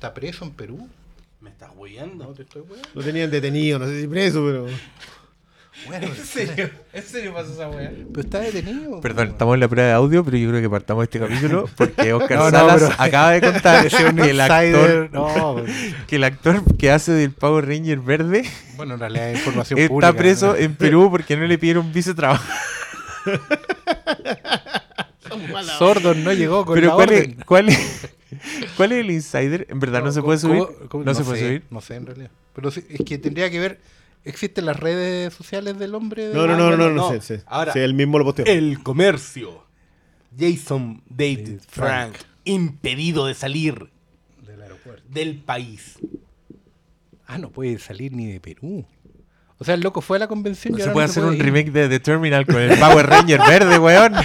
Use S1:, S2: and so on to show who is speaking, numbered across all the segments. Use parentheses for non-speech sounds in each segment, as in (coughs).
S1: está preso en Perú.
S2: ¿Me estás hueando?
S1: No te estoy weando.
S3: Lo tenían detenido, no sé si preso, pero.
S1: Bueno, (laughs)
S2: ¿En serio? ¿En serio pasa esa wea?
S1: pero está detenido.
S4: Perdón,
S1: po.
S4: estamos en la prueba de audio, pero yo creo que partamos este capítulo (laughs) porque Oscar
S1: No, no,
S4: Salas acaba de contar (laughs) que el, actor.
S1: No,
S4: que el actor que hace del Power Ranger verde
S1: bueno, en realidad es información
S4: está
S1: pública.
S4: preso
S1: ¿no?
S4: en Perú porque no le pidieron visa de trabajo.
S1: Sordo no llegó con
S4: Pero
S1: la
S4: ¿cuál es,
S1: orden.
S4: cuál, es, ¿cuál es el insider? ¿En verdad no, se puede subir?
S1: ¿Cómo- cómo?
S4: ¿No, se puede
S1: sé,
S4: subir?
S1: No sé, en realidad. Pero sí, es que tendría que ver. ¿Existen las redes sociales del hombre? de-
S3: No, no, no, no, no,
S2: no.
S3: sé, sé.
S2: Ahora-
S3: Sí, él mismo lo posteó.
S2: El comercio. Jason David Frank. Impedido de salir
S1: Del aeropuerto.
S2: del país.
S1: Ah, no puede salir ni de Perú. O sea, el loco fue a la convención
S4: No
S1: y
S4: se
S1: ahora
S4: puede
S1: no
S4: hacer un
S1: ir.
S4: remake de The Terminal con el Power Ranger verde, weón. (laughs)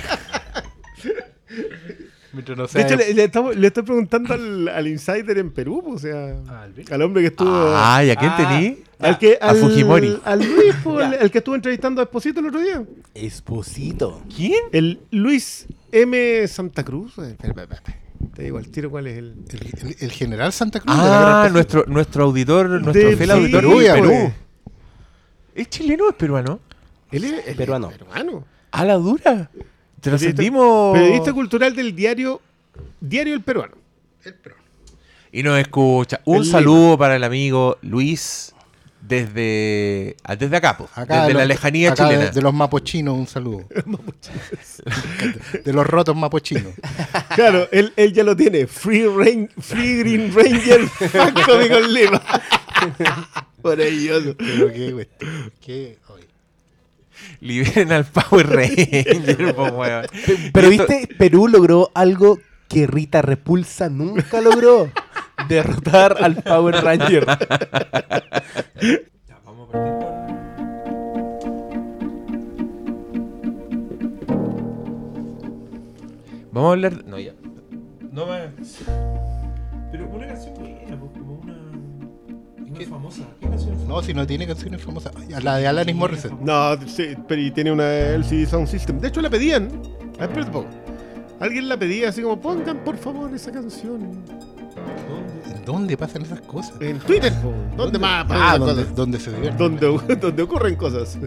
S3: De hecho, le, le estamos- le estoy preguntando al, al insider en Perú, pues, o sea,
S1: Ah, al
S3: hombre que estuvo.
S4: Ah, ¿y a quién
S2: Ah.
S4: tení?
S3: al que,
S4: a
S3: al,
S4: Fujimori.
S3: Al Luis, (laughs) pues, el, el que estuvo entrevistando a Esposito el otro día.
S2: Esposito.
S4: ¿Quién?
S3: El Luis M. Santa Cruz. Te digo al tiro cuál es el.
S1: El, el- el general Santa Cruz. de la Guerra
S4: Ah, nuestro, nuestro auditor, nuestro
S3: De-
S4: fiel auditor
S1: Perú,
S4: de Perú. ¿Es chileno o es peruano?
S3: Él es, él
S2: Peruano.
S3: es peruano.
S4: A la dura.
S3: Periodista-
S4: Trascendimos.
S3: Periodista cultural del diario Diario El Peruano.
S1: El Perú.
S4: Y nos escucha. Un
S3: El
S4: saludo para el amigo Luis desde, ah, desde acá, po,
S1: Acá
S4: desde
S1: de
S4: la
S1: los-
S4: lejanía
S1: acá
S4: chilena.
S1: De, de los mapochinos, un saludo. (laughs) de los rotos mapochinos. (laughs)
S3: Claro, él, él ya lo tiene. Free, Rain- Free Green Ranger Fancomic con Lima. (laughs) Maravilloso.
S1: Pero qué cuestión. Qué. oye.
S4: Liberen al Power (laughs) Ranger, po, weón.
S2: Pero
S4: esto-
S2: viste, Perú logró algo que Rita Repulsa nunca logró. (laughs) Derrotar al Power Ranger. (laughs)
S4: Ya, vamos a partir Vamos a hablar. No, ya. No me. Pero una canción buena, pues, como una. Una
S1: ¿Qué?
S4: famosa. ¿Qué canción es
S1: No, si no tiene canciones famosas. La de Alanis Morissette.
S3: No, sí, pero y tiene una LCD Sound System. De hecho, la pedían. A ver, espérate un poco. Alguien la pedía así como, pongan por favor esa canción.
S4: ¿Dónde?
S1: ¿Dónde pasan esas cosas?
S3: En Twitter. ¿dónde más?
S1: Ah, donde,
S3: cosas?
S1: donde se divierte.
S3: Donde, (laughs) donde ocurren cosas.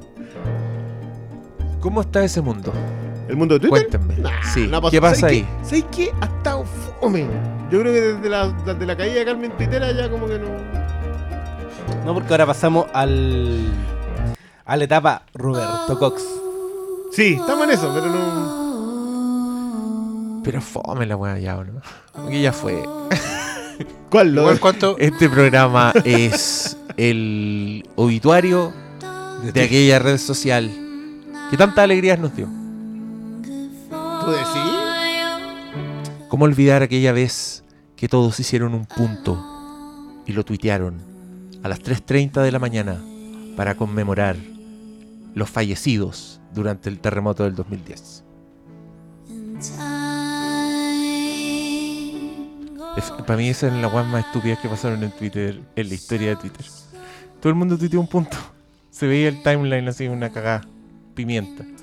S4: ¿Cómo está ese mundo?
S3: ¿El mundo de Twitter?
S4: Cuéntenme.
S3: Nah,
S4: sí.
S3: no pasa-
S4: ¿Qué pasa
S3: ¿sabes
S4: ahí?
S3: ¿Sabes qué? Ha estado fome. Yo creo que desde la, desde la caída de Carmen Twittera ya como que no...
S2: No, porque ahora pasamos al. a la etapa Roberto Cox.
S3: Sí, estamos en eso, pero no...
S4: Pero fome la weá ya, ¿o no? Porque ya fue. (laughs)
S3: ¿Cuál? Lo
S1: Igual, ¿cuánto?
S4: Este programa es el obituario de aquella red social que tantas alegrías nos dio.
S3: ¿Tú decís?
S4: ¿Cómo olvidar aquella vez que todos hicieron un punto y lo tuitearon a las 3.30 de la mañana para conmemorar los fallecidos durante el terremoto del 2010? Es- para mí esa es la weá más estúpida que pasaron en Twitter, en la historia de Twitter. Todo el mundo tuiteó un punto. (laughs) Se veía el timeline así, una cagada. Pimienta. (laughs)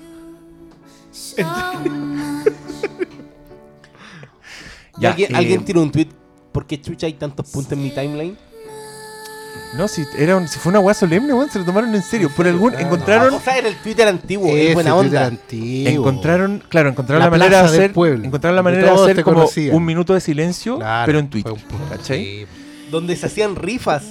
S4: Ya,
S2: ¿Alguien,
S4: eh,
S2: alguien tiró un tweet. ¿Por qué chucha hay tantos puntos en mi timeline?
S4: No, si, era un- si fue una weá solemne, weón, se lo tomaron en serio. Por algún,
S1: Ah,
S4: encontraron,
S2: O sea, era el Twitter antiguo. Es buena
S1: Twitter
S2: onda.
S1: antiguo.
S4: encontraron, claro, encontraron
S1: La
S4: la, manera de hacer,
S1: pueblo,
S4: encontraron la manera de hacer como
S1: conocían.
S4: un minuto de silencio,
S1: Claro,
S4: pero en
S1: fue
S4: Twitter, ¿cachai?
S1: sí.
S2: Donde se hacían rifas.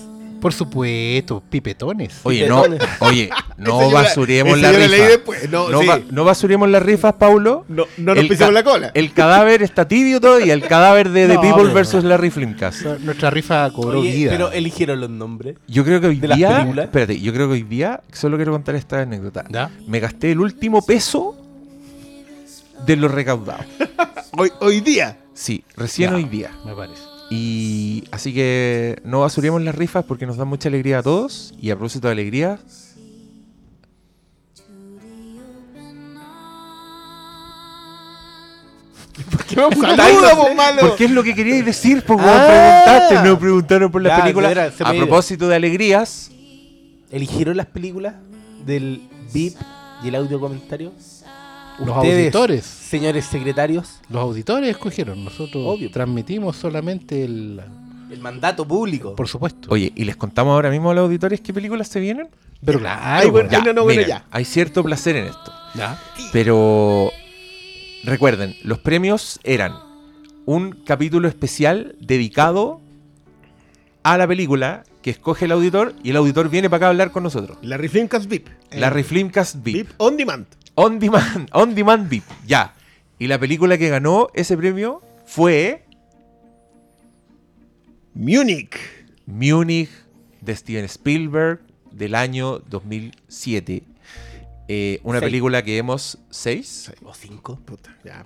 S1: Por supuesto, pipetones.
S4: Oye, no, oye, (laughs) no basuremos la rifa.
S3: después. No,
S4: No,
S3: sí.
S4: ba- no basuremos las rifas, Paulo.
S3: No, no nos
S4: El
S3: pisamos la cola.
S4: El cadáver está tibio todavía, el cadáver de (laughs) The People versus Larry Flimcast.
S1: Nuestra rifa cobró
S2: Oye,
S1: vida.
S2: pero eligieron los nombres.
S4: Yo creo que hoy
S2: ¿De las
S4: día, espérate, yo creo que hoy día, solo quiero contar esta anécdota.
S1: ¿Ya?
S4: Me gasté el último peso de lo recaudado. (laughs)
S3: Hoy, hoy día.
S4: Sí, recién
S1: Ya.
S4: hoy día.
S1: Me parece.
S4: Y así que no basuremos las rifas porque nos dan mucha alegría a todos. Y a propósito de alegría, (laughs)
S2: ¿Qué me
S3: malo.
S4: porque es lo que queríais decir, pues
S2: Ah.
S4: preguntaste, no preguntaron por la
S2: Ya,
S4: película.
S2: era, se
S4: A propósito de alegrías,
S2: ¿Eligieron las películas del VIP y el audio comentario?
S1: Los
S2: Ustedes,
S1: auditores.
S2: señores secretarios.
S1: Los auditores escogieron. Nosotros
S2: Obvio.
S1: transmitimos solamente el,
S2: El mandato público.
S1: Por supuesto.
S4: Oye, ¿y les contamos ahora mismo a los auditores qué películas se vienen?
S1: Pero claro.
S3: Ay, bueno, no, no, bueno,
S4: miren,
S3: ya.
S4: Hay cierto placer en esto.
S1: Ya.
S4: Pero recuerden, los premios eran un capítulo especial dedicado a la película que escoge el auditor y el auditor viene para acá a hablar con nosotros.
S3: Larry Flimcast VIP.
S4: La Reflimcast VIP.
S3: VIP on demand.
S4: On Demand, On Demand VIP. Ya. Y la película que ganó ese premio fue
S3: Munich.
S4: Munich de Steven Spielberg del año 2007. Eh, una
S2: Seis.
S4: película que hemos... ¿Seis?
S2: ¿O cinco?
S3: Puta, ya.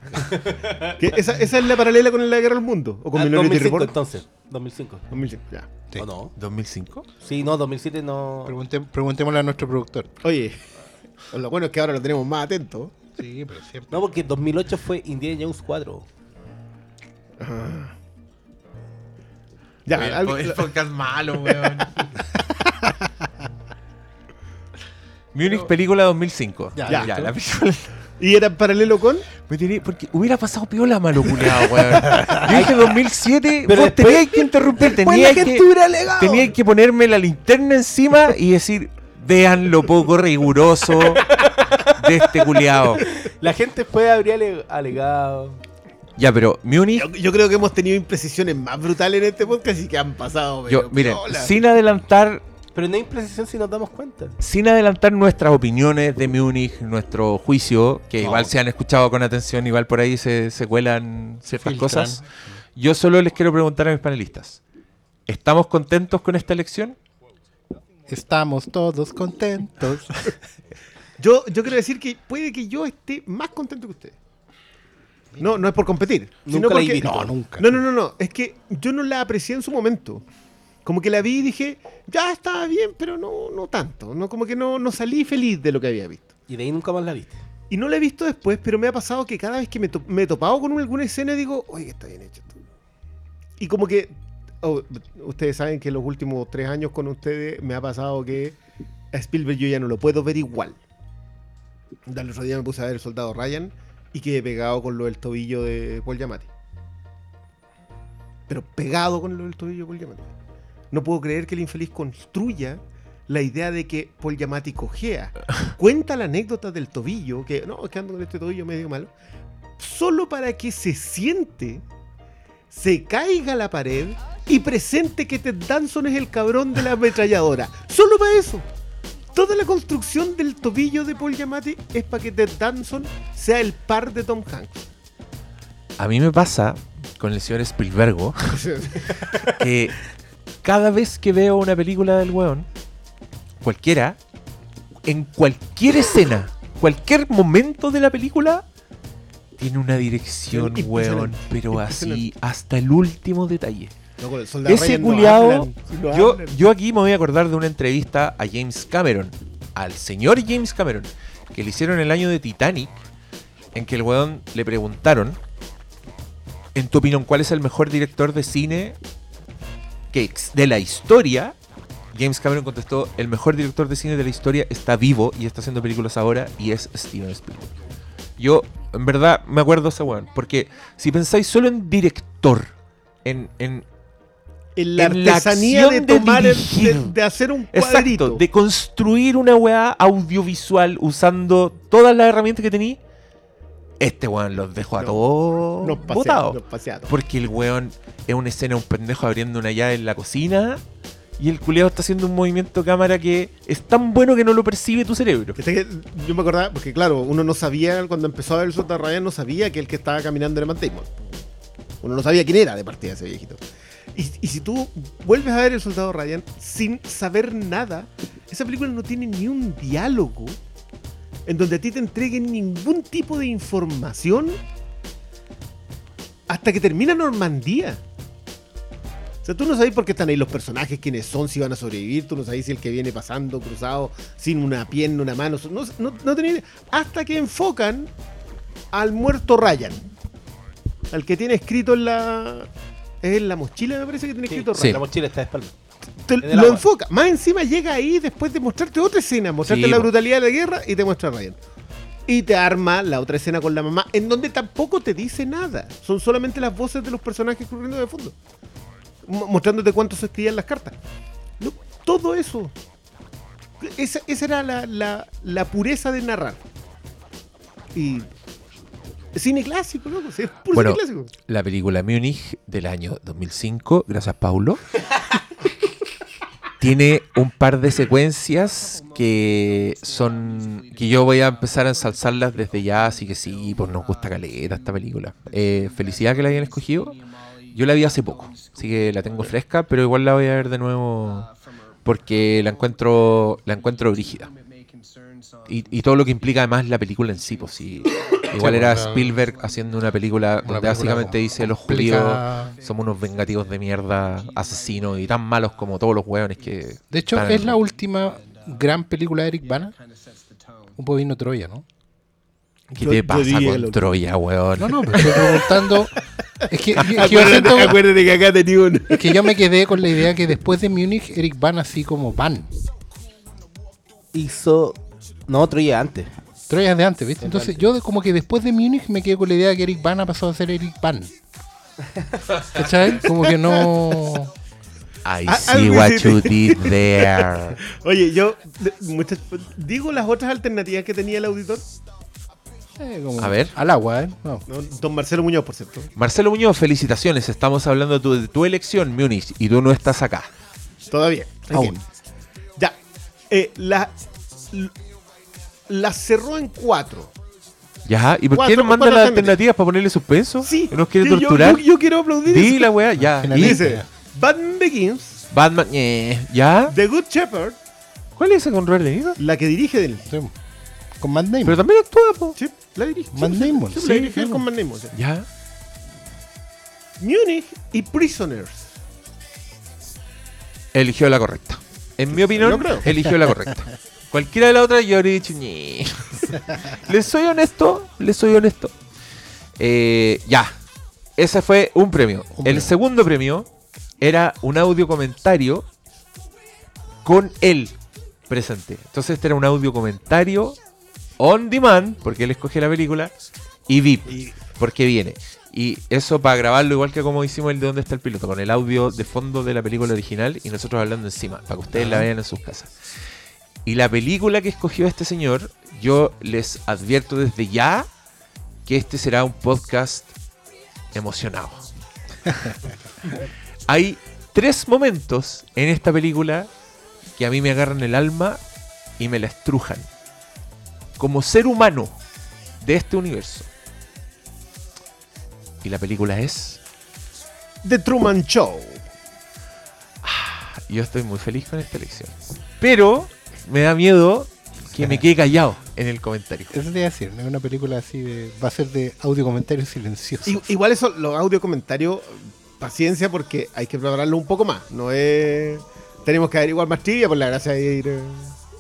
S3: ¿Esa, esa es la paralela con la guerra del mundo? ¿O con
S2: Ah,
S3: Minority
S2: 2005
S3: Report?
S2: entonces. 2005.
S3: 2005, ya.
S1: Sí.
S2: ¿O no?
S4: ¿2005?
S2: Sí, no, 2007 no.
S1: Pregunté- preguntémosle a nuestro productor.
S3: Oye, lo bueno es que ahora lo tenemos más atento.
S1: Sí, pero siempre.
S2: No, porque 2008 fue Indiana Jones 4.
S3: Ya,
S4: Oye,
S3: algo-
S4: el podcast malo, (laughs) weón. Munich, película 2005.
S1: Ya,
S3: Ya.
S4: ya la película...
S3: ¿Y era en paralelo con?
S4: Me tiré- porque hubiera pasado piola, malo culiado, weón. (laughs) Yo dije 2007,
S2: Pero
S4: vos
S2: después-
S4: teníais que interrumpir,
S2: la
S4: que,
S2: alegado.
S4: teníais que ponerme la linterna encima y decir, vean lo poco riguroso de este culiado.
S2: La gente después habría ale- alegado.
S4: Ya, pero Munich,
S3: Yo, yo creo que hemos tenido imprecisiones más brutales en este podcast y que han pasado.
S4: yo, miren,
S3: piola.
S4: sin adelantar
S2: Pero no hay imprecisión si nos damos cuenta.
S4: sin adelantar nuestras opiniones de Múnich, nuestro juicio, que
S1: No.
S4: igual se han escuchado con atención, igual por ahí se, se cuelan ciertas
S1: Filtran.
S4: cosas. Yo solo les quiero preguntar a mis panelistas, ¿estamos contentos con esta elección?
S1: Estamos todos contentos. (laughs)
S3: Yo, yo quiero decir que puede que yo esté más contento que usted. No, no es por competir.
S2: Nunca
S3: sino
S2: la
S3: porque-.
S1: No, nunca.
S3: No, no, no, no. Es que yo no la aprecié en su momento. Como que la vi y dije, ya estaba bien, pero no, no tanto. No, como que no, no salí feliz de lo que había visto.
S2: Y de ahí nunca más la viste.
S3: Y no la he visto después, pero me ha pasado que cada vez que me, to- me he topado con alguna escena digo, oye, está bien hecho. esto". Y como que, oh, ustedes saben que los últimos tres años con ustedes me ha pasado que a Spielberg yo ya no lo puedo ver igual. El otro día me puse a ver el soldado Ryan y quedé pegado con lo del tobillo de Paul Giamatti. Pero pegado con lo del tobillo de Paul Giamatti. No puedo creer que el infeliz construya la idea de que Paul Giamatti cojea. (laughs) Cuenta la anécdota del tobillo, que no, es que ando con este tobillo medio malo, solo para que se siente, se caiga a la pared y presente que Ted Danson es el cabrón de la ametralladora. Solo para eso. Toda la construcción del tobillo de Paul Giamatti es para que Ted Danson sea el par de Tom Hanks.
S4: A mí me pasa con el señor Spielbergo (laughs) que cada vez que veo una película del weón, cualquiera, en cualquier escena, cualquier momento de la película, tiene una dirección, weón, pero así hasta el último detalle.
S3: El
S4: Ese
S3: Ryan no
S4: yo, yo aquí me voy a acordar de una entrevista a James Cameron, al señor James Cameron, que le hicieron el año de Titanic, en que el weón le preguntaron, en tu opinión, ¿cuál es el mejor director de cine que de la historia? James Cameron contestó, el mejor director de cine de la historia está vivo y está haciendo películas ahora y es Steven Spielberg. Yo, en verdad, me acuerdo de ese weón, porque si pensáis solo en director, en, en
S3: en la
S4: en
S3: artesanía de tomar, de, de hacer un cuadrito.
S4: Exacto, de construir una weá audiovisual usando todas las herramientas que tení. Este weón los dejó a
S3: No,
S4: todos
S3: nos pasea-
S4: botados.
S3: nos pasea a todos.
S4: Porque el weón es una escena, un pendejo abriendo una llave en la cocina. Y el culeado está haciendo un movimiento cámara que es tan bueno que no lo percibe tu cerebro.
S3: Que Yo me acordaba, porque claro, uno no sabía, cuando empezó a ver el Soldado Ryan, no sabía que el que estaba caminando era Matt Damon. Uno no sabía quién era de partida ese viejito. Y, y si tú vuelves a ver el Soldado Ryan sin saber nada, esa película no tiene ni un diálogo en donde a ti te entreguen ningún tipo de información hasta que termina Normandía. O sea, tú no sabes por qué están ahí los personajes, quiénes son, si van a sobrevivir, tú no sabes si el que viene pasando cruzado sin una pierna, una mano, no, no, no idea. Hasta que enfocan al muerto Ryan. Al que tiene escrito en la... Es en la mochila, me parece que tiene
S2: Sí,
S3: escrito
S4: sí.
S3: Ryan.
S2: La mochila está de espalda.
S3: Te- lo
S2: agua.
S3: enfoca. Más encima llega ahí después de mostrarte otra escena, mostrarte
S4: Sí,
S3: la brutalidad de la guerra y te muestra a Ryan. Y te arma la otra escena con la mamá, en donde tampoco te dice nada. Son solamente las voces de los personajes corriendo de fondo. Mo- mostrándote cuánto se escribían las cartas. No, todo eso. Esa, esa era la, la- la pureza de narrar. Y. Cine clásico. Sí, es puro
S4: Bueno,
S3: cine clásico.
S4: La película Múnich del año 2005, gracias Paulo, (laughs) tiene un par de secuencias que son que yo voy a empezar a ensalzarlas desde ya, así que sí, pues nos gusta caleta esta película. Eh, felicidad que la hayan escogido. Yo la vi hace poco, así que la tengo fresca, pero igual la voy a ver de nuevo porque la encuentro la encuentro brígida. Y, y todo lo que implica además la película en sí, pues sí. (coughs) Igual era
S1: pues,
S4: Spielberg haciendo una película donde
S1: película
S4: básicamente dice los judíos somos unos vengativos de mierda, asesinos y tan malos como todos los hueones que...
S1: De hecho, es la última gran película de Eric Bana. Un bovino Troya, ¿no?
S4: ¿Qué
S3: Yo-
S4: te pasa con
S3: lo-
S4: Troya, weón?
S1: No, no, pero estoy preguntando. Es que,
S3: Acuérdate,
S1: siento-
S3: acuérdate que acá tenía un.
S1: es que yo me quedé con la idea que después de Múnich, Eric Bana así como Van.
S2: Hizo. No, Troya antes.
S1: Troya de antes, ¿viste? Entonces yo de- como que después de Múnich me quedé con la idea que Eric Bana pasó a ser Eric Van. ¿Cachai? Como que no...
S4: I
S3: Ah,
S4: see what you did there. (laughs)
S3: Oye, yo. muchas- digo las otras alternativas que tenía el auditor.
S1: Eh, como
S4: A ver.
S1: Al agua, ¿eh? No.
S3: Don Marcelo Muñoz, por cierto.
S4: Marcelo Muñoz, felicitaciones. Estamos hablando de tu, de tu elección, Múnich, y tú no estás acá.
S3: Todavía.
S1: Aún.
S3: Ya. Eh, la, la cerró en cuatro.
S4: ¿Ya? ¿Y por qué nos mandan las
S3: alternativas.
S4: para ponerle suspenso?
S3: Sí.
S4: ¿Nos quiere
S3: sí, yo-
S4: torturar?
S3: Yo, yo quiero aplaudir
S4: Di la weá, ya.
S3: Dice: Batman Begins,
S4: Batman, eh, ¿ya?
S3: The Good Shepherd,
S4: ¿Cuál es esa con Robert De Niro?
S3: la que dirige él.
S1: Sí. Con Matt Damon.
S4: Pero también actúa, po.
S3: Sí, la dirige.
S1: Matt
S3: sí,
S1: Damon.
S3: sí,
S1: Sí,
S3: la dirige él
S1: sí.
S3: con Matt Damon.
S4: ¿Ya?
S3: Munich y Prisoners.
S4: Eligió la correcta. En mi opinión,
S3: creo. (laughs)
S4: eligió la correcta. Cualquiera de la otra yo habría dicho, "Ñe". (laughs) Les soy honesto, les soy honesto. Eh, ya, ese fue un premio.
S1: Un
S4: El
S1: premio.
S4: segundo premio era un audio comentario con él presente. Entonces este era un audio comentario on demand, porque él escoge la película, y VIP, porque viene. Y eso para grabarlo igual que como hicimos el de dónde está el piloto, con el audio de fondo de la película original y nosotros hablando encima, para que ustedes la vean en sus casas. Y la película que escogió este señor, yo les advierto desde ya que este será un podcast emocionado. (laughs) Hay tres momentos en esta película que a mí me agarran el alma y me la estrujan. Como ser humano de este universo. Y la película es...
S3: The Truman Show.
S4: Yo estoy muy feliz con esta elección. Pero me da miedo que me quede callado en el comentario.
S1: Eso te iba a decir, ¿no? una película así de. Va a ser de audio comentario silencioso.
S3: I- Igual eso, los audio comentarios, paciencia porque hay que prepararlo un poco más. No es. Tenemos que averiguar más trivia por la gracia de ir eh,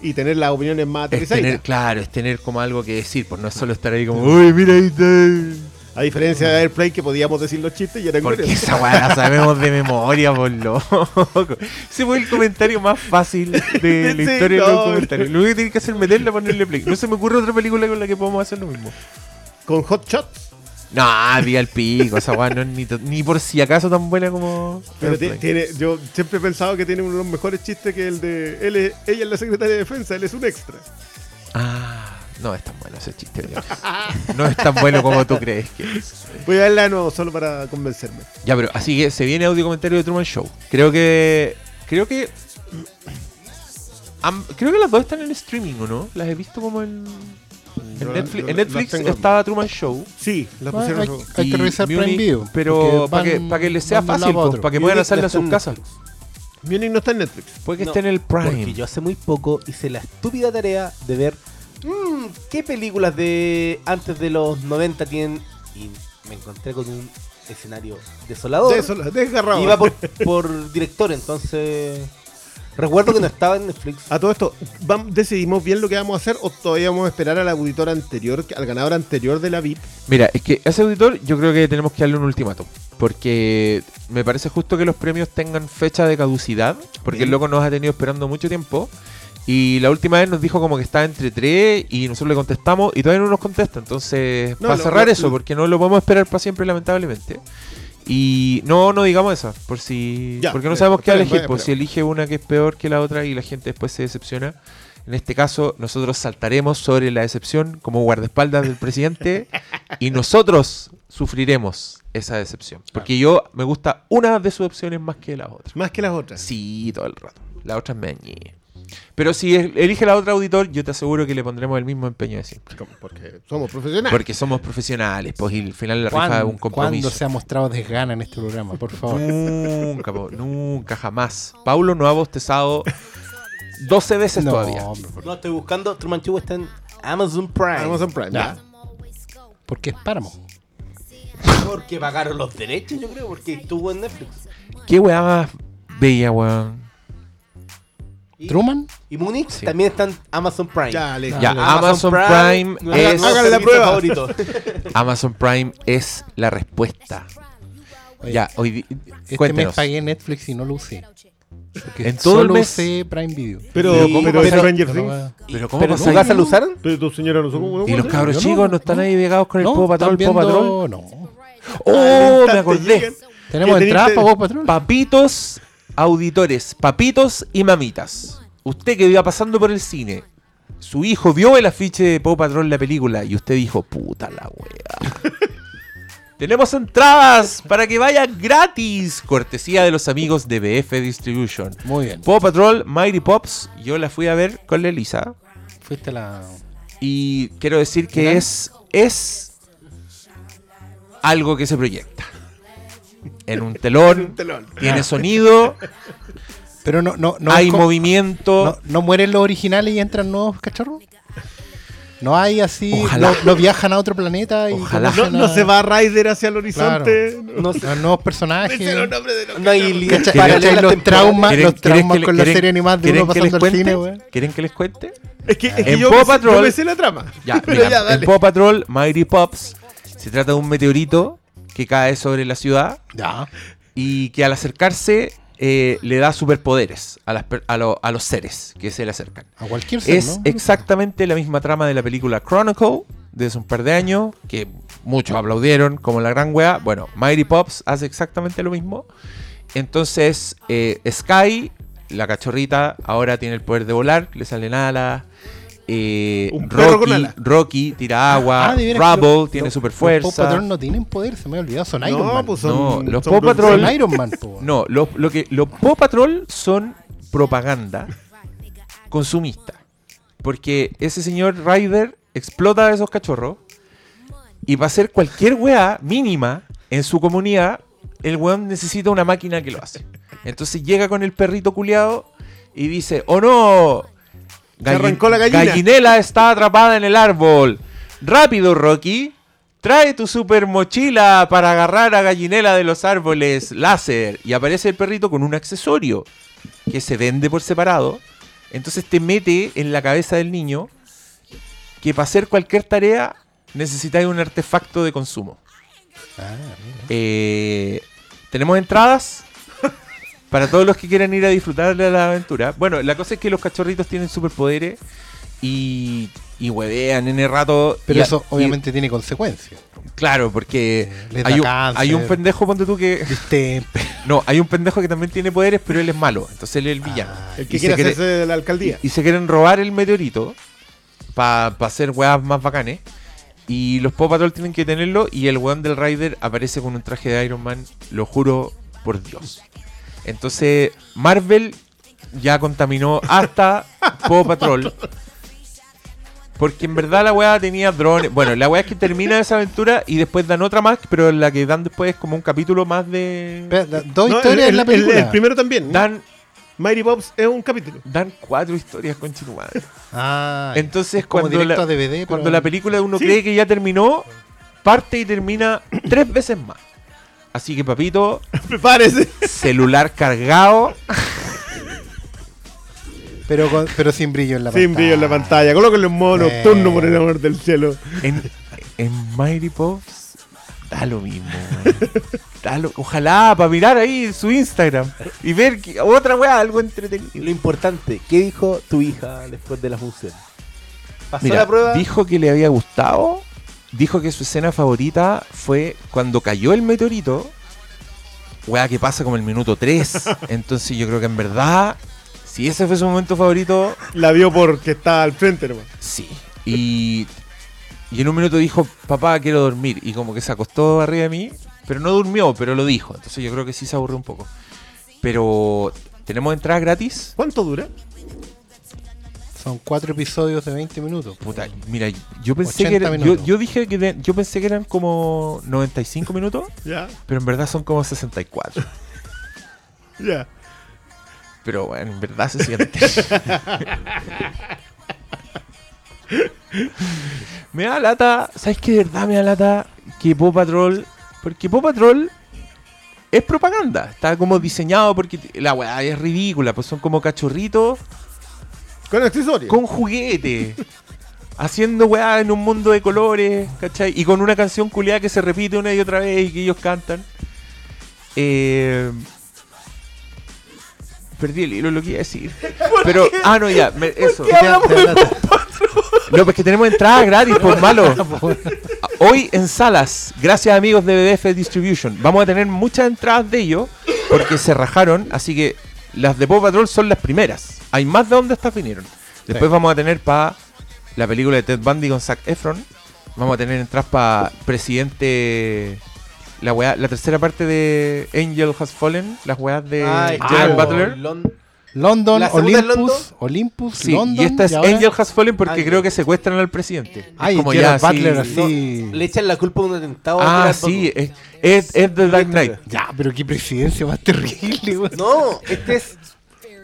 S3: y tener las opiniones más aterrizadas.
S4: claro, es tener como algo que decir, pues no es solo estar ahí como, uy, mira ahí está.
S3: A diferencia de Airplay que podíamos decir los chistes y eran
S4: Porque esa weá la (laughs) sabemos de memoria, por loco. Ese fue el comentario más fácil de (laughs) la
S3: Sí,
S4: historia de
S3: no.
S4: los comentarios. Lo único que tiene que hacer es meterle ponerle play. No se me ocurre otra película con la que podamos hacer lo mismo.
S3: Con Hot Shots.
S4: No, diga el pico, esa weá no es ni, ni por si acaso tan buena como.
S3: Pero tiene, yo siempre he pensado que tiene uno de los mejores chistes que el de él es- ella es la secretaria de defensa, él es un extra.
S4: Ah, no es tan bueno ese chiste. No es tan bueno como tú crees que es.
S3: Voy a verla de nuevo solo para convencerme.
S4: Ya, pero así que se viene audio comentario de Truman Show. Creo que. Creo que. am- creo que las dos están en streaming, ¿o no? Las he visto como en. En Netflix, en estaba Truman Show.
S3: Sí, la pusieron.
S1: hay, que revisar Prime Video.
S4: Pero
S1: porque
S4: para que,
S1: van-
S4: para que les sea fácil,
S1: a
S4: pues, para que puedan hacerla
S3: no
S4: en sus casas.
S3: Munich no está en Netflix.
S4: Puede que
S2: No,
S4: esté en el Prime.
S2: Porque yo hace muy poco hice la estúpida tarea de ver mm, qué películas de antes de los 90 tienen. Y me encontré con un escenario desolador.
S3: De eso, desgarrado.
S2: Iba por, por director, entonces. Recuerdo que no estaba en Netflix.
S3: A todo esto, ¿vam- ¿decidimos bien lo que vamos a hacer o todavía vamos a esperar al auditor anterior, al ganador anterior de la VIP?
S4: Mira, es que a ese auditor yo creo que tenemos que darle un ultimátum. Porque me parece justo que los premios tengan fecha de caducidad. Porque
S3: Bien.
S4: el loco nos ha tenido esperando mucho tiempo. Y la última vez nos dijo como que estaba entre tres y nosotros le contestamos y todavía no nos contesta. Entonces,
S3: No,
S4: para
S3: lo-
S4: cerrar
S3: lo-
S4: eso, porque no lo podemos esperar para siempre, lamentablemente. Y no, no digamos esa, por si.
S3: Ya,
S4: porque no sabemos qué elegir.
S3: vaya,
S4: Pues si elige una que es peor que la otra y la gente después se decepciona. En este caso, nosotros saltaremos sobre la decepción como guardaespaldas del presidente (laughs) y nosotros sufriremos esa decepción. Porque yo me gusta una de sus opciones más que la otra.
S3: Más que las otras.
S4: Sí, todo el rato. La otra es meñe. Pero si elige la otra auditor, yo te aseguro que le pondremos el mismo empeño de siempre.
S3: Porque somos profesionales.
S4: Porque somos profesionales, pues y al final la rifa es
S1: ¿Cuándo,
S4: un compromiso.
S1: cuándo se ha mostrado desgana en este programa? Por favor.
S4: Nunca, po, nunca, jamás. Paulo no ha bostezado 12 veces
S1: No,
S4: todavía.
S1: hombre, por-
S2: No estoy buscando. Truman Show está en Amazon Prime.
S3: Amazon Prime.
S1: Ya.
S3: Ya.
S1: Porque es páramo.
S2: Porque pagaron los derechos, yo creo, porque estuvo en Netflix.
S4: Qué weá más bella, weón.
S2: Y,
S1: ¿Truman?
S2: y Múnich
S4: Sí.
S2: también está en Amazon Prime.
S3: Ya, listo.
S4: Ya, Amazon Prime
S2: nuestro
S4: es-
S3: Hagan la prueba.
S2: favorito. (laughs)
S4: Amazon Prime es la respuesta.
S1: Oye,
S4: ya, hoy
S1: Este
S4: cuéntenos.
S1: mes pagué Netflix y no lo usé. Porque
S4: En todo el mes.
S1: usé Prime Video.
S3: Pero, pero,
S2: pero-
S3: Stranger
S1: Pero
S3: Things.
S4: Pero ¿cómo
S2: ¿Pero su casa lo usaron?
S3: Pero tu señora no son como
S4: Y los cabros
S1: no,
S4: chicos no están ahí pegados con el
S1: No,
S4: Paw Patrol,
S1: están viendo- No.
S4: Oh, me acordé.
S1: Tenemos
S3: teniste-
S1: para Patrol.
S4: Papitos, auditores, papitos y mamitas. Usted que iba pasando por el cine, su hijo vio el afiche de Paw Patrol la película y usted dijo, puta la wea. (laughs) Tenemos entradas para que vaya gratis, cortesía de los amigos de BF Distribution.
S1: Muy bien.
S4: Paw Patrol, Mighty Pops, yo la fui a ver con la Elisa
S1: Fuiste la.
S4: y quiero decir que es es algo que se proyecta. En un telón, (laughs)
S3: Un telón.
S4: tiene sonido,
S1: Pero no, no, no.
S4: hay movimiento.
S1: no, no mueren los originales y entran nuevos cachorros. No hay así.
S4: Ojalá.
S1: No, no viajan a otro planeta y.
S4: Ojalá.
S3: No, no
S1: a-
S3: se va Ryder hacia el horizonte.
S1: Claro.
S2: No.
S1: Los nuevos personajes.
S3: De los
S2: No hay líneas paralelas.
S1: Los traumas,
S4: ¿Quieren-
S1: los traumas con la serie animada de uno
S4: que les
S1: pasando al
S4: cuente?
S1: cine.
S4: ¿Quieren que les cuente?
S3: Es que, es que
S4: En
S3: yo,
S4: Paw Patrol-
S3: yo me sé la trama.
S4: Ya, (laughs)
S3: Pero
S4: mira,
S3: ya,
S4: en
S3: dale.
S4: Paw Patrol, Mighty Pops, se trata de un meteorito que cae sobre la ciudad
S1: Ya.
S4: y que al acercarse eh, le da superpoderes a, las per- a, lo- a los seres que se le acercan.
S1: A cualquier ser,
S4: Es
S1: ¿no?
S4: exactamente la misma trama de la película Chronicle de hace un par de años, que muchos aplaudieron como la gran wea. Bueno, Mighty Pops hace exactamente lo mismo. Entonces, eh, Sky, la cachorrita, ahora tiene el poder de volar, le salen alas. Eh,
S3: Un perro con
S4: Rocky, tira agua.
S1: Ah,
S4: Rubble
S1: los-
S4: tiene
S1: los-
S4: super
S1: Los Paw
S4: fuerza.
S1: Patrol no tienen poder, se me ha olvidado. Son Iron
S3: No,
S1: Man.
S3: pues son.
S4: No, los
S3: son
S4: Patrol-
S1: Son. Iron Man, po. (laughs)
S4: No, lo, lo que los Paw Patrol son propaganda consumista. Porque ese señor Ryder explota a esos cachorros y para hacer cualquier weá mínima en su comunidad, el weón necesita una máquina que lo hace. Entonces llega con el perrito culiado y dice, oh no,
S3: Se arrancó la gallina".
S4: gallinela está atrapada en el árbol. Rápido, Rocky. Trae tu super mochila para agarrar a gallinela de los árboles láser. Y aparece el perrito con un accesorio que se vende por separado. Entonces te mete en la cabeza del niño que para hacer cualquier tarea necesitáis un artefacto de consumo.
S1: Ah.
S4: Eh, Tenemos entradas para todos los que quieran ir a disfrutar de la aventura. Bueno, la cosa es que los cachorritos tienen superpoderes y, y huevean en el rato.
S1: Pero
S4: y-
S1: eso
S4: y-
S1: obviamente tiene consecuencias.
S4: claro, porque
S1: Les da
S4: hay un,
S1: cáncer.
S4: hay un pendejo, ponte tú que. (laughs) No, hay un pendejo que también tiene poderes, pero él es malo. Entonces él es el villano.
S1: Ah,
S3: El que
S4: Y
S3: quiere
S4: se quiere-
S3: hacerse de la alcaldía.
S4: y se quieren robar el meteorito para hacer weas más bacanes. Y los Paw Patrol tienen que tenerlo. Y el weón del Rider aparece con un traje de Iron Man. Lo juro por Dios. Entonces, Marvel ya contaminó hasta (laughs) Paw Patrol. Porque en verdad la wea tenía drones. Bueno, la wea es que termina esa aventura y después dan otra más. Pero la que dan después es como un capítulo más de.
S1: Dos
S3: No,
S1: historias
S3: el,
S1: en la
S3: el-
S1: película.
S3: el primero también.
S4: Dan,
S3: Mighty Pops es un capítulo.
S4: dan cuatro historias con madre.
S1: Ah,
S4: Entonces,
S1: como
S4: cuando, la,
S1: a DVD,
S4: cuando
S1: pero-
S4: la película uno
S3: Sí.
S4: cree que ya terminó, parte y termina tres veces más. Así que, papito, (laughs)
S3: Prepárese.
S4: celular cargado.
S1: pero, con- pero sin brillo en la
S3: Sin brillo en la pantalla. Colóquenle un modo
S1: Eh.
S3: nocturno por el amor del cielo.
S4: En, en Mighty Pops, da lo mismo. weón. Da lo- ojalá para mirar ahí su Instagram y ver que- otra weá, algo entretenido.
S2: Lo importante, ¿qué dijo tu hija después de la función? ¿Pasó
S4: Mira,
S2: la prueba?
S4: dijo que le había gustado. Dijo que su escena favorita fue cuando cayó el meteorito weá que pasa como el minuto 3. (laughs) Entonces yo creo que en verdad, si ese fue su momento favorito,
S3: La vio porque está al frente, hermano.
S4: sí. Y, y en un minuto dijo, papá, quiero dormir. Y como que se acostó arriba de mí, pero no durmió, pero lo dijo. Entonces yo creo que sí se aburrió un poco. Pero, ¿tenemos entradas gratis?
S3: ¿Cuánto dura?
S1: Son cuatro episodios de 20 minutos.
S4: Puta, mira, yo pensé que
S1: 80
S4: era- yo, dije que de- yo pensé que eran como 95 minutos, (laughs)
S3: Ya,
S4: pero en verdad son como 64. (laughs)
S3: ya.
S4: Pero bueno, en verdad se siente. (laughs) me da lata, ¿sabes qué? De verdad me da lata que Paw Patrol. Porque Paw Patrol es propaganda. Está como diseñado porque la weá es ridícula. Pues son como cachorritos
S3: Con accesorios.
S4: con juguete. haciendo weá en un mundo de colores, ¿cachai? Y con una canción culiada que se repite una y otra vez y que ellos cantan. Eh, Perdí el hilo lo que iba a decir. (laughs) Pero, ah, no, ya, me- eso.
S1: Te da lata.
S4: No, pues que tenemos entrada gratis, por (laughs) malo. Hoy en salas, gracias amigos de BDF Distribution, vamos a tener muchas entradas de ellos porque se rajaron, así que las de Paw Patrol son las primeras. Hay más de donde estas vinieron. Después
S1: Sí.
S4: vamos a tener para la película de Ted Bundy con Zac Efron. Vamos a tener entradas para Presidente. La, weá- la tercera parte de Angel Has Fallen, las weas de
S2: Ay,
S4: Gerard
S2: ah,
S4: Butler.
S2: Lon-
S1: London,
S2: ¿La segunda es
S1: Olympus,
S2: London?
S1: Olympus,
S4: Sí,
S1: London.
S4: y esta es Angel Has Fallen porque creo que secuestran al presidente.
S1: Ay,
S4: como ya
S1: Butler
S4: así-
S1: así.
S2: no, le echan la culpa a un atentado.
S4: Ah, sí, es, es, es The Dark Knight.
S1: Ya, pero qué presidencia más terrible, güey.
S2: No, este es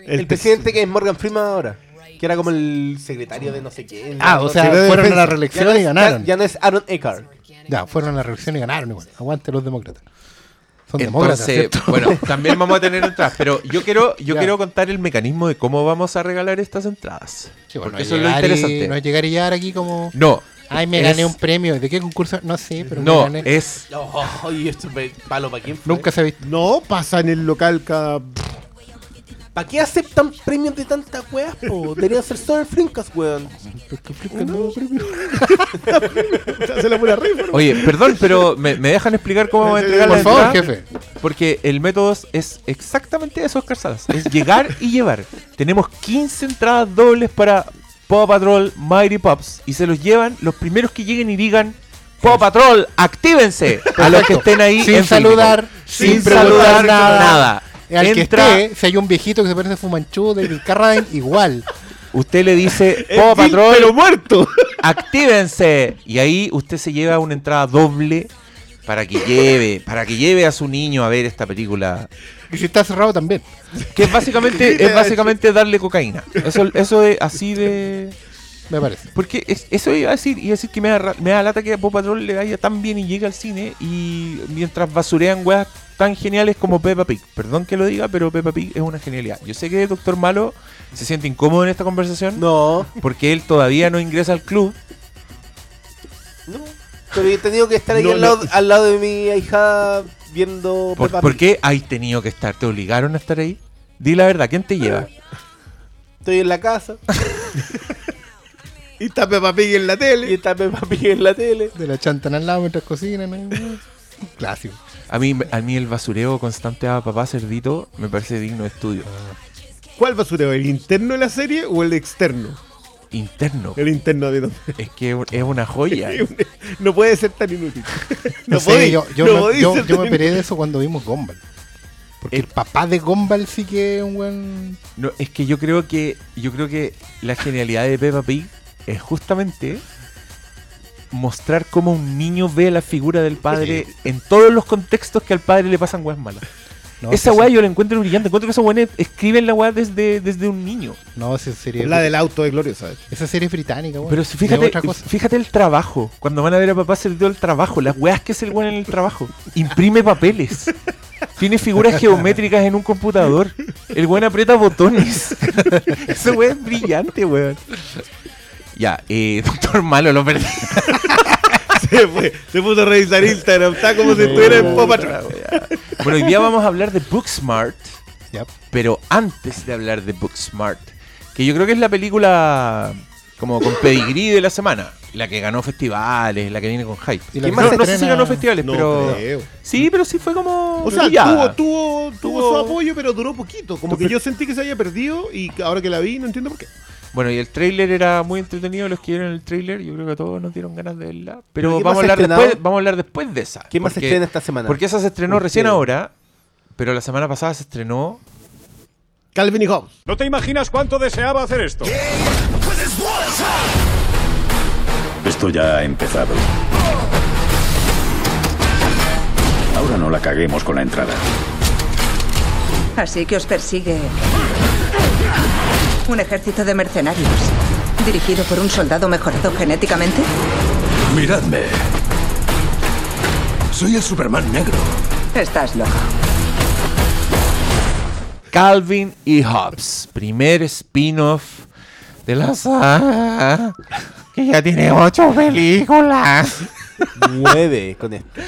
S2: el,
S3: El
S2: presidente que es Morgan Freeman ahora. Que era como el secretario de no sé quién.
S1: Ah,
S2: No
S1: o sea, fueron a la.
S2: Ya
S1: reelección y ganaron.
S2: Ya, ya no es Aaron Eckhart.
S1: Ya, fueron a la reelección y ganaron igual. Aguante los demócratas. Son demócratas,
S4: Entonces, (laughs) bueno, (laughs) también vamos a tener entradas, pero yo quiero, yo
S1: Ya.
S4: quiero contar el mecanismo de cómo vamos a regalar estas entradas.
S1: Sí, bueno,
S4: porque
S1: no
S4: eso es lo
S1: y-
S4: interesante.
S1: no es llegar y llegar aquí como...
S4: No,
S1: Ay, me
S4: Es-
S1: gané un premio. ¿De qué concurso? No sé, pero me
S4: no,
S1: gané.
S4: es
S2: Oh, y esto me palo para quién fue?
S1: Nunca se ha visto.
S3: No, pasa en el local cada.
S2: ¿Para qué aceptan premios de tantas weas, po? Deberían ser solo el Flinkas, weón. (laughs)
S3: La pura rifa.
S4: Oye, perdón, pero ¿me, me dejan explicar cómo vamos a entregar
S1: Por
S4: la
S1: favor,
S4: entrada?
S1: jefe.
S4: Porque el método es exactamente eso, Oscar Salas. Es llegar y llevar. Tenemos 15 entradas dobles para Paw Patrol Mighty Pups. Y se los llevan los primeros que lleguen y digan Paw Patrol, actívense. A los que estén ahí
S1: Sin
S4: en
S1: saludar,
S4: Sin,
S1: sin
S4: saludar nada.
S1: nada. Al que
S4: Entra-
S1: esté, si hay un viejito que se parece a Fumanchu de Carradine, igual.
S4: Usted le dice Paw
S3: Bill,
S4: Patrol,
S3: pero muerto. (laughs)
S4: actívense. Y ahí usted se lleva una entrada doble para que lleve, para que lleve a su niño a ver esta película
S1: Y si está cerrado también.
S4: Que es básicamente, (laughs) es básicamente darle cocaína. Eso, eso es así de.
S1: Me parece.
S4: Porque es- eso iba a decir, iba a decir que me da, me da lata que a Paw Patrol le vaya tan bien y llegue al cine y mientras basurean weas tan geniales como Peppa Pig. Perdón que lo diga, pero Peppa Pig es una genialidad. Yo sé que Doctor Malo se siente incómodo en esta conversación
S2: No,
S4: porque él todavía no ingresa al club.
S2: no. Pero he tenido que estar ahí
S3: No,
S2: al, lado,
S3: no.
S2: al lado de mi hija viendo
S4: ¿Por,
S2: Peppa
S4: por qué hay tenido que estar? ¿Te obligaron a estar ahí? Di la verdad, ¿quién te lleva?
S2: Estoy en la casa (laughs)
S3: Y está Peppa Pig en la
S2: y
S3: tele.
S2: está Peppa Pig en la tele.
S1: De la chantan al lado mientras cocinan. ¿no? Un Clásico.
S4: A mí, a mí el basureo constante a papá cerdito me parece digno de estudio.
S3: ¿Cuál basureo? ¿El interno de la serie o el externo?
S4: Interno.
S3: El interno de donde.
S4: Es que es una joya. (laughs)
S3: No puede ser tan inútil. (laughs)
S1: No,
S3: No
S1: sé, yo, yo
S3: no
S1: me, yo- me peré de eso cuando vimos Gumball. Porque el papá de Gumball sí que es un buen.
S4: No, es que yo creo que yo creo que la genialidad de Peppa Pig es justamente mostrar cómo un niño ve la figura del padre (laughs) en todos los contextos que al padre le pasan weas malas.
S1: No,
S4: esa weá
S1: sí.
S4: yo la encuentro brillante. Encuentro que esos weones escriben la weá desde, desde un niño.
S1: No, esa serie,
S3: La del auto de Gloriosa.
S1: esa serie es británica, weón.
S4: Pero si fíjate, fíjate el trabajo. Cuando van a ver a papá se le dio el trabajo. Las weas que hace el weón en el trabajo. Imprime papeles. Tiene figuras (laughs) geométricas en un computador. El weón aprieta botones. (laughs) Ese weón es brillante, weón. Ya, eh, (laughs) doctor Malo lo perdí.
S3: Se, fue, se puso a revisar Instagram. Está como si estuviera en Pop Patrol.
S4: Bueno, hoy día vamos a hablar de Booksmart.
S1: Ya.
S4: Pero antes de hablar de Booksmart, que yo creo que es la película como con pedigrí de la semana. La que ganó festivales, la que viene con hype.
S1: Y la
S4: No,
S1: que
S4: no,
S1: se
S4: sé si ganó festivales,
S3: No
S4: pero.
S3: creo.
S4: Sí, pero sí fue como.
S3: O sea, tuvo, tuvo, tuvo
S4: Tuvo-
S3: su apoyo, pero duró poquito. Como que yo sentí que se había perdido y ahora que la vi no entiendo por qué.
S4: Bueno, y el tráiler era muy entretenido, los que vieron el tráiler, yo creo que a todos nos dieron ganas de verla.
S2: ¿Pero
S4: vamos a, hablar
S2: estrenado?
S4: después, vamos a hablar después de esa.
S2: ¿Qué más se estrena esta semana?
S4: Porque esa se estrenó recién ahora, pero la semana pasada se estrenó
S3: Calvin y Hobbes.
S5: No te imaginas cuánto deseaba hacer esto.
S6: Esto ya ha empezado. Ahora no la caguemos con la entrada.
S7: Así que os persigue un ejército de mercenarios, dirigido por un soldado mejorado genéticamente.
S8: Miradme. Soy el Superman negro.
S7: Estás loco.
S4: Calvin y Hobbes, primer spin-off de la saga que ya tiene ocho películas.
S2: Nueve con esto.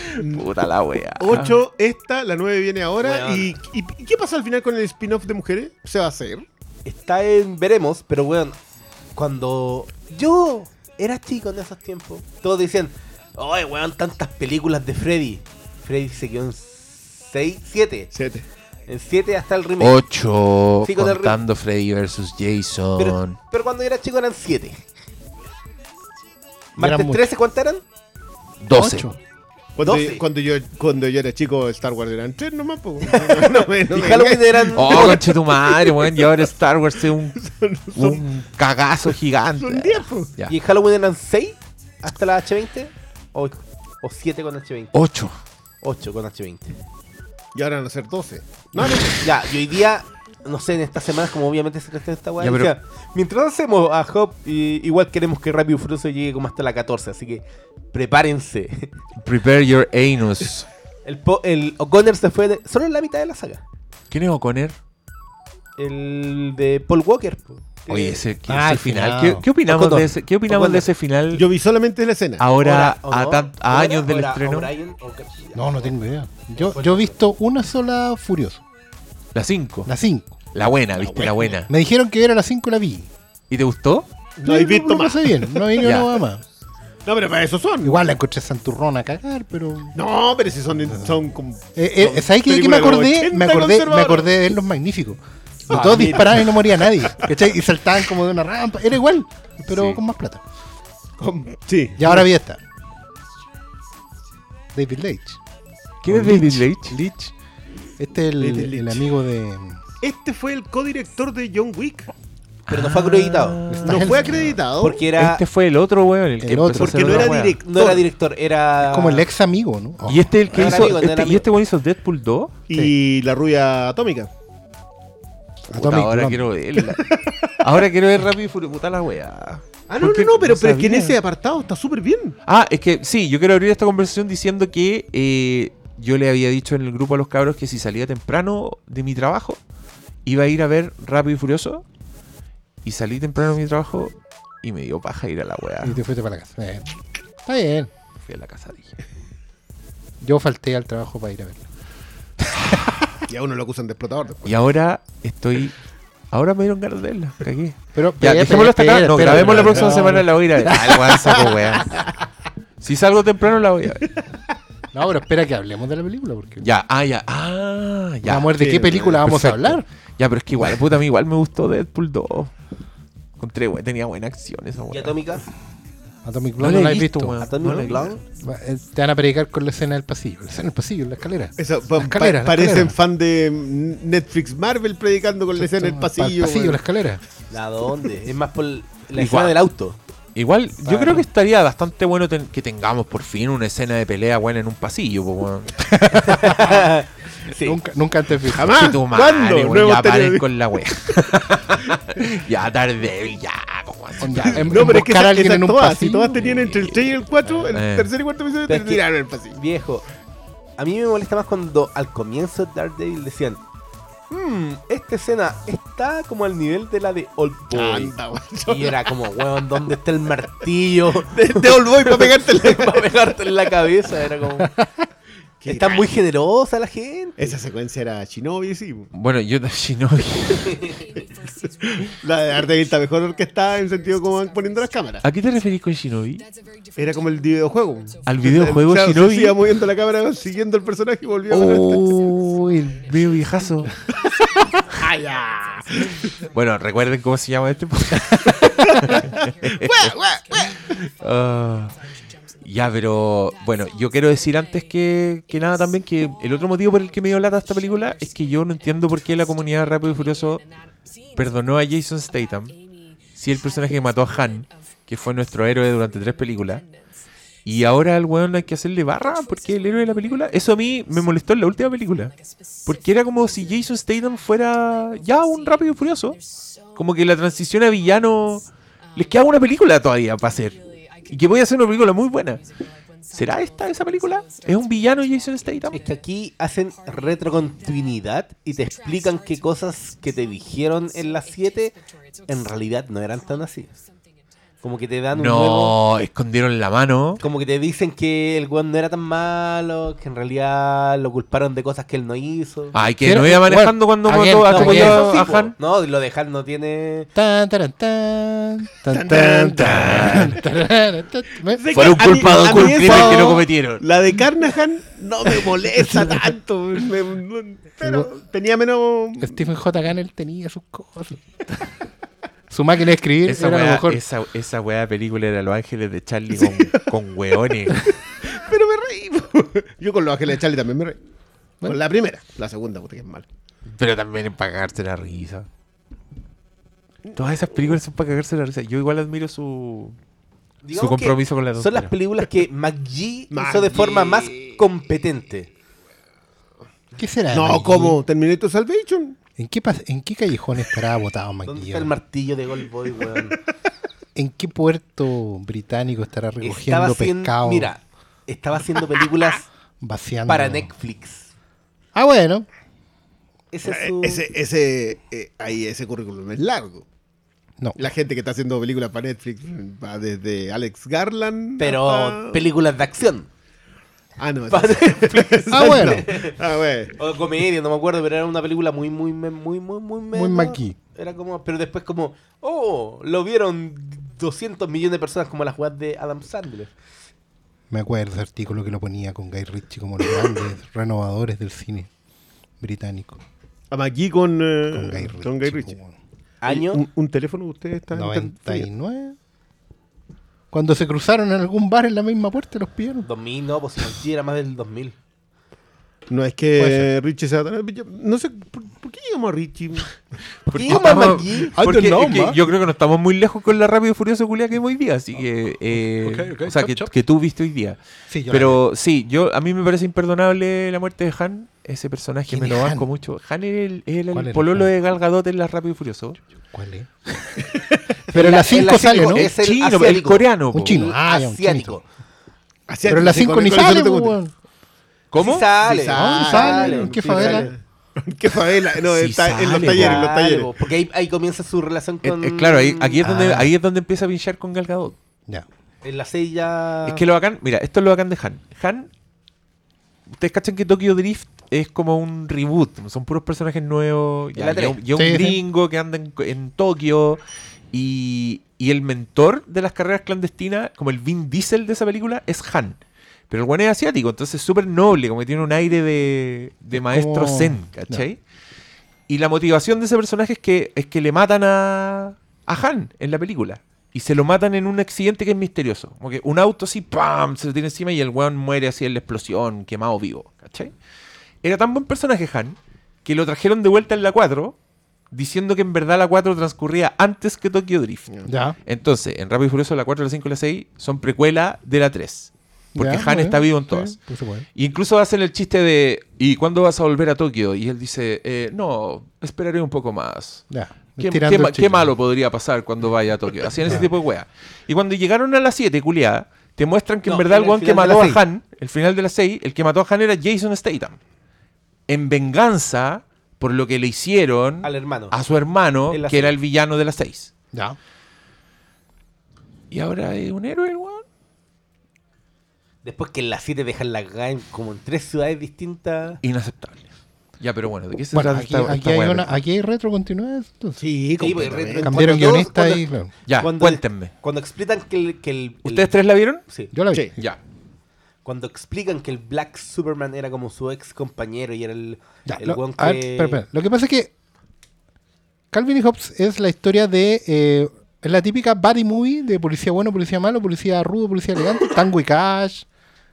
S4: Puta la wea.
S3: 8, esta, la 9 viene ahora. Y, y qué pasa al final con el spin-off de mujeres? ¿Se va a hacer?
S2: Está en veremos, pero weón, cuando yo era chico en esos tiempos, todos decían, oye weón, tantas películas de Freddy. Freddy se quedó en 6, 7.
S3: 7.
S2: En 7 hasta el remake.
S4: Ocho
S2: Sí, con el
S4: contando Freddy versus Jason.
S2: Pero, pero cuando yo era chico eran 7.
S1: eran
S2: Martes
S1: muchos.
S2: 13, ¿cuántas eran?
S4: 12.
S1: Ocho.
S3: Cuando,
S2: 12.
S3: cuando, yo, cuando yo era chico, Star Wars eran 3 nomás. po. (laughs) No, me- no
S2: y Halloween eran.
S4: Oh, conche tu madre, weón. Y ahora Star Wars es un, (laughs) un cagazo gigante.
S3: Son 10, po.
S4: Ya.
S2: ¿Y en Halloween eran 6 hasta la H20? ¿O, o 7 con H20?
S4: Ocho.
S2: 8 con H20.
S3: Y ahora van a ser 12. No, no.
S2: Ya, y hoy día, no sé, en estas semanas, como obviamente se creció esta weá,
S4: pero-
S2: mientras hacemos a Hop, y- igual queremos que Rápido y Furioso llegue como hasta la 14, así que prepárense. (laughs)
S4: Prepare your anus.
S2: El, el O'Connor se fue de- solo en la mitad de la saga.
S4: ¿Quién es O'Connor?
S2: El de Paul Walker.
S4: Oye,
S2: Eh,
S4: ese,
S1: Ah,
S4: ese
S1: el
S4: final.
S1: final.
S4: ¿Qué, qué opinamos, de ese, ¿Qué opinamos de ese final?
S3: Yo vi solamente la escena.
S4: ahora,
S2: ¿o
S4: a, años del
S2: ¿Ahora
S4: estreno.
S1: No, no tengo idea. Yo, yo he visto una sola Furioso,
S4: La 5.
S1: la 5.
S4: La buena, viste, la buena.
S1: Me dijeron que era la 5 y la vi.
S4: ¿Y te gustó?
S3: No he visto más.
S1: pasé bien, no vi ni (laughs)
S4: Ya.
S1: una más.
S3: No, pero para eso son.
S1: Igual la encontré santurrona a cagar, pero.
S3: No, pero si son, son como.
S1: Eh, eh, ¿Sabes qué, de qué
S3: películas
S1: me
S3: de los
S1: acordé?
S3: 80
S1: Me acordé, me
S3: conservadoras.
S1: acordé de Los Magníficos. Y
S2: Ah,
S1: todos
S2: mira.
S1: disparaban y no moría nadie. (laughs) ¿cachai? Y saltaban como de una rampa. Era igual, pero
S4: Sí.
S1: con más plata.
S3: con- sí.
S1: Y ahora vi esta. David Leitch.
S4: ¿Quién es David Leitch?
S1: Leitch. Este es el,
S3: David
S1: el
S3: Leitch.
S1: amigo de.
S3: Este fue el codirector de John Wick.
S2: Pero no fue acreditado.
S1: Está
S3: No fue acreditado.
S2: Porque era.
S4: Este fue el otro, weón. El que
S1: El
S4: empezó
S1: otro.
S3: Porque no era director.
S2: No era director, era.
S1: Es como el ex amigo, ¿no? Oh.
S4: Y este es el que
S2: No
S4: hizo.
S2: amigo,
S4: este- y este weón hizo Deadpool 2.
S3: Y la rubia atómica.
S4: Puta,
S1: Atomic
S4: ahora quiero verla. ahora quiero ver Rápido y Furioso. Puta la weá.
S3: Ah, no, no, no, pero,
S4: no
S3: pero es que en ese apartado está súper bien.
S4: Ah, es que sí, yo quiero abrir esta conversación diciendo que eh, yo le había dicho en el grupo a los cabros que si salía temprano de mi trabajo, iba a ir a ver Rápido y Furioso. Y salí temprano de mi trabajo y me dio paja ir a la weá.
S1: Y te fuiste para la casa. Eh, Está bien.
S4: Fui a la casa, dije.
S1: Yo falté al trabajo para ir a verlo. (laughs)
S3: Y a uno lo acusan de explotador después.
S4: Y ahora estoy. Ahora me dieron ganas de verla, cagué.
S1: Pero,
S4: Ya,
S1: espera,
S4: dejémoslo hasta acá.
S1: espera,
S4: No, grabemos la próxima
S1: no,
S4: semana, la voy a ir a ver. (laughs) Ah, saco weá. (laughs) Si salgo temprano, la voy a ver.
S1: No, pero espera que hablemos de la película. Porque
S4: Ya, ah, ya, ah, ya.
S1: Vamos a ver de qué película vamos
S4: Perfecto.
S1: a hablar.
S4: Ya, pero es que igual, puta, a mí (laughs) igual me gustó Deadpool 2. Encontré, we- tenía buena acción esa
S2: ¿Y
S4: weá.
S2: Atómica?
S1: Atomic
S4: No
S1: Blonde
S4: la
S1: no
S4: he
S1: la has
S4: visto, weón.
S2: Atomic
S4: No he
S2: Blonde.
S1: eh, Te van a predicar con la escena del pasillo. La escena del pasillo, en la escalera.
S3: Eso, pa-
S1: La escalera,
S3: pa-
S1: la
S3: parecen
S1: escalera.
S3: fan de Netflix Marvel predicando con la escena en el pasillo.
S1: El pasillo,
S3: weón.
S1: la escalera.
S2: ¿La dónde? Es más por la
S4: Igual.
S2: escena del auto.
S4: Igual, yo creo que estaría bastante bueno ten- que tengamos por fin una escena de pelea buena en un pasillo, weón. (laughs)
S2: Sí.
S1: Nunca, nunca antes visto.
S3: Jamás.
S4: Tu madre,
S3: ¿Cuándo?
S4: ya paren con la wea. (laughs) ya, tarde, ya, como así.
S1: Ya, en-
S3: No, pero es que
S1: buscar
S3: esas,
S1: a alguien
S3: esas
S1: en un
S3: todas, si
S1: pasillo.
S3: todas tenían entre el 3 y el 4, el
S4: Eh.
S3: tercer y cuarto episodio te tiraron el pasillo.
S2: Viejo, a mí me molesta más cuando al comienzo de Daredevil decían, "Hmm, esta escena está como al nivel de la de Old Boy.
S3: Anda.
S2: Y era como, weón, ¿dónde está el martillo?
S3: De, de Old Boy para (laughs) pegarte la...
S2: para pegarte en la cabeza. Era como.
S3: Qué
S2: Está
S3: gran-
S2: muy generosa la gente.
S3: Esa secuencia era Shinobi, sí.
S4: Bueno, yo Shinobi.
S3: La de Daredevil está mejor orquestada en sentido como van poniendo las cámaras.
S4: ¿A qué te referís con Shinobi?
S3: Era como el videojuego.
S4: ¿Al videojuego
S3: Claro,
S4: Shinobi?
S3: Se iba moviendo la cámara siguiendo el personaje y volvía a
S4: Oh, el medio viejazo. (laughs)
S3: ¡Ah!
S4: Bueno, recuerden cómo se llama este podcast. (laughs) Ah, ya, pero bueno, yo quiero decir antes que, que nada también que el otro motivo por el que me dio lata esta película es que yo no entiendo por qué la comunidad de Rápido y Furioso perdonó a Jason Statham si el personaje que mató a Han, que fue nuestro héroe durante tres películas, y ahora al weón hay que hacerle barra porque el héroe de la película. Eso a mí me molestó en la última película. Porque era como si Jason Statham fuera ya un rápido y furioso. Como que la transición a villano. Les queda una película todavía para hacer. Y que voy a hacer una película muy buena. ¿Será esta esa película? ¿Es un villano Jason Statham?
S2: Es que aquí hacen retrocontinuidad y te explican qué cosas que te dijeron en las 7 en realidad no eran tan así. Como que te dan un nuevo-
S4: No, escondieron la mano.
S2: Como que te dicen que el weón no era tan malo, que en realidad lo culparon de cosas que él no hizo.
S4: Ay, que no iba manejando
S1: bueno,
S4: cuando mató
S1: no,
S4: a. Han.
S2: No, lo de Han no tiene...
S1: Tan, taran, tan, tan, tan, tan, tan.
S4: Fueron culpados con crimen que no cometieron.
S3: La de Carnahan no me molesta (laughs) tanto. me- pero tenía menos.
S1: Stephen J. Cannell tenía sus cosas. (laughs) Su máquina de escribir
S4: Esa
S1: era lo
S4: weá,
S1: mejor.
S4: esa, esa weá de película era Los Ángeles de Charlie con, con weones. (laughs)
S3: Pero me reí. Yo con los ángeles de Charlie también me reí. Con la primera. La segunda, porque es mal.
S4: Pero también es para cagarse la risa. Todas esas películas son para cagarse la risa. Yo igual admiro su, su compromiso con la
S2: Son
S4: tontera.
S2: las películas que McGee hizo de forma más competente.
S1: ¿Qué será?
S3: No, como Terminator Salvation.
S1: ¿En qué, ¿En qué callejón estará botado
S2: ¿Dónde
S1: Maggie?
S2: está el martillo de Goldboy, weón? (laughs)
S1: ¿En qué puerto británico estará
S2: Estaba
S1: recogiendo
S2: haciendo,
S1: pescado?
S2: mira, estaba haciendo películas (laughs)
S1: vaciando.
S2: para Netflix.
S1: Ah, bueno.
S2: Ese es
S3: Eh,
S2: su...
S3: Ese, ese, eh, ahí ese currículum es largo.
S1: No.
S3: La gente que está haciendo películas para Netflix va desde Alex Garland.
S2: Pero
S3: hasta-
S2: películas de acción.
S3: Ah, no. (laughs)
S2: Para.
S1: Ah, bueno. (laughs)
S3: Ah, bueno.
S2: O comedia, no me acuerdo, pero era una película muy, muy, muy, muy, muy, muy,
S1: Muy.
S2: Era como, pero después como, oh, lo vieron 200 millones de personas como las jugadas de Adam Sandler.
S1: Me acuerdo ese artículo que lo ponía con Guy Ritchie como los grandes (laughs) renovadores del cine británico.
S3: A McGee con, eh,
S1: Con Guy Ritchie.
S3: con Guy Ritchie.
S2: Año
S3: ¿Un, un teléfono usted está
S1: 99. Cuando se cruzaron en algún bar en la misma puerta los pillaron.
S2: 2000, no, pues si era más del 2000.
S3: No es que. Richie sea tan- No sé, ¿por, por qué llegamos a Richie? (laughs)
S2: ¿Por qué McGee?
S1: I don't
S4: Porque
S1: know,
S4: es que
S1: ma.
S4: yo creo que no estamos muy lejos con la rápido y furioso culia que vimos hoy día, así que eh, o sea
S1: chop,
S4: que,
S1: chop.
S4: que tú viste hoy día.
S1: Sí, yo
S4: Pero sí, yo a mí me parece imperdonable la muerte de Han, ese personaje
S1: ¿Quién
S4: me
S1: es
S4: lo
S1: Han?
S4: banco mucho. Han era el, era
S1: ¿Cuál
S4: el pololo de Gal Gadot en la rápido y furioso.
S1: ¿Cuál es? (laughs) Pero en
S2: la-
S1: la 5
S2: en la
S1: sale, ¿no?
S2: es el
S4: chino, el coreano.
S1: Un chino. Ah, ya, un
S2: asiático.
S1: Pero en la 5 ni sale.
S4: ¿Cómo?
S2: Sí sale.
S3: Sí
S1: ¿Dónde sale? ¿En qué
S2: sí
S1: favela?
S2: sale.
S3: ¿Qué favela? No,
S4: Sí
S3: está en los
S4: sale,
S3: talleres, en los
S2: Sale,
S3: talleres.
S2: po, Porque ahí, ahí comienza su relación
S4: Eh,
S2: con...
S4: eh, claro, ahí, aquí es donde,
S1: Ah.
S4: ahí es donde empieza a pinchar con Gal Gadot.
S1: Ya.
S2: En la 6 ya...
S4: Es que lo bacán, mira, esto es lo bacán de Han. Han, ustedes cachan que Tokyo Drift es como un reboot, son puros personajes nuevos, ya, ya ya un
S1: Sí, sí.
S4: gringo que anda en, en Tokio y, y el mentor de las carreras clandestinas, como el Vin Diesel de esa película, es Han. Pero el buen es asiático, entonces es súper noble, como que tiene un aire de, de maestro zen, ¿cachai? Y la motivación de ese personaje es que, es que le matan a, a Han en la película. Y se lo matan en un accidente que es misterioso. Como que un auto así, ¡pam! Se lo tiene encima y el weón muere así en la explosión, quemado vivo. ¿Cachai? Era tan buen personaje Han que lo trajeron de vuelta en la 4 diciendo que en verdad la 4 transcurría antes que Tokyo Drift.
S1: Ya.
S4: Entonces, en Rápido y Furioso la 4, la 5 y la 6 son precuela de la 3. Porque
S1: Ya,
S4: Han
S1: bueno,
S4: está vivo en
S1: sí,
S4: todas.
S1: pues.
S4: Y incluso hacen el chiste de ¿y cuándo vas a volver a Tokio? Y él dice, eh, no, esperaré un poco más.
S1: Ya.
S4: ¿Qué, malo podría pasar cuando vaya a Tokio? Hacían ese tipo de weas. Y cuando llegaron a las 7, culiada, te muestran que en verdad
S2: en
S4: el
S2: el
S4: que
S2: final de
S4: mató
S2: la
S4: a. Han, el final de las 6, el que mató a Han era Jason Statham. En venganza por lo que le hicieron
S2: Al hermano.
S4: a su hermano,
S2: En la
S4: que era
S2: seis.
S4: el villano de las 6.
S1: Ya.
S4: Y ahora es un héroe, el weón.
S2: Después que en la 7 dejan la cagada en- como en tres ciudades distintas.
S4: Inaceptable. Ya, pero bueno, ¿de qué se
S1: Bueno,
S4: trata
S1: aquí,
S4: esta-
S1: aquí
S4: esta
S1: hay
S4: weá?
S1: una, aquí hay retrocontinuidad. entonces.
S3: Sí,
S2: Sí, pues,
S3: completamente.
S2: re-
S1: Cambiaron
S2: cuando todos-
S1: guionista
S2: cuando-
S1: y. claro.
S4: Ya,
S2: cuando-
S4: cuéntenme.
S2: Cuando explican que el, que el- el-
S4: ¿Ustedes tres la vieron?
S2: sí.
S1: Yo la vi.
S3: Sí.
S4: Ya.
S2: Cuando explican que el Black Superman era como su ex compañero y era el,
S1: Ya,
S2: el
S1: lo,
S2: weón
S1: a ver,
S2: que-
S1: espera, espera. Lo que pasa es que Calvin y Hobbes es la historia de. eh, es la típica body movie de policía bueno, policía malo, policía rudo, policía elegante, (laughs) tango y cash.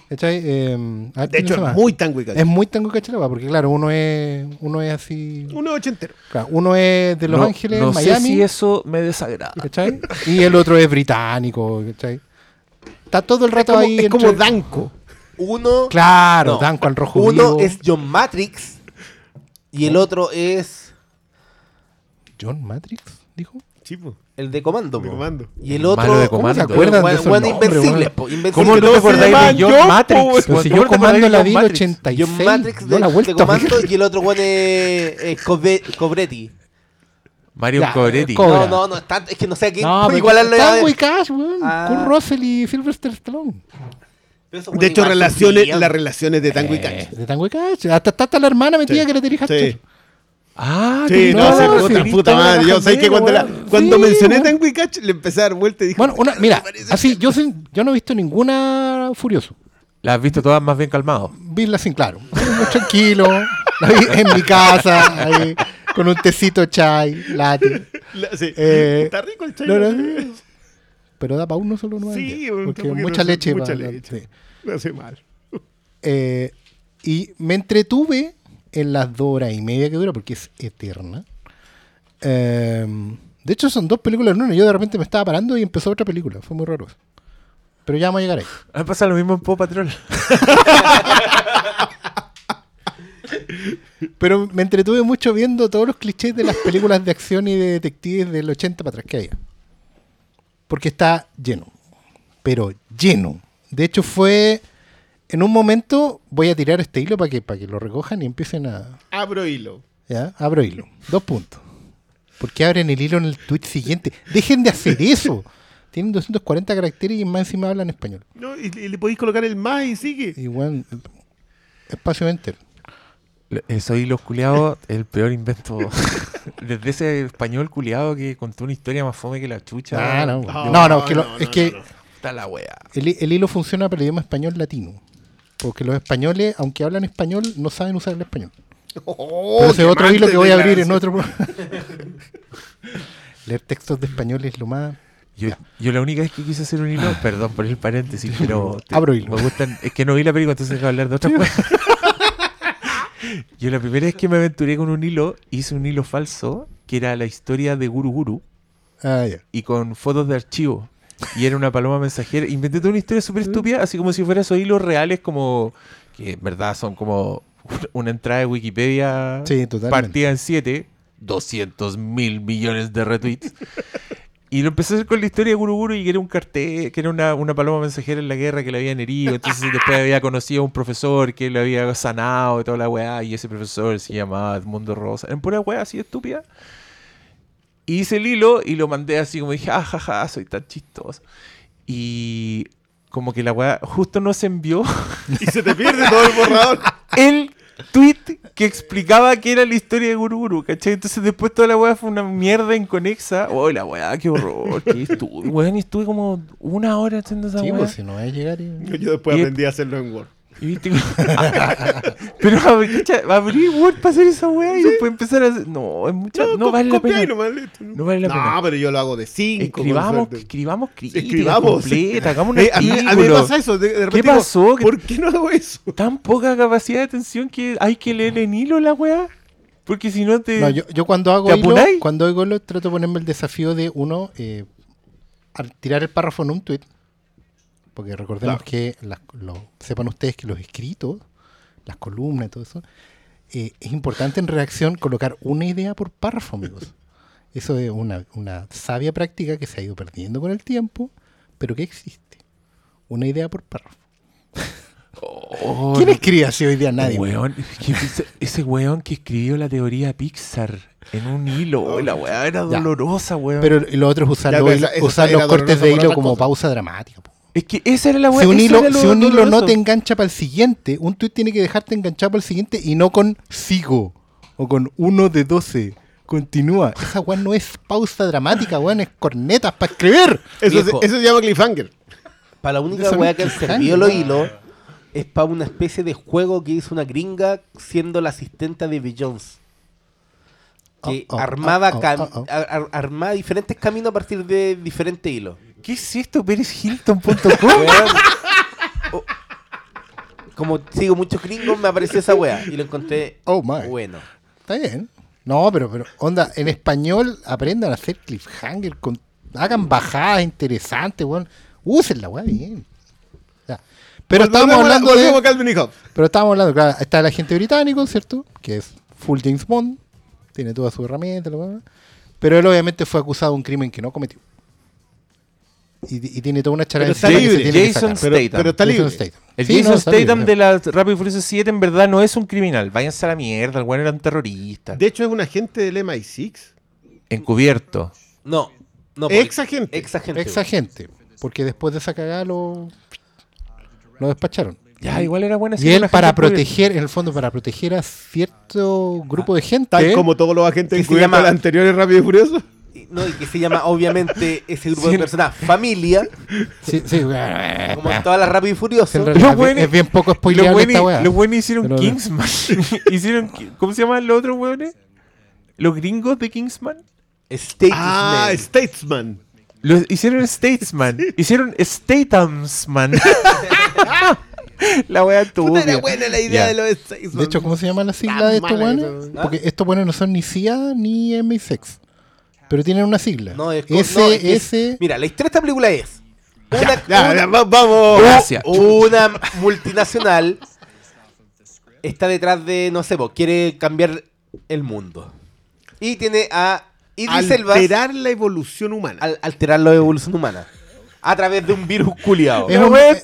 S1: ¿cachai? Eh,
S3: De
S1: ¿quién
S3: hecho, es muy tango y
S1: Es muy tango y cash, la weá, porque claro, uno es, uno es así.
S3: Uno ochentero.
S1: claro, uno es de Los
S4: No-
S1: Ángeles,
S4: no
S1: Miami.
S4: sé si eso me desagrada.
S1: ¿cachai? Y el otro es británico, ¿cachai? Está todo el
S3: Es
S1: rato
S3: como,
S1: ahí.
S3: es como Danco.
S2: Uno,
S1: Claro,
S2: no,
S1: Danco al rojo
S2: uno
S1: vivo.
S2: es John Matrix y el otro es
S1: John Matrix, dijo.
S3: Sí, pues.
S2: el de Comando.
S3: De
S2: po.
S3: Comando.
S2: Y el
S4: Malo
S2: otro...
S4: de
S1: ¿Cómo se
S4: Comando.
S1: acuerdan de esos nombres,
S2: po, Invencibles.
S4: ¿Cómo no te acordáis de John
S3: John,
S4: Matrix?
S3: po?
S1: Pero si
S4: ¿Cómo
S1: yo comando
S4: de
S1: la
S4: John
S1: vi el
S4: Matrix?
S1: 86,
S2: John Matrix de,
S1: la
S2: de
S1: vuelta.
S2: Comando y el otro weón es, es Cobe- Cobretti.
S4: Mario
S1: Ya,
S4: Cobretti.
S1: co- Cobra.
S2: No, no, no, es, tanto, es que no sé a quién
S1: No,
S2: igualarlo ya.
S1: Tango y Cash, weón.
S2: Ah.
S1: Kurt Russell y Sylvester Stallone.
S3: De hecho, relaciones, las relaciones de Tango y
S1: Eh,
S3: Cash.
S1: de Tango y Cash. Hasta, hasta, hasta la hermana metía
S3: Sí.
S1: que le Hatcher.
S3: Sí.
S4: Ah,
S3: Sí,
S4: que
S3: no,
S1: no,
S3: sí,
S1: sí,
S3: puta, puta madre. Yo sé que cuando, la- cuando
S1: Sí,
S3: mencioné
S1: weón.
S3: Tango y Cash le empecé a dar vuelta y dije.
S1: Bueno, una, mira, así, yo, sin- yo no he visto ninguna Furioso.
S4: Las has visto todas más bien calmado.
S1: Vi la sin claro. Muy tranquilo. La vi en mi casa, ahí, con un tecito chai, latte.
S3: La- sí.
S1: Eh,
S3: Está rico el chai.
S1: no, no. Pero da para uno solo no
S3: Sí,
S1: porque mucha
S3: sí,
S1: leche.
S3: mucha leche.
S1: sí.
S3: No hace mal. (laughs)
S1: Eh, y me entretuve en las dos horas y media que dura, porque es eterna. Eh, de hecho, son dos películas en una. Yo de repente me estaba parando y empezó otra película. Fue muy raro. Pero ya vamos a llegar ahí.
S4: A mí pasa lo mismo en Pop Patrol. (laughs)
S1: Pero me entretuve mucho viendo todos los clichés de las películas de acción y de detectives del 80 para atrás que había. Porque está lleno. Pero lleno. De hecho, fue. En un momento voy a tirar este hilo para que, para que lo recojan y empiecen a.
S3: Abro hilo.
S1: Ya, abro hilo. Dos puntos. ¿Por qué abren el hilo en el tweet siguiente? Dejen de hacer eso. (laughs) Tienen 240 caracteres y más encima hablan español.
S3: No, y, y le podéis colocar el más y sigue.
S1: Bueno, espacio enter.
S4: Eh, Soy los culiados, el peor invento. (laughs) Desde ese español culiado que contó una historia más fome que la chucha.
S1: Ah, no,
S3: no,
S1: no, que, lo-
S3: no,
S1: es
S3: no,
S1: que
S3: no, no.
S4: Está la wea.
S1: El, el hilo funciona para el idioma español latino. Porque los españoles, aunque hablan español, no saben usar el español.
S3: Oh,
S1: Pero ese otro hilo que voy a abrir en otro. (laughs) Leer textos de español es lo más.
S4: Yo, yo la única vez que quise hacer un hilo, (laughs) perdón por el paréntesis, pero
S1: Abro hilo.
S4: me gustan, es que no vi la película, entonces voy a hablar de otras (laughs) cosas. Yo la primera vez que me aventuré con un hilo, hice un hilo falso, que era la historia de Guru Guru,
S1: Ah, ya.
S4: y con fotos de archivo. Y era una paloma mensajera. Inventé toda una historia súper estúpida, así como si fuera esos hilos reales, como que en verdad son como una entrada de Wikipedia
S1: Sí, totalmente.
S4: partida en 7, 200 mil millones de retweets. Y lo empecé a hacer con la historia de Guru Guru y que era un cartel, que era una, una paloma mensajera en la guerra que le habían herido. Entonces después había conocido a un profesor que lo había sanado y toda la weá. Y ese profesor se llamaba Edmundo Rosa. En pura weá así estúpida. Y hice el hilo y lo mandé así como dije, ah, jaja, soy tan chistoso. Y como que la weá justo no se envió (laughs)
S3: Y se te pierde todo el borrador. (laughs)
S4: el tweet que explicaba que era la historia de Guru Guru, ¿cachai? Entonces después toda la weá fue una mierda inconexa. Oh, la weá, qué horror, qué estuve, weón, y estuve como una hora haciendo esa
S1: Sí,
S4: weá.
S1: pues si no va a llegar. y-
S3: Yo después
S4: Y-
S3: aprendí a hacerlo en Word.
S4: Y viste que- (laughs) Pero abrí, Word para hacer esa weá y después empezar a hacer... No, es mucha... No,
S3: co-
S4: vale la pena.
S3: nomás, ¿no?
S4: No vale la
S3: No,
S4: pena.
S3: pero yo lo hago de 5.
S4: Escribamos, escribamos crítica
S3: Escribamos.
S4: completa, hagamos un (laughs)
S3: Eh, a, mí, a mí me pasa eso. De, de repente
S4: ¿Qué
S3: digo,
S4: pasó?
S3: ¿Por qué no hago eso?
S4: Tan poca capacidad de atención que hay que leer en hilo la weá. Porque si no te...
S1: No, yo, yo cuando hago
S4: ¿Te
S1: hilo,
S4: apuráis?
S1: cuando hago hilo, trato de ponerme el desafío de uno, eh, al tirar el párrafo en un tweet. Porque recordemos
S3: Claro.
S1: que, las- lo- sepan ustedes que los escritos, las columnas y todo eso, eh, es importante en redacción colocar una idea por párrafo, amigos. (laughs) Eso es una, una sabia práctica que se ha ido perdiendo con el tiempo, pero que existe. Una idea por párrafo.
S4: Oh,
S1: ¿Quién escribe así hoy día? Nadie.
S4: Weón, ese, weón que escribió la teoría Pixar en un hilo, la weá era
S1: Ya.
S4: dolorosa, weón.
S1: Pero lo otro es usar,
S3: Ya,
S1: los usar cortes de hilo como pausa dramática. po.
S4: Es que esa era la
S1: Si
S4: weá.
S1: un hilo, si un hilo no te engancha para el siguiente, un tweet tiene que dejarte enganchado para el siguiente y no con sigo o con uno de 12. Continúa. Esa weá no es pausa dramática, weón, es cornetas para escribir.
S3: Eso,
S2: Viejo.
S3: se, eso se llama cliffhanger.
S2: Para la única weá que han servido los
S1: weón.
S2: hilos es para una especie de juego que hizo una gringa siendo la asistente de Jones. Que
S1: Oh, oh,
S2: armaba,
S1: oh, oh,
S2: cam-
S1: oh, oh.
S2: ar- ar- armaba diferentes caminos a partir de diferentes hilos.
S4: ¿Qué es esto? PeresHilton.com.
S2: Weón. Oh. Como sigo muchos gringos, me apareció esa weá y lo encontré
S1: Oh, my.
S2: bueno.
S1: Está bien. No, pero, pero, onda, en español aprendan a hacer cliffhanger, con, hagan bajadas interesantes, weón. Úsenla, weón, bien. Ya. Pero estábamos
S3: Volvemos
S1: hablando de...
S3: a Calvin y Hobbes.
S1: Pero estábamos hablando, claro, está el agente británico, ¿cierto? Que es full James Bond, tiene todas sus herramientas, la weá. pero él obviamente fue acusado de un crimen que no cometió. Y, y tiene toda una charla
S3: está libre.
S4: Jason.
S3: Pero,
S4: Statham.
S3: pero está
S1: Jason
S3: libre.
S1: Statham.
S4: El
S1: Sí,
S4: Jason
S1: no, libre,
S4: Statham de la Rápido y Furioso 7 en verdad no es un criminal. Váyanse a la mierda, el weón era un terrorista.
S3: De hecho, es un agente del MI6.
S4: Encubierto.
S2: No, no.
S3: Ex agente.
S2: Ex agente.
S1: Ex agente, porque después de esa cagada lo, lo despacharon.
S4: Ya, igual era buena.
S1: Y él para proteger, en el fondo, para proteger a cierto grupo de gente,
S3: Tal como todos los agentes
S2: Que se
S3: anteriores Rápido y Furioso.
S2: Y- No, y que se llama obviamente ese grupo
S4: Sí.
S2: de personas familia,
S1: sí, sí,
S2: como en todas las Rápido y Furioso.
S4: Los buenos-
S1: es bien poco
S4: buenos
S1: weá.
S4: los buenos hicieron
S1: Pero-
S4: Kingsman. (laughs) hicieron, ¿Cómo se llaman los otros weones? ¿Los gringos de Kingsman?
S2: Statesman.
S3: Ah, Statesman.
S4: Hicieron Statesman. (laughs) hicieron Stathamsman. (laughs) la wea tuya.
S3: era buena la idea de los Statesman.
S1: De hecho, ¿cómo se llama la sigla
S3: Tan
S1: de estos
S3: esa-
S1: Porque estos weones no son ni CIA ni MI6. Pero tienen una sigla.
S2: No, es
S1: S,
S2: no, es que es-
S1: S.
S2: Mira, la historia de esta película es una,
S3: Ya,
S2: una-
S3: ya, va- vamos.
S4: Gracias.
S2: una multinacional está detrás de, no sé, po, quiere cambiar el mundo. Y tiene a Idris
S3: Alterar la evolución humana.
S2: al alterar la evolución humana. A través de un virus culiado.
S1: Es
S4: La
S1: un-
S4: weón.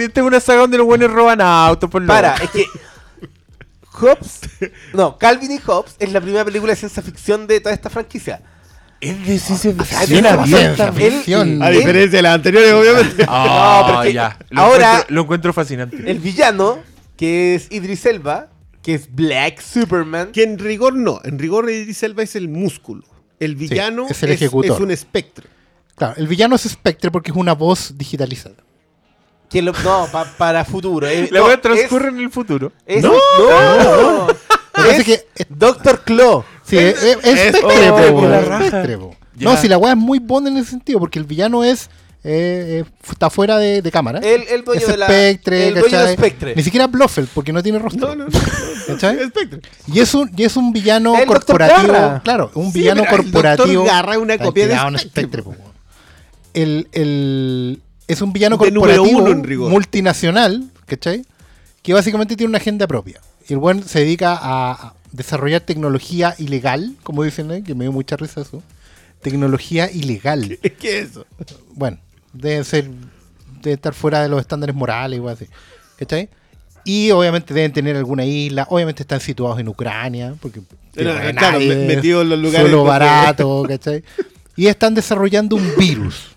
S4: Esta es una saga donde los buenos roban autos, por lo
S2: Para, es que Hobbes, no, Calvin y Hobbes es la primera película de ciencia ficción de toda esta franquicia.
S4: Es de ciencia
S1: Ciencia
S4: ficción abierta.
S1: ficción.
S3: A diferencia de las anteriores, obviamente.
S4: Ah, (laughs)
S2: No, es
S4: ya. Lo
S2: ahora-
S4: encuentro- lo encuentro fascinante.
S2: El villano, que es Idris Elba, que es Black Superman.
S3: Que en rigor no. En rigor Idris Elba es el músculo. El villano
S1: es el ejecutor.
S3: es un espectro.
S1: Claro, el villano es Spectre porque es una voz digitalizada.
S2: Que lo- no, pa- para futuro. eh,
S4: La
S2: no, es-
S4: transcurre en el futuro.
S2: es-
S1: ¡No!
S2: no,
S1: Me parece
S2: es
S1: que-
S2: Doctor Claw.
S1: Sí, es, es- es
S3: es-
S1: Spectre,
S4: oh,
S1: po,
S4: la raja.
S1: Spectre. No, si la weá es muy Bond en ese sentido, porque el villano es. eh, eh, está fuera de, de cámara.
S2: El, el dueño
S1: es
S2: de la. El dueño de. Spectre.
S1: Ni siquiera Bluffel, porque no tiene rostro.
S3: No, no, no.
S1: Y es un, y es un villano
S2: El
S1: corporativo. Claro, un
S3: Sí,
S1: villano corporativo.
S3: Garra es una copia de Spectre,
S1: Spectre, po, el, el- es un villano
S3: De
S1: corporativo
S3: uno en rigor.
S1: multinacional, ¿cachai? Que básicamente tiene una agenda propia. Y el buen se dedica a desarrollar tecnología ilegal, como dicen, ¿eh? que me dio mucha risa eso. Tecnología ilegal. (laughs)
S3: Es que eso.
S1: Bueno, debe ser, debe estar fuera de los estándares morales, igual así. ¿Cachai? Y obviamente deben tener alguna isla, obviamente están situados en Ucrania, porque
S3: Pero, claro,
S1: nadie,
S3: me- metidos en los lugares donde-
S1: barato, ¿cachai? (laughs) Y están desarrollando un virus.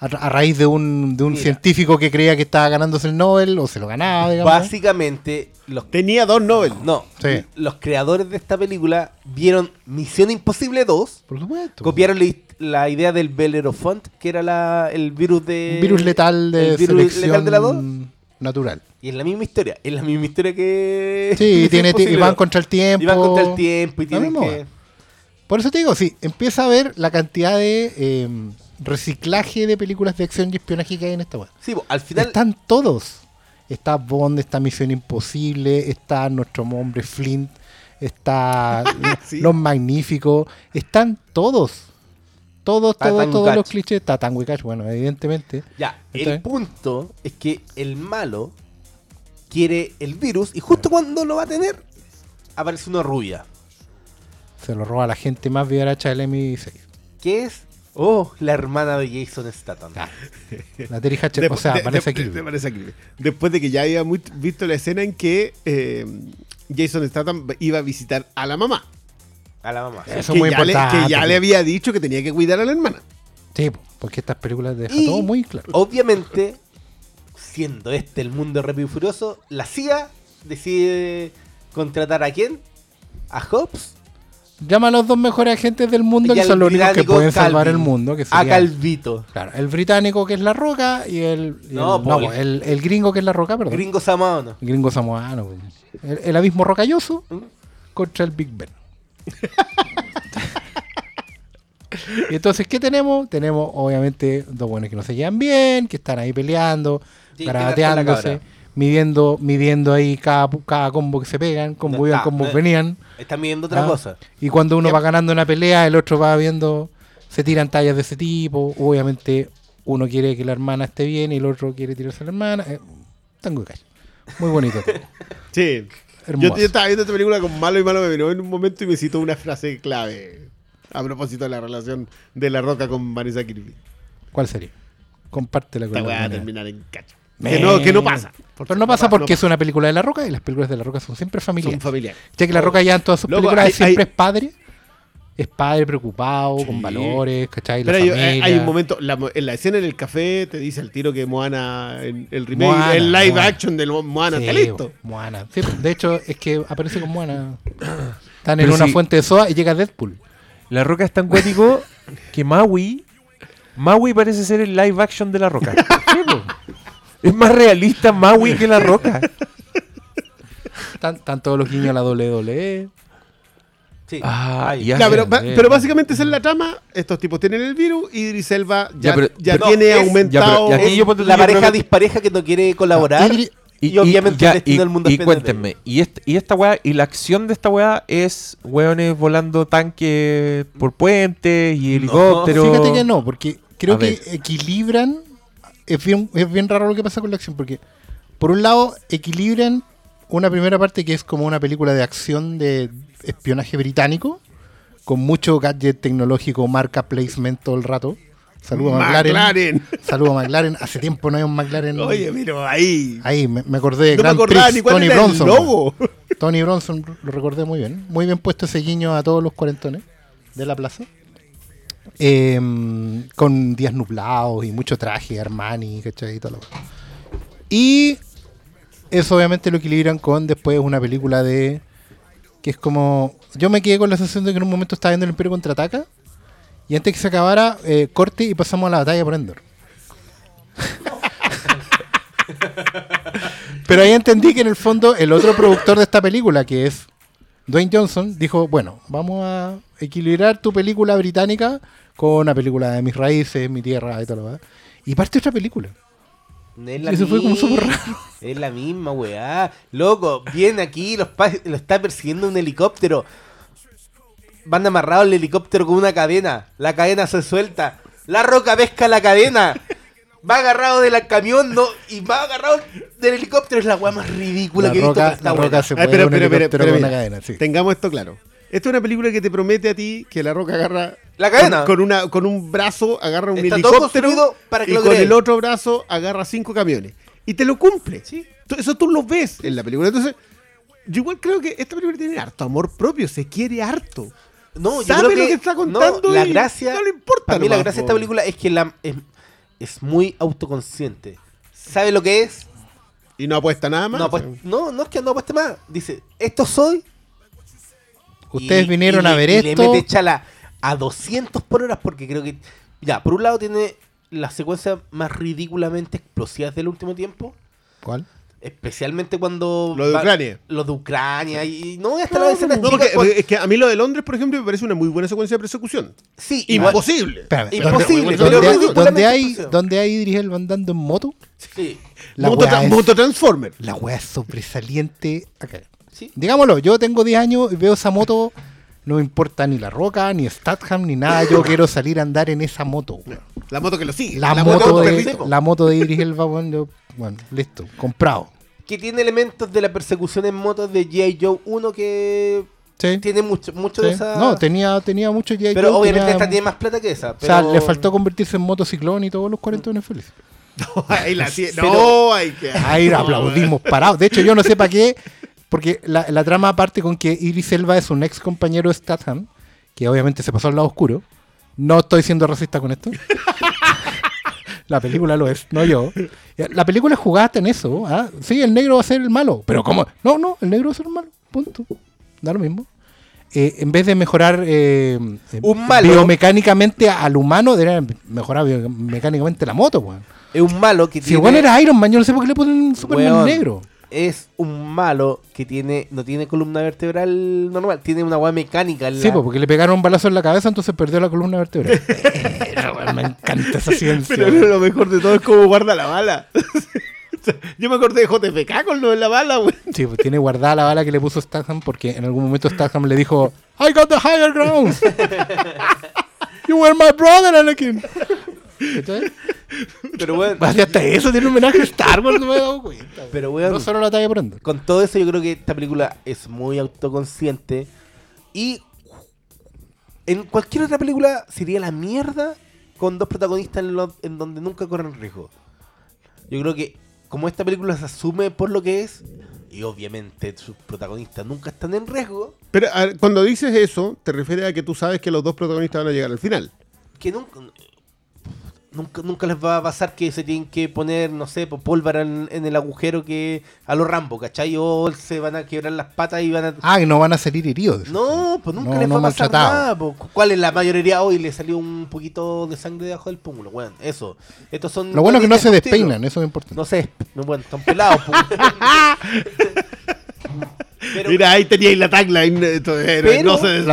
S1: A, ra- a raíz de un, de un
S2: Mira.
S1: científico que creía que estaba ganándose el Nobel, o se lo ganaba, digamos.
S2: Básicamente, los,
S3: Tenía dos Nobel.
S2: no,
S1: Sí.
S2: los creadores de esta película vieron Misión Imposible 2,
S1: Por supuesto.
S2: copiaron la, idea del Bellerophon, que era la, el virus de.
S1: Un virus letal de
S2: el virus
S1: selección
S2: letal de la 2.
S1: natural.
S2: Y es la misma historia, es la misma historia que.
S1: Sí, (laughs) tiene, y
S2: Imposible
S1: van
S2: 2.
S1: contra el tiempo.
S2: Y van contra el tiempo y tienen que.
S1: Por eso te digo, sí, empieza a ver la cantidad de eh, reciclaje de películas de acción y espionaje que hay en esta web.
S2: Sí, al final.
S1: Están todos. Está Bond, está Misión Imposible, está nuestro hombre Flint, está (laughs)
S3: Sí.
S1: Los Magníficos, están todos. Todos, todos, todos los clichés. Está Tango y Cash, bueno, evidentemente.
S2: Ya,
S1: ¿Está
S2: el punto es que el malo quiere el virus y justo cuando lo va a tener, aparece una rubia.
S1: Se lo roba la gente más vivaracha del M6.
S2: Que es, oh, la hermana de Jason Statham.
S1: La Terry Hatcher, o sea,
S3: de-. Después de que ya habíamos visto la escena en que eh, Jason Statham iba a visitar a la mamá.
S2: A la mamá.
S1: Eso es
S3: que,
S1: muy
S3: ya le,
S1: importante.
S3: que ya le había dicho que tenía que cuidar a la hermana.
S1: Sí, po, porque estas películas dejan
S2: Y-
S1: todo muy claro.
S2: Obviamente, siendo este el mundo de Rápido y Furioso, la CIA decide contratar a quién? A Hobbs
S1: Llama a los dos mejores agentes del mundo
S2: y
S1: que son los únicos que pueden salvar el mundo. Que
S2: a
S1: serían-
S2: Calvito.
S1: Claro, el británico que es la roca y el, y
S2: No,
S1: el, no,
S2: el-
S1: el- gringo que es la roca, perdón.
S2: Gringo Samoano.
S1: Gringo samoano. El, el abismo rocalloso
S2: ¿Mm?
S1: contra el Big Ben. (laughs) y entonces, ¿qué tenemos? Tenemos, obviamente, dos buenos que no se llevan bien, que están ahí peleando,
S2: Sí,
S1: midiendo, midiendo ahí cada, cada combo que se pegan, combo
S2: Ya
S1: iban,
S2: está,
S1: combo
S2: eh.
S1: venían.
S2: Están viendo otra
S1: Ah,
S2: cosa.
S1: Y cuando uno va ganando una pelea, el otro va viendo, se tiran tallas de ese tipo. Obviamente, uno quiere que la hermana esté bien y el otro quiere tirarse a la hermana. Eh, tango de calle. Muy bonito. (laughs)
S3: Sí. Yo,
S1: Hermoso.
S3: yo estaba viendo esta película con malo y malo me miró en un momento y me citó una frase clave a propósito de la relación de La Roca con Vanessa Kirby.
S1: ¿Cuál sería? Compártela con
S3: Esta
S1: la
S3: va a terminar en cacho.
S1: Me-
S3: Que no, que no pasa.
S1: Pero no pasa porque es una película de La Roca y las películas de La Roca son siempre
S3: Son
S1: familiares.
S3: familiares.
S1: Ya que La Roca ya en todas sus
S3: Loco,
S1: películas
S3: hay-
S1: siempre
S3: hay-
S1: es padre. Es padre preocupado,
S3: Sí.
S1: con valores, ¿cachai? La
S3: Pero hay,
S1: familia.
S3: hay un momento, la- en la escena en el café te dice el tiro que Moana, en el remake,
S1: Moana,
S3: el live
S1: Moana.
S3: action del Moana
S1: Sí,
S3: está listo.
S1: Moana. Sí, de hecho, es que aparece con Moana. (coughs) Están en
S4: Pero
S1: una
S4: sí.
S1: fuente de soda y llega Deadpool.
S4: La Roca es tan cuático que Maui. Maui parece ser el live action de La Roca. (laughs)
S1: Sí, po.
S4: Es más realista Maui que La Roca. (laughs)
S1: Están, están todos los guiños a la WWE.
S2: Sí.
S4: Ah, ya.
S3: Ya, pero, pero básicamente esa es la trama. Estos tipos tienen el virus y Idris Elba ya,
S4: Ya, pero-
S3: ya
S4: pero-
S3: tiene
S2: es-
S3: aumentado.
S4: ya, pero- y aquí yo ponte tú,
S2: la
S4: yo
S2: pareja dispareja que no quiere colaborar.
S1: Idri-
S2: Y, obviamente
S4: ya,
S2: el destino
S4: y-
S2: del mundo
S4: y cuéntenme, y, esta, y esta weá, y la acción de esta weá es weones volando tanques por puentes y helicópteros.
S1: Fíjate que no, porque creo
S4: A
S1: que
S4: ver.
S1: equilibran. Es bien, es bien raro lo que pasa con la acción, porque por un lado equilibran una primera parte que es como una película de acción de espionaje británico, con mucho gadget tecnológico, marca placement todo el rato. Saludos a McLaren.
S3: McLaren. (laughs)
S1: Saludos a McLaren. Hace tiempo no hay un McLaren.
S3: Oye, pero ahí.
S1: Ahí me, me acordé de
S3: no me
S1: Grand
S3: acordaba
S1: Prix,
S3: ni cuál
S1: Tony
S3: era
S1: Bronson.
S3: el logo.
S1: Tony Bronson lo recordé muy bien. Muy bien puesto ese guiño a todos los cuarentones de la plaza. Eh, con días nublados y mucho traje, Armani. Y todo lo Y eso obviamente lo equilibran con después una película de. que es como. Yo me quedé con la sensación de que en un momento estaba viendo el Imperio contraataca. Y antes que se acabara, eh, corte y pasamos a la batalla por Endor. (laughs) Pero ahí entendí que en el fondo el otro productor de esta película, que es Dwayne Johnson, dijo, bueno, vamos a equilibrar tu película británica con una película de mis raíces, mi tierra y todo lo demás. Y parte otra película.
S2: Es la
S1: Eso fue como súper raro.
S2: Es la misma, weá. Loco, viene aquí, los lo está persiguiendo un helicóptero. Van amarrados el helicóptero con una cadena. La cadena se suelta. La roca pesca la cadena. Va agarrado del camión no, y va agarrado del helicóptero. Es la weá más ridícula
S1: La
S2: que he visto. pero
S1: roca,
S2: está
S1: la
S2: buena.
S1: roca se
S3: Ah,
S1: puede
S3: pero,
S1: un
S3: pero, pero, pero
S1: con
S3: mira,
S1: una cadena, sí.
S3: Tengamos esto claro. Esta es una película que te promete a ti que la roca agarra
S2: La cadena.
S3: Con, con una, con un brazo agarra un
S2: Está todo
S3: helicóptero
S2: construido para que
S3: y
S2: lo
S3: con el otro brazo agarra cinco camiones. Y te lo cumple. Tú- Eso tú lo ves en la película. Entonces, yo igual creo que esta película tiene harto amor propio, se quiere harto.
S2: No, yo
S3: sabe
S2: creo
S3: lo
S2: que,
S3: que está contando
S2: no, la
S3: y
S2: gracia,
S3: no le importa
S2: Para mí la gracia de esta película es que la, es, es muy autoconsciente. Sabe lo que es.
S3: Y no apuesta nada más.
S2: No, no, no es que no apueste más. Dice, esto soy.
S1: Ustedes
S2: y-
S1: vinieron
S2: y
S1: a
S2: le-
S1: ver
S2: y
S1: esto.
S2: Le mete chala a 200 por hora porque creo que... Ya, por un lado tiene las secuencias más ridículamente explosivas del último tiempo.
S1: ¿Cuál?
S2: Especialmente cuando...
S3: Lo de
S2: va-
S3: Ucrania.
S2: Lo de Ucrania. Y no, hasta la escena
S3: No, porque es que a mí lo de Londres, por ejemplo, me parece una muy buena secuencia de persecución.
S2: Sí,
S3: Imposible.
S1: Espérame,
S2: Imposible,
S1: ¿dónde-
S2: pero
S1: dónde-
S2: ridículamente
S1: ¿Dónde hay, dónde hay Idris Elba andando en moto?
S2: Sí.
S1: La
S3: Moto,
S1: es-
S3: Mototransformer.
S1: La weá es sobresaliente.
S2: Sí.
S1: Digámoslo, yo tengo 10 años y veo esa moto, no me importa ni la roca, ni Statham, ni nada. Yo (laughs) quiero salir a andar en esa moto.
S3: La moto que lo sigue.
S1: La,
S2: La
S1: moto,
S2: moto
S1: de, la moto de Idris Elba, yo- bueno, listo, comprado.
S2: Que tiene elementos de la persecución en motos de G.I. Joe 1 que
S1: Sí,
S2: tiene mucho, mucho
S1: sí.
S2: de esa...
S1: No, tenía, tenía mucho G.I.
S2: pero
S1: Joe,
S2: obviamente
S1: tenía-
S2: esta tiene más plata que esa.
S1: O sea, le faltó convertirse en motociclón y todos los cuarentones felices. (laughs)
S3: No, ahí la
S2: Pero-
S3: No, hay que.
S1: Ahí
S3: no,
S1: aplaudimos parados. De hecho, yo no sé para qué, (laughs) porque la, la trama parte con que Idris Elba es un ex compañero de Statham, que obviamente se pasó al lado oscuro, No estoy siendo racista con esto. (laughs) la película lo es, no yo. La película es jugada en eso. ¿ah? Sí, el negro va a ser el malo. Pero ¿cómo? No, no, el negro va a ser el malo. Punto. Da lo mismo. Eh, en vez de mejorar eh, eh,
S2: Un malo.
S1: biomecánicamente al humano, deberían mejorar biomecánicamente la moto, weón.
S2: Es un malo que
S1: Si el weón era Iron Man, yo no sé por qué le ponen Superman
S2: Weón,
S1: negro.
S2: Es un malo que tiene no tiene columna vertebral normal, tiene una weá mecánica.
S1: Sí,
S2: la-
S1: pues, porque le pegaron un balazo en la cabeza, entonces perdió la columna vertebral. (laughs) Pero, me encanta esa ciencia.
S3: Pero lo mejor de todo es cómo guarda la bala. (laughs) Yo me acordé de JFK con lo de la bala, güey.
S1: Sí, pues tiene guardada la bala que le puso Statham porque en algún momento Statham le dijo I got the higher ground. (laughs) you were my brother, Anakin.
S2: Pero
S1: de hasta eso tiene un homenaje a Star Wars, no me he dado cuenta.
S2: pero weón,
S1: No solo la talla por ende.
S2: con todo eso yo creo que esta película es muy autoconsciente y en cualquier otra película sería la mierda con dos protagonistas en, lo- en donde nunca corren riesgo. Yo creo que como esta película se asume por lo que es y obviamente sus protagonistas nunca están en riesgo,
S3: Pero a cuando dices eso, te refieres a que tú sabes que los dos protagonistas van a llegar al final.
S2: que nunca, nunca, nunca les va a pasar que se tienen que poner, no sé, pues, pólvora en, en el agujero que a los Rambo, ¿cachai? O se van a quebrar las patas y van a...
S1: Ah, y no van a salir heridos.
S2: No, pues nunca
S1: No,
S2: les
S1: no
S2: va a pasar nada. pues. ¿Cuál es la mayoría hoy? Le salió un poquito de sangre debajo del pómulo, weón. Eso. Estos son.
S1: Lo bueno es que no se despeinan, eso es importante.
S2: No sé, no, bueno, están pelados. pues. (laughs) pero,
S3: Mira, ahí teníais la tagline.
S2: Pero-
S3: no se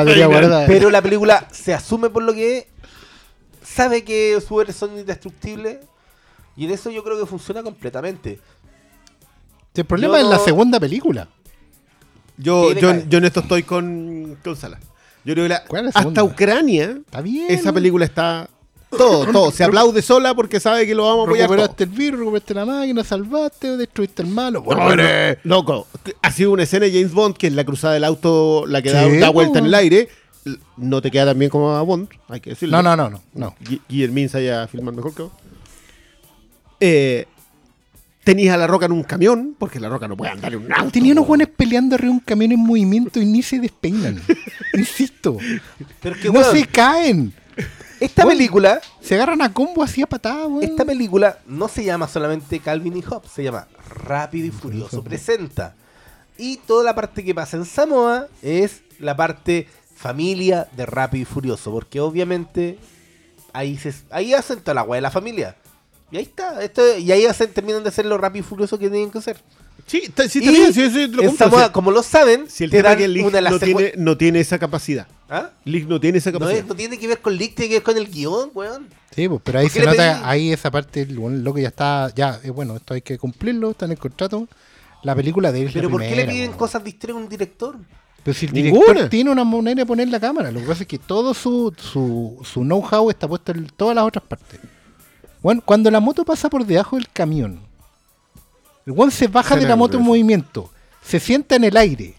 S2: pero la película se asume por lo que es, sabe que sus poderes son indestructibles. Y en eso yo creo que funciona completamente.
S1: El problema
S2: Yo
S1: es la segunda película.
S3: Yo, yo, yo en esto estoy con, con Sala. Yo creo que la-
S1: ¿Cuál es la
S3: hasta? Ucrania,
S1: Está bien.
S3: esa película está. Todo, todo. Se aplaude sola porque sabe que lo vamos a apoyar. todo.
S1: Recuperaste el virus, recuperaste la máquina, salvaste, destruiste el malo.
S3: No, no, loco, ha sido una escena de James Bond que es la cruzada del auto, la que da, da vuelta en el aire. No te queda tan bien como a Bond, hay que decirlo.
S1: No, no, no, no. no.
S3: Gui- Guillermín sabía filmar mejor que vos. Eh, tenías a la roca en un camión, porque la roca no puede andar en un auto.
S1: Tenía unos buenos peleando arriba de un camión en movimiento y ni se despeinan. (laughs) Insisto.
S2: Pero es que,
S1: no se caen.
S2: esta película,
S1: Se agarran a combo así a patada, weón.
S2: esta película no se llama solamente Calvin y Hobbes, se llama Rápido y Furioso presenta. Y toda la parte que pasa en Samoa es la parte familia de Rápido y Furioso, porque obviamente ahí se ahí hacen toda la weá de la familia. Y ahí está, esto, y ahí hacen, terminan de hacer lo rápido y furioso que tienen que hacer.
S3: Sí, está, sí, bien, sí, sí, te lo Si-
S2: como lo saben,
S3: si el
S2: te dan
S3: es que Lig
S2: una de las
S3: no, tiene, no tiene esa capacidad.
S2: ¿Ah?
S3: Lig no tiene esa
S2: No,
S3: capacidad.
S2: es- no tiene que ver con Lick, tiene que ver con el guion, weón.
S1: Sí, pues, pero ahí
S2: ¿Por qué
S1: se nota,
S2: pedí?
S1: ahí esa parte, el weón loco ya está, ya, es bueno, esto hay que cumplirlo, está en el contrato. La película de él es la
S2: Pero ¿por qué le piden
S1: weón.
S2: cosas distintas a un director?
S1: Pero si el
S3: Ninguna.
S1: director tiene una manera de poner la cámara, lo que pasa es que todo su, su, su know-how está puesto en todas las otras partes. Bueno, cuando la moto pasa por debajo del camión, el one se baja de la moto en movimiento, se sienta en el aire,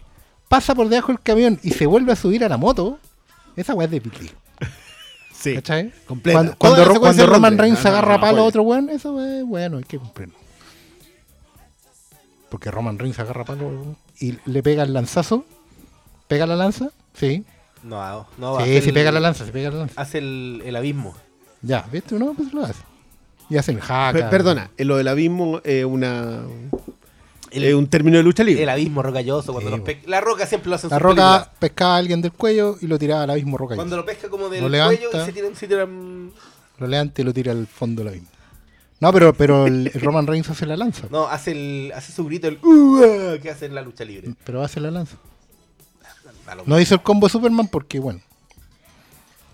S1: pasa por debajo del camión y se vuelve a subir a la moto, esa weá es de Billy. (laughs)
S3: Sí.
S1: ¿Cachai?
S3: Completa.
S1: Cuando, Ro- Roman. Reigns
S3: No,
S1: agarra
S3: no,
S1: palo a otro weón, eso es bueno, hay que cumplirlo. Porque Roman Reigns agarra palo y le pega el lanzazo. ¿Pega la lanza? Sí.
S2: No, no,
S1: sí, sí
S2: el-
S1: pega la lanza, sí pega la lanza.
S2: Hace el, el abismo.
S1: Ya, ¿viste? No, pues lo hace. Y hacen.
S3: Per- perdona, en lo del abismo es una.
S2: El-
S3: es un término de lucha libre.
S2: El abismo rocalloso. Cuando
S1: Sí,
S2: los La roca siempre lo hace en
S1: La roca
S2: películas.
S1: pescaba a alguien del cuello y lo tiraba al abismo roca.
S2: Cuando lo pesca como del
S1: Lo
S2: cuello y se tiran, se tiran-
S1: Lo levanta y lo tira al fondo del abismo. No, pero, pero el, (laughs) el Roman Reigns hace la lanza.
S2: No, hace, el, hace su grito, el "Uh", que hace en la lucha libre.
S1: Pero hace la lanza. No hizo el combo de Superman porque, bueno.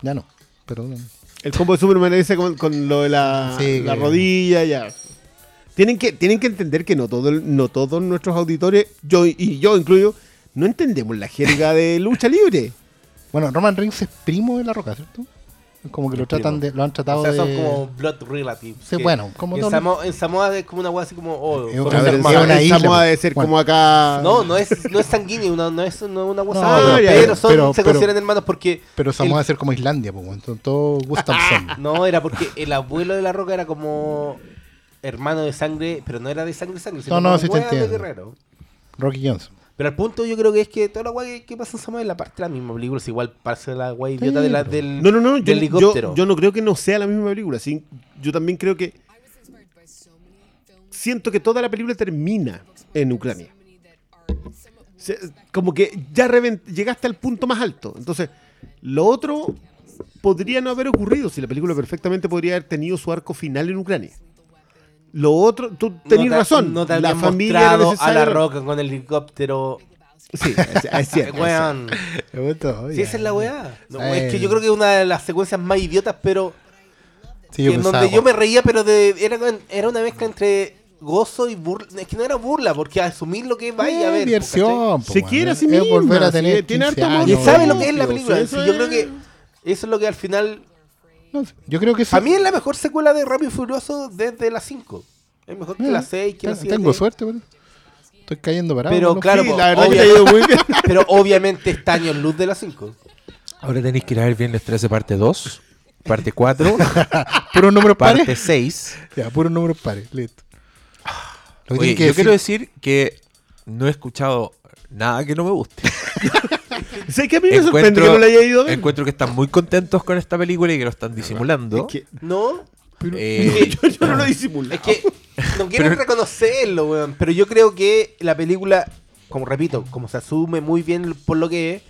S1: Ya no. Pero bueno.
S3: El combo de Superman ese con, con lo de la,
S1: Sí,
S3: la
S1: que-
S3: rodilla, ya. Tienen que, tienen que entender que no, todo no todos nuestros auditores, yo y yo incluyo, no entendemos la jerga de lucha libre. (laughs)
S1: Bueno, Roman Reigns es primo de la roca, ¿cierto? Como que lo tratan
S3: primo.
S1: de, lo han tratado
S2: O sea, son
S1: de.
S2: como blood relatives.
S1: Sí, bueno, como
S2: en,
S1: todo-
S2: Samoa, en Samoa es como una wea así como. Oh,
S1: Es una-
S3: ver,
S1: isla,
S3: Samoa debe ser
S1: Bueno.
S3: como acá.
S2: No, no es, no es sanguíneo, una- no es no, una wea
S1: No,
S2: sanguínea,
S3: pero-
S2: pero, son,
S1: pero-
S2: se
S1: pero-
S2: consideran hermanos porque.
S1: Pero Samoa
S2: el-
S1: debe ser como Islandia, pues, son todos Gustafsson.
S2: No, era porque el abuelo de la roca era como hermano de sangre, pero no era de sangre sangre, sino
S1: No, no, sí te entiendo.
S2: guerrero.
S1: Rocky Johnson.
S2: Pero al punto yo creo que es que toda la guay que, que pasa en Samuel es la parte de la misma película. Es igual parece la guay idiota de la, del,
S3: No, no, no. Yo,
S2: del helicóptero.
S3: yo- yo no creo que no sea la misma película. sí. Yo también creo que. Siento que toda la película termina en Ucrania. Se- Como que ya reven- llegaste al punto más alto. Entonces, lo otro podría no haber ocurrido si la película perfectamente podría haber tenido su arco final en Ucrania. Lo otro, tú tenías
S2: te-
S3: razón.
S2: No te
S3: la familia
S2: mostrado a la roca con el helicóptero.
S3: Sí, es, es (laughs) cierto.
S2: Weón.
S1: Me gustó,
S2: Sí, esa es la weá. No,
S1: Eh.
S2: Es que yo creo que es una de las secuencias más idiotas, pero.
S1: Sí, yo
S2: en
S1: pensaba,
S2: donde yo me reía, pero de, era, era una mezcla entre gozo y burla. Es que no era burla, porque asumir lo que vaya a
S1: Eh,
S2: ver.
S1: diversión. po,
S3: Se
S1: weón.
S3: quiere misma,
S1: volver a tener
S3: tiene
S1: 15
S3: harto.
S2: Y sabe lo que es la película.
S3: eso
S2: Sí, yo creo que eso es lo que al final.
S1: No sé, yo creo que sí.
S2: Para mí es la mejor secuela de Rápido y Furioso desde la 5. Es mejor que
S1: Eh,
S2: la 6, que la
S1: ten-
S2: 7.
S1: Tengo suerte, weón. Estoy cayendo parado.
S2: Pero claro,
S3: Sí,
S2: po,
S3: la verdad que
S2: obvia-
S3: te ha ido muy bien. (laughs)
S2: pero obviamente está año en luz de la 5.
S4: Ahora tenéis que ir a ver Viernes 13 parte 2, parte 4, (laughs)
S1: Puros números pares.
S4: parte 6.
S1: Ya, puros números pares. Listo. Que
S4: Oye,
S1: que
S4: yo quiero
S1: decir-
S4: decir que no he escuchado nada que no me guste. (laughs) (laughs)
S3: Sé que a mí me sorprende que no la haya ido a ver.
S4: encuentro que están muy contentos con esta película y que lo están disimulando.
S3: Es que,
S2: ¿No?
S4: Eh, (laughs)
S3: yo, yo no lo disimulo.
S2: Es que no quiero
S4: Pero-
S2: reconocerlo, weón. Pero yo creo que la película, como repito, como se asume muy bien por lo que es,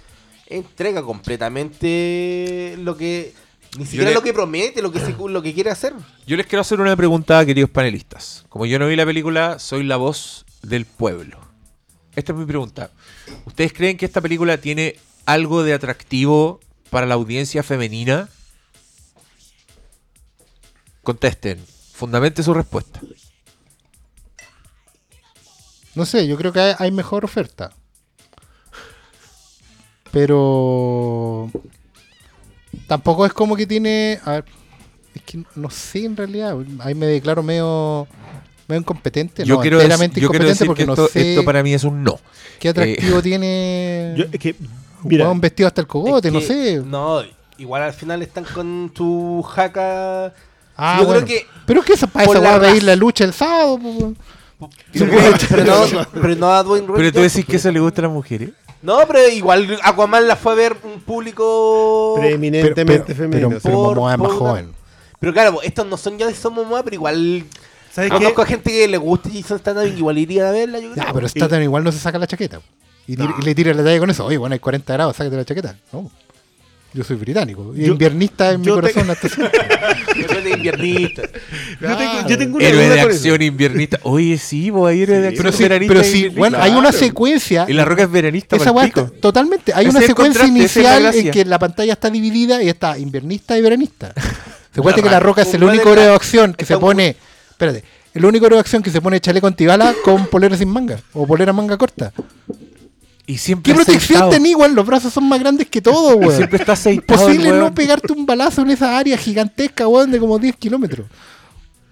S2: entrega completamente lo que. Ni siquiera
S4: le-
S2: lo que promete, lo que, se- lo que quiere hacer.
S4: yo les quiero hacer una pregunta, queridos panelistas. Como yo no vi la película, soy la voz del pueblo. Esta es mi pregunta. ¿Ustedes creen que esta película tiene algo de atractivo para la audiencia femenina? Contesten. Fundamente su respuesta.
S1: No sé, yo creo que hay, mejor oferta. Pero tampoco es como que tiene. A ver, es que no sé en realidad. Ahí me declaro medio, medio incompetente.
S4: Yo
S1: no,
S4: quiero, dec-
S1: enteramente
S4: yo quiero
S1: incompetente
S4: decir
S1: porque
S4: que
S1: no
S4: esto,
S1: sé
S4: esto para mí es un no.
S1: qué atractivo (laughs) tiene.
S3: Yo- es que,
S1: un
S3: mira,
S1: weón vestido hasta el cogote,
S2: Es
S1: no sé.
S2: No, igual al final están con tu jaca.
S1: Ah,
S2: yo
S1: bueno.
S2: creo que.
S1: Pero es que esa, para esa
S2: la
S1: weá de ir la lucha el sábado.
S2: pero, no, pero no a Dwayne
S4: Pero tú decís que eso le gusta a las mujeres.
S2: No, pero igual Aquaman la fue a ver un público.
S3: preeminentemente
S1: Pero, pero,
S3: femenino.
S1: pero, pero Momoa es más joven.
S2: Pero claro, estos no son ya de Somos Momoa, pero igual.
S3: ¿Sabes qué?
S2: Conozco a gente que le gusta Jason Statham y igual iría a verla. Yo creo.
S1: Ya, pero Statham igual no se saca la chaqueta. Y, tira- y le tira la talla con eso. Oye, bueno, hay 40 grados, sácate la chaqueta. No. Yo soy británico. Y
S3: Yo-
S1: inviernista en mi
S3: te-
S1: corazón hasta. (laughs)
S2: Yo soy de inviernista.
S3: Yo tengo, yo tengo una
S4: Héroe de acción
S3: eso.
S4: inviernista. Oye, sí, vos hay héroe de acción
S1: Pero sí,
S4: veranista
S1: pero sí,
S4: inviernista.
S1: bueno, hay una secuencia.
S4: Y la roca es veranista
S1: Esa to- totalmente. Hay una secuencia inicial en que la pantalla está dividida y está inviernista y veranista. (laughs) Se cuenta que la roca es el único héroe de acción que se
S2: un-
S1: pone. Espérate. El único héroe de acción que se pone chaleco antibala con polera sin manga. O polera manga corta.
S4: Y siempre
S1: ¿Qué protección tenés, weón? Los brazos son más grandes que todo, weón.
S4: Siempre está aceitado.
S1: Imposible
S4: el
S1: no pegarte un balazo en esa área gigantesca, weón, de como 10 kilómetros.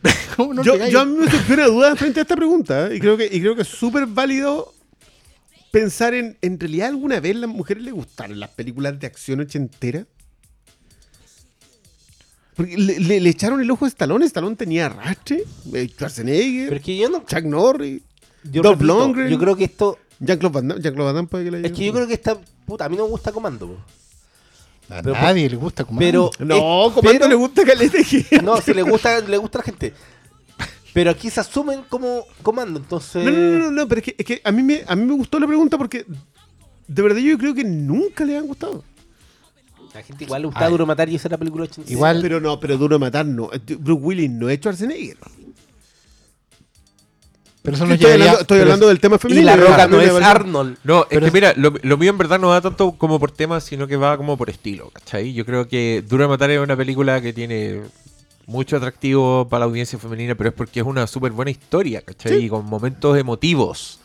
S1: (laughs)
S3: Yo a mí me surgió una duda frente a esta pregunta ¿eh? y creo que y creo que es súper válido pensar en en realidad alguna vez las mujeres les gustaron las películas de acción ochentera porque le, le- le echaron el ojo a Stallone Stallone tenía arrastre eh, Schwarzenegger
S2: Pero es que yo no.
S3: Chuck Norris
S2: Yo,
S3: Dolph
S2: repito,
S3: Lundgren.
S2: yo creo que esto.
S3: Jean-Claude Van Damme Jean-Claude Van Damme puede que le haya
S2: Es que yo creo que esta. Puta, a mí no me gusta Comando. po.
S1: A
S2: pero-
S1: nadie le gusta como
S2: Pero.
S3: no
S2: es-
S3: Comando
S2: pero-
S3: le gusta de (laughs)
S2: No, si le gusta, le gusta a la gente. Pero aquí se asumen como comando, entonces.
S3: No, no, no, no, no, pero es que, es que a, mí me, a mí me gustó la pregunta porque de verdad yo creo que nunca le han gustado.
S2: La gente igual le gusta. Duro Matar y esa es la película 86.
S1: Igual-
S3: Pero no, pero duro matar no. Bruce Willis no es Schwarzenegger.
S1: Pero eso no
S3: estoy
S1: llegaría-
S3: hablando, estoy
S1: pero-
S3: hablando del tema
S2: Y
S3: femenino.
S2: la roca no es Arnold.
S4: No, es
S1: Pero
S4: que
S1: es-
S4: mira, lo, lo mío en verdad no va tanto como por temas, sino que va como por estilo, ¿cachai? Yo creo que Duro de Matar es una película que tiene mucho atractivo para la audiencia femenina, pero es porque es una súper buena historia, ¿cachai?
S3: Sí.
S4: Y con momentos emotivos.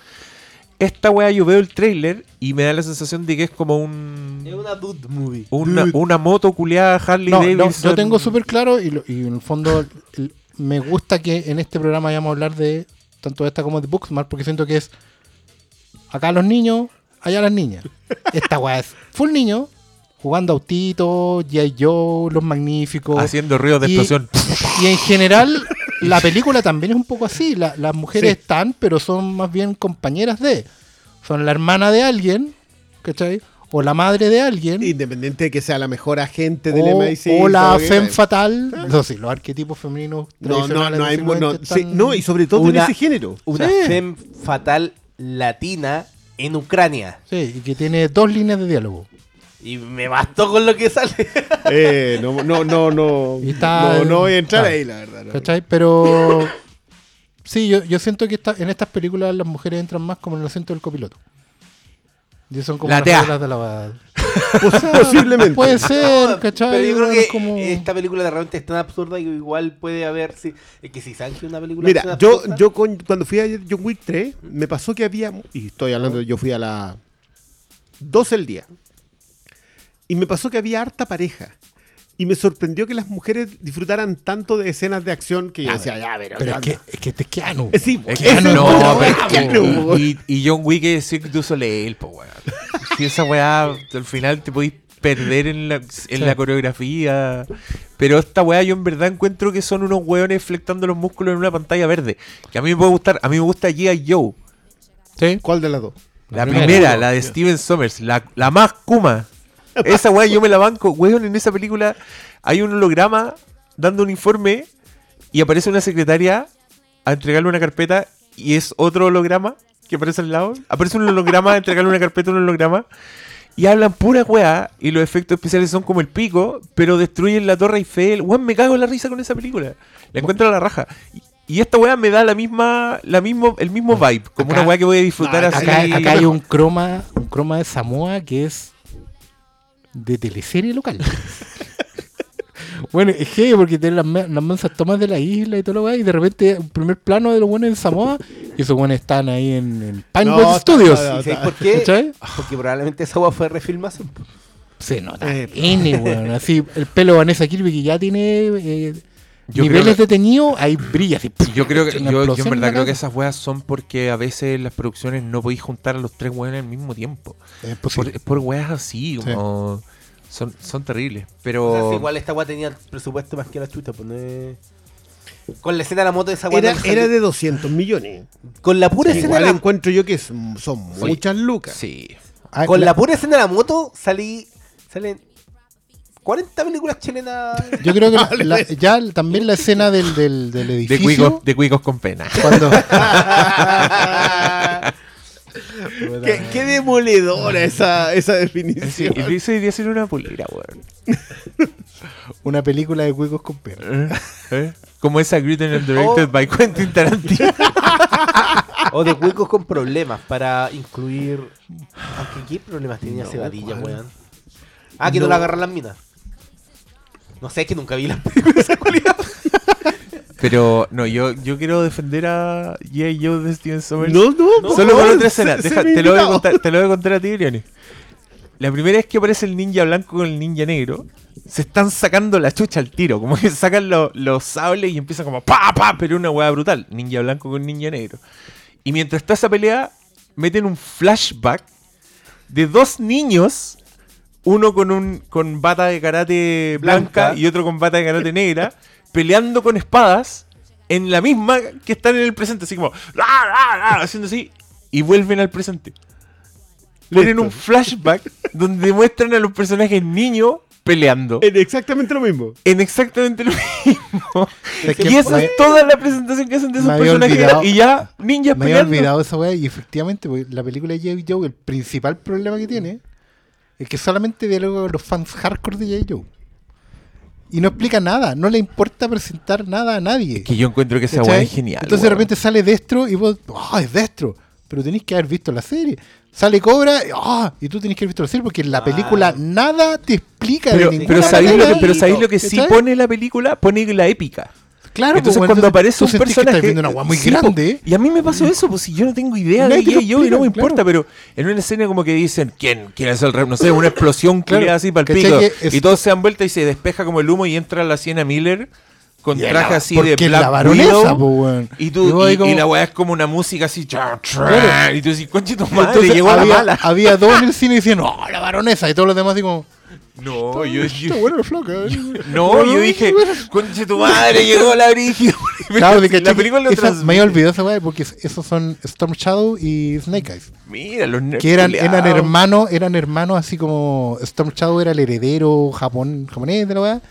S4: Esta wea yo veo el trailer y me da la sensación de que es como un...
S2: Es una dude movie.
S4: Una, una moto culeada Harley
S1: No, no,
S4: Davidson.
S1: yo tengo súper claro y, lo- y en el fondo el- me gusta que en este programa vayamos a hablar de tanto de esta como de Booksmart porque siento que es acá los niños, allá las niñas. Esta weá es full niño, jugando autitos, G.I. Joe, Los Magníficos.
S4: Haciendo ruidos de
S1: Y-
S4: explosión.
S1: Y en general, (laughs) la película también es un poco así. La- las mujeres
S3: Sí.
S1: están, pero son más bien compañeras de. son la hermana de alguien, ¿cachai? O la madre de alguien.
S3: Independiente de que sea la mejor agente del
S1: o,
S3: MI6.
S1: o la femme fatal. No, sí, los arquetipos femeninos.
S3: No, no, no hay. No,
S1: 50
S3: sí,
S1: están-
S3: no, y sobre todo
S2: Una-
S3: en ese género.
S2: Una
S1: Sí.
S2: femme fatal latina en Ucrania.
S1: Sí, y que tiene dos líneas de diálogo.
S2: Y me bastó con lo que sale. (laughs)
S3: Eh, no, no, no, no.
S1: Y está-
S3: no, no voy a entrar
S1: está.
S3: ahí, la verdad. no.
S1: ¿Cachai? Pero. (laughs) Sí, yo, yo siento que esta- en estas películas las mujeres entran más como en el asiento del copiloto. Y son como
S4: La
S1: las de la. (laughs)
S3: Posiblemente.
S1: Puede ser, ¿cachai?
S2: Pero yo creo
S1: Bueno,
S2: que
S1: como-
S2: esta película de repente es tan absurda que igual puede haber. Si, es que si saben que una película
S3: Mira, yo,
S2: absurda,
S3: yo con- cuando fui a John Wick 3, me pasó que había, y estoy hablando, yo fui a la 12 el día, y me pasó que había harta pareja. Y me sorprendió que las mujeres disfrutaran tanto de escenas de acción que yo decía, ya, pero,
S1: Pero es
S3: ¿qué
S1: que, es que este es Keanu.
S3: Eh, Sí,
S4: Es
S3: es
S4: no, pero y, y John Wick es Cirque du Soleil, po, weón. Si esa weá, al final te podéis perder en la, en la coreografía. Pero esta weá yo en verdad encuentro que son unos weones flectando los músculos en una pantalla verde. Que a mí me puede gustar, a mí me gusta G.I. Joe.
S1: ¿Sí?
S3: ¿Cuál de las dos?
S4: La,
S1: primera.
S4: primera, la de Steven Sommers, la, la más Kuma. (laughs) Esa weá yo me la banco. Weón, en esa película hay un holograma dando un informe y aparece una secretaria a entregarle una carpeta y es otro holograma que aparece al lado. Aparece un holograma a entregarle una carpeta un holograma y hablan pura weá y los efectos especiales son como el pico, pero destruyen la Torre Eiffel. Weón, me cago en la risa con esa película. La encuentro a la raja. Y, esta weá me da la misma, la mismo, el mismo vibe, como
S1: Acá-
S4: una weá que voy a disfrutar
S3: no,
S4: así.
S1: Acá, acá hay un croma, un croma de Samoa que es de teleserie local. (laughs) bueno, es que porque tienen las, las mansas tomas de la isla y todo lo que y de repente un primer plano de los buenos en Samoa y esos buenos están ahí en, en Pinewood
S3: No,
S1: Studios.
S2: ¿Y sabéis por qué?
S1: ¿Cachai?
S2: Porque probablemente esa agua fue refilmación.
S1: Se nota.
S3: Eh,
S1: N, (laughs) weón. Así, el pelo de Vanessa Kirby que ya tiene eh,
S4: Yo
S1: niveles
S4: que-
S1: de teñido, ahí brilla así.
S4: Yo (laughs) creo que, yo, yo en verdad creo que esas weas son porque a veces en las producciones no podéis juntar a los tres weones al mismo tiempo.
S1: Es
S4: Por, weas así, como son, son terribles. Pero
S2: O sea, si igual esta agua tenía el presupuesto más que la chucha. Pues no es- Con la escena de la moto de esa.
S3: Era,
S2: no
S3: era de 200 millones.
S2: Con la pura escena
S3: Igual
S2: de la...
S3: encuentro yo que son muchas lucas.
S4: sí.
S1: Ah,
S2: Con
S1: la-
S2: la pura escena de la moto salí... Salen 40 películas chilenas.
S1: Yo creo que la- (laughs) la- ya también la escena del, del, del
S4: De
S1: edificio.
S4: cuicos, de cuicos con pena.
S1: Cuando, (laughs)
S3: qué, qué demoledora esa, esa
S4: Sí,
S3: definición.
S4: y eso debería ser una pulera, weón. (laughs)
S1: una película de cuicos con perros.
S4: ¿Eh? Como esa written and directed
S2: Oh.
S4: by Quentin Tarantino.
S2: o de huecos con problemas para incluir. Aunque, ¿qué problemas tenía Cebadilla, weón? Ah, que no,
S3: No.
S2: la agarran las minas. No sé, es que nunca vi las películas de esa cualidad. (laughs)
S4: Pero no, yo, yo quiero defender a G.I. Joe de Steven Sommers.
S3: No, no, por
S4: Solo por otra escena. Deja- te, lo voy a contar, te lo voy a contar a ti. La primera vez que aparece el ninja blanco con el ninja negro, se están sacando la chucha al tiro. Como que sacan lo- los sables y empiezan como pa, pa, pero una hueá brutal. Ninja blanco con ninja negro. Y mientras está esa pelea, meten un flashback de dos niños. Uno con un con bata de karate blanca,
S2: Blanca.
S4: y otro con bata de karate negra, peleando con espadas en la misma que están en el presente, así como haciendo así, y vuelven al presente. Tienen un flashback donde muestran a los personajes niños peleando
S3: En exactamente lo mismo.
S4: en exactamente lo mismo. (laughs)
S1: Es que
S4: y esa
S1: me-
S4: es toda la presentación que hacen de esos
S1: me había
S4: personajes
S1: olvidado.
S4: y ya ninjas
S1: Me había
S4: peleando.
S1: olvidado esa weá y efectivamente porque la película de J. Joe, el principal problema que tiene es que solamente dialoga con los fans hardcore de J. Joe. Y no explica nada, no le importa presentar nada a nadie.
S4: Que yo encuentro que esa weá es genial.
S1: Entonces de repente sale Destro y vos, ¡ah, es Destro! Pero tenéis que haber visto la serie. Sale Cobra, y, ¡ah! Y tú tenés que haber visto la serie porque en la película nada te explica
S4: Pero,
S1: de
S4: pero ¿sabéis lo que, pero ¿sabéis lo que sí pone la película? Pone la épica.
S1: Claro,
S4: Entonces
S1: pues,
S4: cuando
S1: entonces
S4: aparece un
S1: que
S4: personaje...
S1: viendo una muy
S4: Sí,
S1: grande.
S4: po, y a mí me pasó eso, pues si yo no tengo idea
S1: Nadie
S4: de ella yo y no me importa, pero en una escena como que dicen, ¿quién, quién es el rey? No sé, una explosión
S1: Claro,
S4: así para el
S1: ¿cachai
S4: pico.
S1: que es-
S4: Y todos se dan vuelta y se despeja como el humo y entra la Siena Miller con traje así de Black
S1: la baronesa,
S4: Widow.
S1: po, weón.
S4: Y, tú,
S1: Y vos ahí
S4: y,
S1: como-
S4: y la weá es como una música así. cha, tra,
S1: Claro.
S4: Y tú dices, conchito madre,
S1: Entonces
S4: llegó
S1: había,
S4: la mala.
S1: había (laughs) dos en el cine diciendo, ¡oh, la baronesa! Y todos los demás así como,
S4: No, yo, yo-
S1: está buena la flaca. ¿eh".
S4: no, yo dije, conche tu madre, llegó la brígida.
S1: Claro, (laughs) de que
S4: la película lo
S1: esa- me olvidado esa weá porque esos son Storm Shadow y Snake Eyes.
S4: Mira, los nerds
S1: Que eran, eran hermanos, eran hermanos así como Storm Shadow era el heredero japón, japonés de la weá.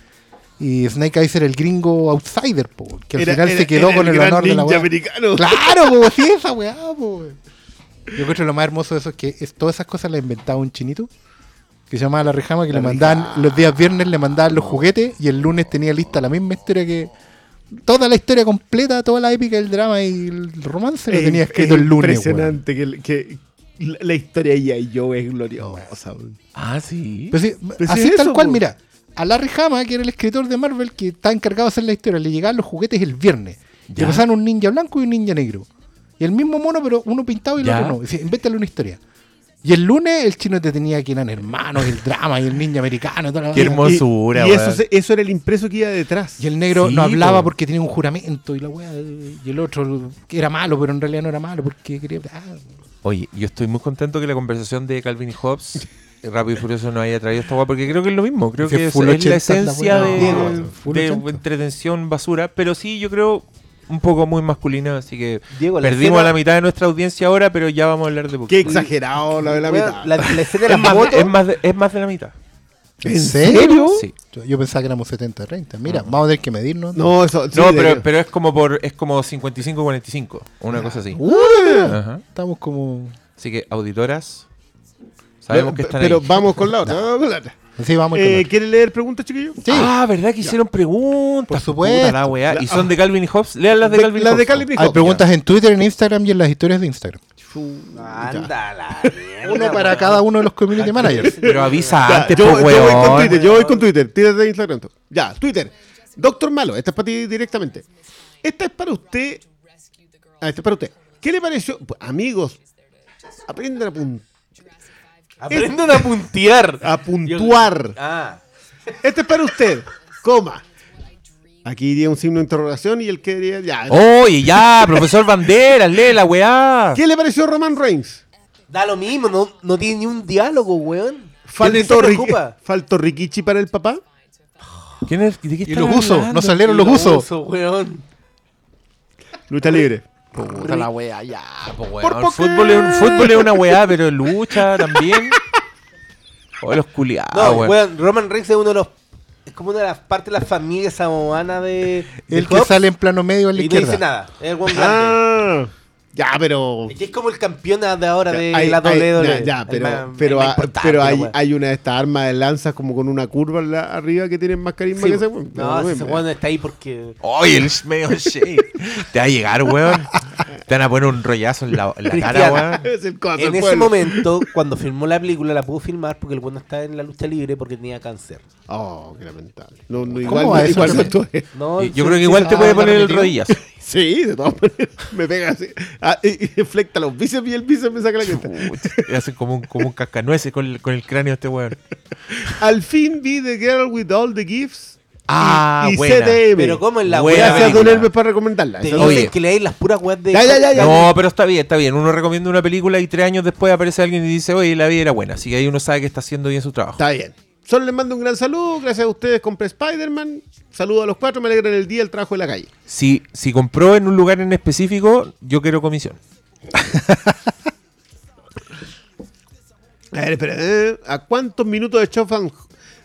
S1: Y Snake Eyes era el gringo outsider, po, que al
S3: Era-
S1: final
S3: era-
S1: se quedó con el, honor de la weá.
S3: americano. (laughs)
S1: Claro, po, sí, esa weá, po. (laughs) Yo creo que lo más hermoso de eso es que es, todas esas cosas las inventaba un chinito que se llamaba La Rejama, que le mandaban, los días viernes le mandaban los juguetes y el lunes tenía lista la misma historia que. Toda la historia completa, toda la épica del drama y el romance lo tenía escrito
S3: es
S1: el lunes.
S3: Impresionante que, que la, la historia de ella y yo es gloriosa.
S4: Ah, sí.
S1: Pero sí,
S3: Pero
S1: así
S3: sí
S1: tal
S3: eso,
S1: cual, mira. A Larry Hama, que era el escritor de Marvel, que está encargado de hacer la historia, le llegaban los juguetes el viernes. Que
S4: Ya.
S1: pasaban un ninja blanco y un ninja negro. Y el mismo mono, pero uno pintado y el
S4: Ya.
S1: otro no. Dice, invéntale una historia. Y el lunes el chino te tenía que eran hermanos, el drama y el ninja americano. y toda la
S4: Qué hermosura,
S3: Y, y eso,
S4: weón.
S3: se- eso era el impreso que iba detrás.
S1: Y el negro
S4: Sí,
S1: no hablaba
S4: po.
S1: porque tenía un juramento y la wea, y el otro que era malo, pero en realidad no era malo porque quería. ah,
S4: Oye, yo estoy muy contento que la conversación de Calvin y Hobbes, eh, Rápido y Furioso, nos haya traído esta weá, porque creo que es lo mismo. Creo
S1: Sí,
S4: que es,
S1: full
S4: es la
S1: 80
S4: esencia
S1: la
S4: de,
S1: weá. No, full
S4: de
S1: 80.
S4: entretención basura, pero sí, yo creo un poco muy masculina, así que
S2: Diego, la
S4: perdimos
S2: escena-
S4: la mitad de nuestra audiencia ahora, pero ya vamos a hablar de
S3: Qué
S4: poquito.
S3: exagerado la de la mitad.
S2: la, la escena de (laughs)
S4: Es
S2: las
S4: más,
S2: motos.
S4: es, más de, es más de la mitad.
S1: ¿En serio?
S4: Sí.
S1: Yo, yo pensaba que éramos 70-30. Mira, vamos a tener que medirnos.
S3: No, eso. sí,
S4: no, pero, pero es como por es como 55-45, una cosa así.
S3: Uh,
S4: Ajá.
S1: Estamos como.
S4: Así que, auditoras, sabemos que están
S3: pero
S4: ahí.
S3: vamos con la (laughs) otra. vamos con la otra.
S1: Sí, vamos
S3: Eh. ¿Quieren leer preguntas, chiquillos?
S1: Sí.
S4: Ah, ¿verdad que hicieron preguntas?
S1: Por supuesto.
S4: Puta la weá.
S3: La-
S4: ¿Y son de Calvin y Hobbes? Lean las de
S3: De-
S4: Calvin y
S3: las de
S4: Hobbes.
S3: Calvin y
S1: Hay
S3: Hobbes,
S1: preguntas en Twitter, en Instagram y en las historias de Instagram.
S2: Anda la mierda,
S1: Uno para cada uno de los community managers. (laughs)
S4: Pero avisa
S3: Ya,
S4: antes,
S3: yo,
S4: po,
S3: yo voy con. Twitter, yo voy con Twitter. Tírate de Instagram. Ya, Twitter. Doctor Malo, esta es para ti directamente. Esta es para usted. Ah, esta es para usted. ¿Qué le pareció? Pues, amigos, aprendan a, pun-
S2: Aprendan a puntear.
S3: a puntuar.
S2: Ah.
S3: Este es para usted, coma. Aquí iría un signo de interrogación y el que diría ya.
S4: Oye, ya, profesor Banderas, lee la weá.
S3: ¿Qué le pareció Roman Reigns?
S2: Da lo mismo, no, no tiene ni un diálogo, weón. ¿Quién
S3: ¿Faltó,
S2: se
S3: Ri-
S2: preocupa?
S3: ¿Faltó Rikichi para el papá?
S4: ¿Quién es? ¿De qué
S1: Y los usos, no salieron los
S2: Lo
S1: usos.
S2: uso, weón.
S3: Lucha libre.
S4: Puta la weá, ya, po, weón.
S3: Por poco.
S4: Fútbol, es un, fútbol es una weá, pero lucha también. Oh, los culiados,
S2: No,
S4: weón.
S2: weón, Roman Reigns es uno de los. Es como una de las partes de la familia samoana de. de
S1: El que
S2: Hobbs,
S1: sale en plano medio a la
S2: Y no dice
S1: izquierda.
S2: nada. Es el weón grande.
S3: Ah, ya, pero.
S2: Es que es como el campeón de ahora de
S3: Hay-
S2: la
S3: hay-
S2: WWE.
S3: ya, pero,
S2: más-
S3: pero, pero hay, hay una de estas armas de lanzas como con una curva la- arriba que tienen más carisma
S2: Sí,
S3: que ese weón.
S2: No,
S3: No,
S2: ese weón está ahí porque.
S4: Oye, el medio (laughs) shade. Te va a llegar, weón. Te van a poner un rollazo en la, en la cara, weón. (laughs)
S3: Es el coso
S2: En ese
S3: pueblo.
S2: momento, cuando filmó la película, la pudo filmar porque el weón está en la lucha libre porque tenía cáncer.
S3: Oh, qué lamentable. No, no,
S1: ¿Cómo
S3: igual,
S1: va eso,
S3: igual no (laughs)
S2: No,
S4: Yo creo que igual te puede poner el rodillazo.
S3: Sí, de todas maneras. Me pega así. Ah, y, y flecta los bíceps y el bíceps me saca la cresta.
S4: Y hacen como un, como un cascanueces con el, con el cráneo de este weón.
S3: Al fin vi The Girl with All the Gifts. y-
S4: Ah,
S3: y,
S4: buena.
S3: CTM.
S2: Pero como en la
S4: Buena
S3: Gracias,
S2: de-
S3: Don. Hermes, para recomendarla.
S2: Te dicen
S4: Oye.
S2: que leáis las puras weas de.
S3: Ya, ya, ya, ya.
S4: No, pero está bien, está bien. Uno recomienda una película y tres años después aparece alguien y dice, oye, la vida era buena. Así que ahí uno sabe que está haciendo bien su trabajo.
S3: Está bien. Solo les mando un gran saludo. Gracias a ustedes compré Spider-Man. Saludo a los cuatro. Me alegran el día el trabajo de la calle.
S4: Si, si compró en un lugar en específico, yo quiero comisión. (laughs)
S3: A ver, espera. eh, ¿A cuántos minutos de and-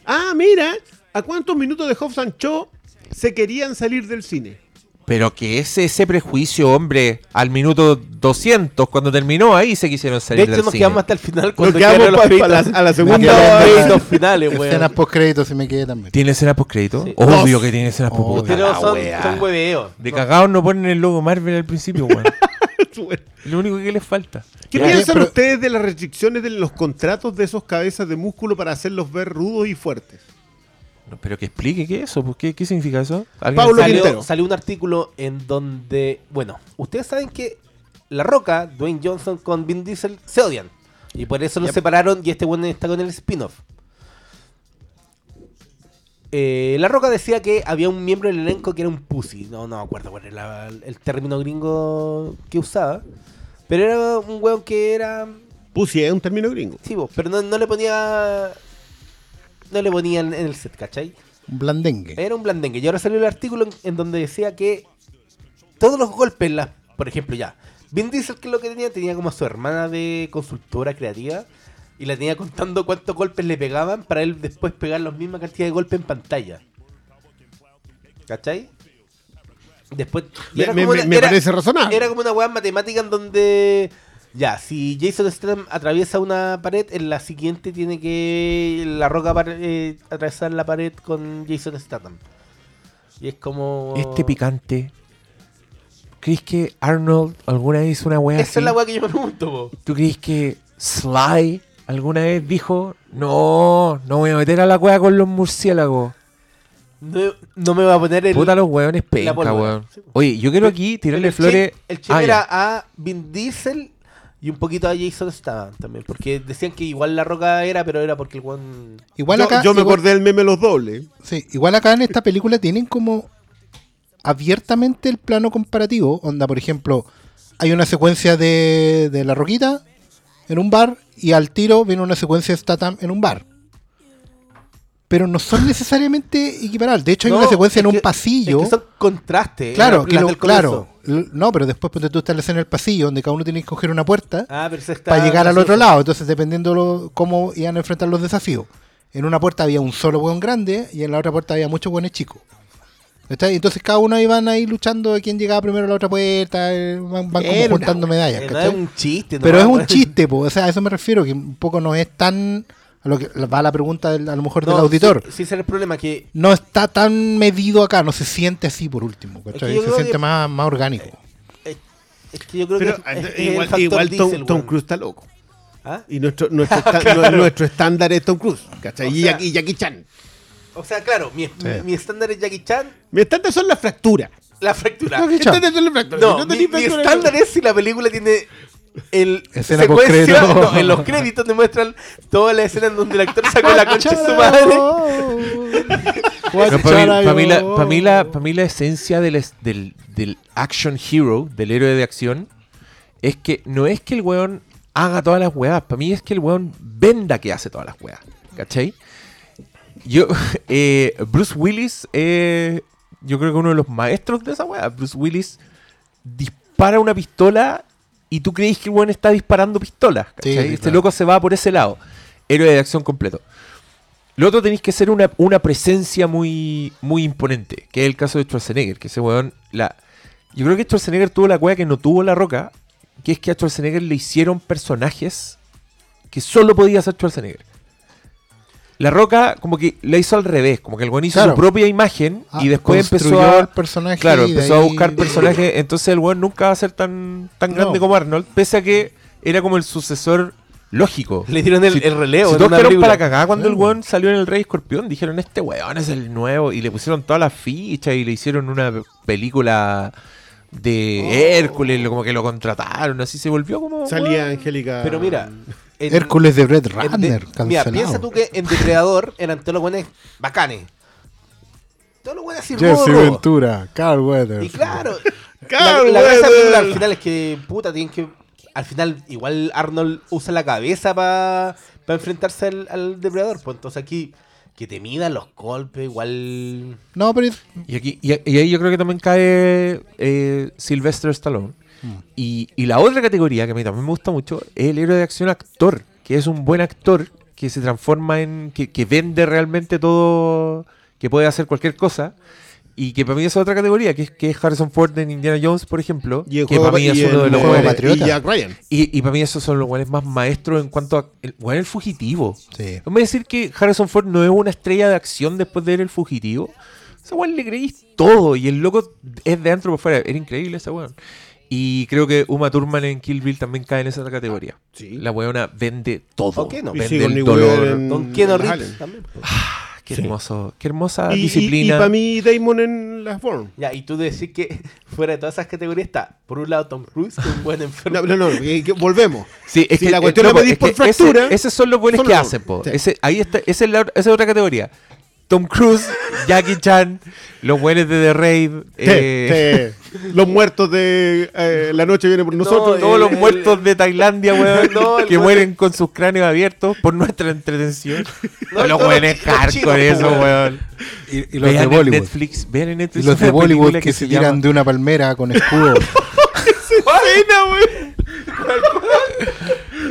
S3: Ah, mira. ¿A cuántos minutos de Hobbs Shaw se querían salir del cine?
S4: Pero que ese, ese prejuicio, hombre, al minuto 200, cuando terminó, ahí se quisieron
S2: De
S4: salir
S2: hecho,
S4: del
S2: nos
S4: cine.
S2: quedamos hasta el final cuando
S3: quedamos
S2: quedaron los
S3: pa- pa la- a la
S2: Nos
S3: segunda
S2: quedamos
S1: hora.
S2: los créditos finales, (laughs) weón.
S1: Escenas post créditos si me quedé también.
S4: ¿Tiene escena post-crédito?
S2: Sí.
S4: Obvio que tiene escenas
S1: Obvio.
S4: post
S2: Pero son, son hueveos.
S4: De cagados no ponen el logo Marvel al principio, weón. (laughs) Lo único que les falta.
S3: ¿Qué
S1: Ya,
S3: piensan
S1: pero-
S3: ustedes de las restricciones de los contratos de esos cabezas de músculo para hacerlos ver rudos y fuertes?
S4: Pero que explique qué es eso, pues, ¿qué, qué significa eso?
S3: Quintero.
S2: Salió, salió un artículo en donde, bueno, ustedes saben que La Roca, Dwayne Johnson con Vin Diesel se odian. Y por eso los separaron y este bueno está con el spin-off. Eh, la Roca decía que había un miembro del elenco que era un pussy. No, no me acuerdo cuál era el término gringo que usaba. Pero era un weón que era...
S3: Pussy es un término gringo.
S2: Sí, vos, pero no, no le ponía... No le ponía en el set, ¿cachai?
S1: Un blandengue.
S2: Era un blandengue. Y ahora salió el artículo en, en donde decía que todos los golpes, las, por ejemplo, ya. Vin Diesel, que es lo que tenía, tenía como a su hermana de consultora creativa y la tenía contando cuántos golpes le pegaban para él después pegar la misma cantidad de golpes en pantalla. ¿Cachai? Después. una-
S3: me
S2: era-
S3: parece razonable.
S2: Era como una weá matemática en donde. Ya, si Jason Statham atraviesa una pared, en la siguiente tiene que la roca eh, atravesar la pared con Jason Statham. Y es como.
S4: Este picante. ¿Crees que Arnold alguna vez hizo una wea
S2: Esa
S4: así?
S2: es la weá que yo me pregunto, po.
S4: ¿Tú crees que Sly alguna vez dijo, no, no voy a meter a la wea con los murciélagos?
S2: No, no me va a poner el.
S4: Puta los weones penca, weón.
S2: Sí.
S4: Oye, yo quiero aquí tirarle
S2: el
S4: flores.
S2: el chip
S4: Ah,
S2: era
S4: ya.
S2: a Vin Diesel y un poquito a Jason Statham también. Porque decían que igual la roca era, pero era porque el weón.
S1: Igual
S3: yo,
S1: acá,
S3: yo me
S1: igual-
S3: acordé del meme Los Dobles.
S1: Sí, igual acá en esta película tienen como abiertamente el plano comparativo. Onda, por ejemplo, hay una secuencia de, de la roquita en un bar y al tiro viene una secuencia de Statham en un bar. Pero no son necesariamente equiparables. De hecho, hay
S2: No,
S1: una secuencia en un pasillo.
S2: Es que son contrastes.
S1: Claro, lo- claro. No, pero después ponte tú estás en del pasillo donde cada uno tiene que coger una puerta
S2: Ah,
S1: para llegar al otro lado. Entonces, dependiendo lo- cómo iban a enfrentar los desafíos. En una puerta había un solo hueón grande y en la otra puerta había muchos hueones chicos. Entonces cada uno iban ahí luchando de quién llegaba primero a la otra puerta, eh, van, van como juntando medallas,
S2: no
S1: ¿cachai?
S2: es un chiste, no
S1: Pero es un chiste, po, o sea, a eso me refiero, que un poco no es tan, a lo que va la pregunta del- a lo mejor del auditor,
S2: Sí, sí, ese es el problema, que
S1: no está tan medido acá, no se siente así por último, ¿cachai?
S2: Es que yo
S1: se siente
S2: que-
S1: más, más orgánico.
S2: es que yo creo
S3: Pero
S2: que es, es
S3: eh,
S2: el
S3: igual, igual Tom,
S2: Diesel,
S3: Tom. Cruise está loco.
S2: ¿Ah?
S3: Y nuestro, nuestro, (laughs)
S2: Claro.
S3: nuestro estándar es Tom Cruise. ¿cachai?
S2: O
S3: y,
S2: sea-
S3: Jackie, y Jackie Chan.
S2: O sea, claro, mi, mi- mi estándar es Jackie Chan,
S3: Mi estándar son las fracturas.
S2: la fractura.
S3: Fracturas.
S2: No, mi, estándar es si la película tiene el
S1: Escena
S2: secuencia, no, en los créditos te muestran toda la escena en donde el actor sacó la concha de su madre.
S4: Para mí, la, esencia del, es- del, del action hero, del héroe de acción, es que no es que el weón haga todas las weas, para mí es que el weón venda que hace todas las weas. ¿Cachai? Yo, (laughs) eh, Bruce Willis, eh, yo creo que uno de los maestros de esa wea. Bruce Willis dispara una pistola y tú crees que el weón está disparando pistolas. Este
S1: claro.
S4: loco se va por ese lado. Héroe de acción completo. Lo otro tenéis que ser una, una presencia muy, muy imponente, que es el caso de Schwarzenegger, que ese weón, la... Yo creo que Schwarzenegger tuvo la wea que no tuvo La Roca, que es que a Schwarzenegger le hicieron personajes que solo podía hacer Schwarzenegger. La Roca como que la hizo al revés, como que el weón hizo
S1: Claro.
S4: su propia imagen
S1: Ah,
S4: y después empezó a...
S1: el personaje
S4: Claro, empezó a
S1: ahí-
S4: buscar personajes, entonces el weón nunca va a ser tan, tan
S1: No.
S4: grande como Arnold, pese a que era como el sucesor lógico.
S2: Le dieron el,
S4: Si-
S2: el relevo.
S4: Si todos quedaron para cagada cuando el weón salió en el Rey Escorpión, dijeron este weón es el nuevo y le pusieron todas las fichas y le hicieron una película de
S2: Oh.
S4: Hércules, lo- como que lo contrataron, así se volvió como...
S3: Salía. Angélica.
S2: Pero mira, en-
S1: Hércules de Brett
S2: en de- mira, piensa tú que en Depredador eran todos los buenos bacanes. Todos los buenos así
S1: Jesse. Ventura, Carl Weathers.
S2: Y claro,
S3: Carl
S2: la, la gracia película
S3: Weathers.
S2: al final es que, puta, tienen que. Al final, igual Arnold usa la cabeza para enfrentarse al, al depredador. Pues entonces aquí, que te midan los golpes, igual.
S1: No, pero
S4: Y, aquí, y, y ahí yo creo que también cae eh, Sylvester Stallone.
S1: Mm.
S4: Y, y la otra categoría que a mí también me gusta mucho es el héroe de acción actor, que es un buen actor que se transforma en. que, que vende realmente todo, que puede hacer cualquier cosa. Y que para mí es otra categoría, que es, que es Harrison Ford en Indiana Jones, por ejemplo.
S3: Y el
S4: que
S3: juego,
S4: para mí es uno de los
S1: juego
S3: juego
S4: buenos-
S1: Patriota.
S3: Y Jack Ryan.
S4: y, y para mí esos son los buenos más maestros en cuanto a. El, weón, el fugitivo.
S1: Sí.
S4: ¿No me decir que Harrison Ford no es una estrella de acción después de ver el fugitivo? Ese weón le creís todo y el loco es de antro por fuera. Era increíble ese weón. Y creo que Uma Thurman en Kill Bill también cae en esa categoría.
S3: Sí.
S4: La weona vende todo.
S2: ¿Por qué no?
S3: Y
S4: Vende el dolor.
S3: en-
S2: Don Keanu Reeves también. pues.
S4: Qué
S3: Sí.
S4: hermoso. Qué hermosa
S3: Y,
S4: disciplina.
S3: para mí Damon en las Bourne.
S2: Ya, y tú decís que (laughs) fuera de todas esas categorías está, por un lado, Tom Cruise, que es un buen enfermo.
S3: No, no, no, que- que volvemos.
S4: Sí, es
S3: Si
S4: que
S3: la
S4: eh,
S3: cuestión
S4: no,
S3: medís
S4: es
S3: por
S4: que ese-
S3: fractura,
S4: esos son los buenos
S3: son
S4: que
S3: los
S4: hacen, po. Ese, ahí está, esa es, la, esa es otra categoría. Tom Cruise, Jackie Chan, los buenos de The Raid, eh,
S3: Los muertos de eh, La Noche Viene por Nosotros.
S4: todos
S2: el-
S4: los
S2: el-
S4: muertos de Tailandia, weón, (laughs)
S2: No,
S4: que
S2: weón-
S4: mueren con sus cráneos abiertos por nuestra entretención.
S2: No,
S4: los
S2: chicos,
S4: hardcore, eso,
S2: weón.
S4: weón.
S1: Y, y los
S4: Vean
S1: de
S4: en
S1: Bollywood.
S4: Netflix, vean en
S1: Y los de Bollywood que, se
S4: llama-
S1: tiran de una palmera con escudo. (laughs)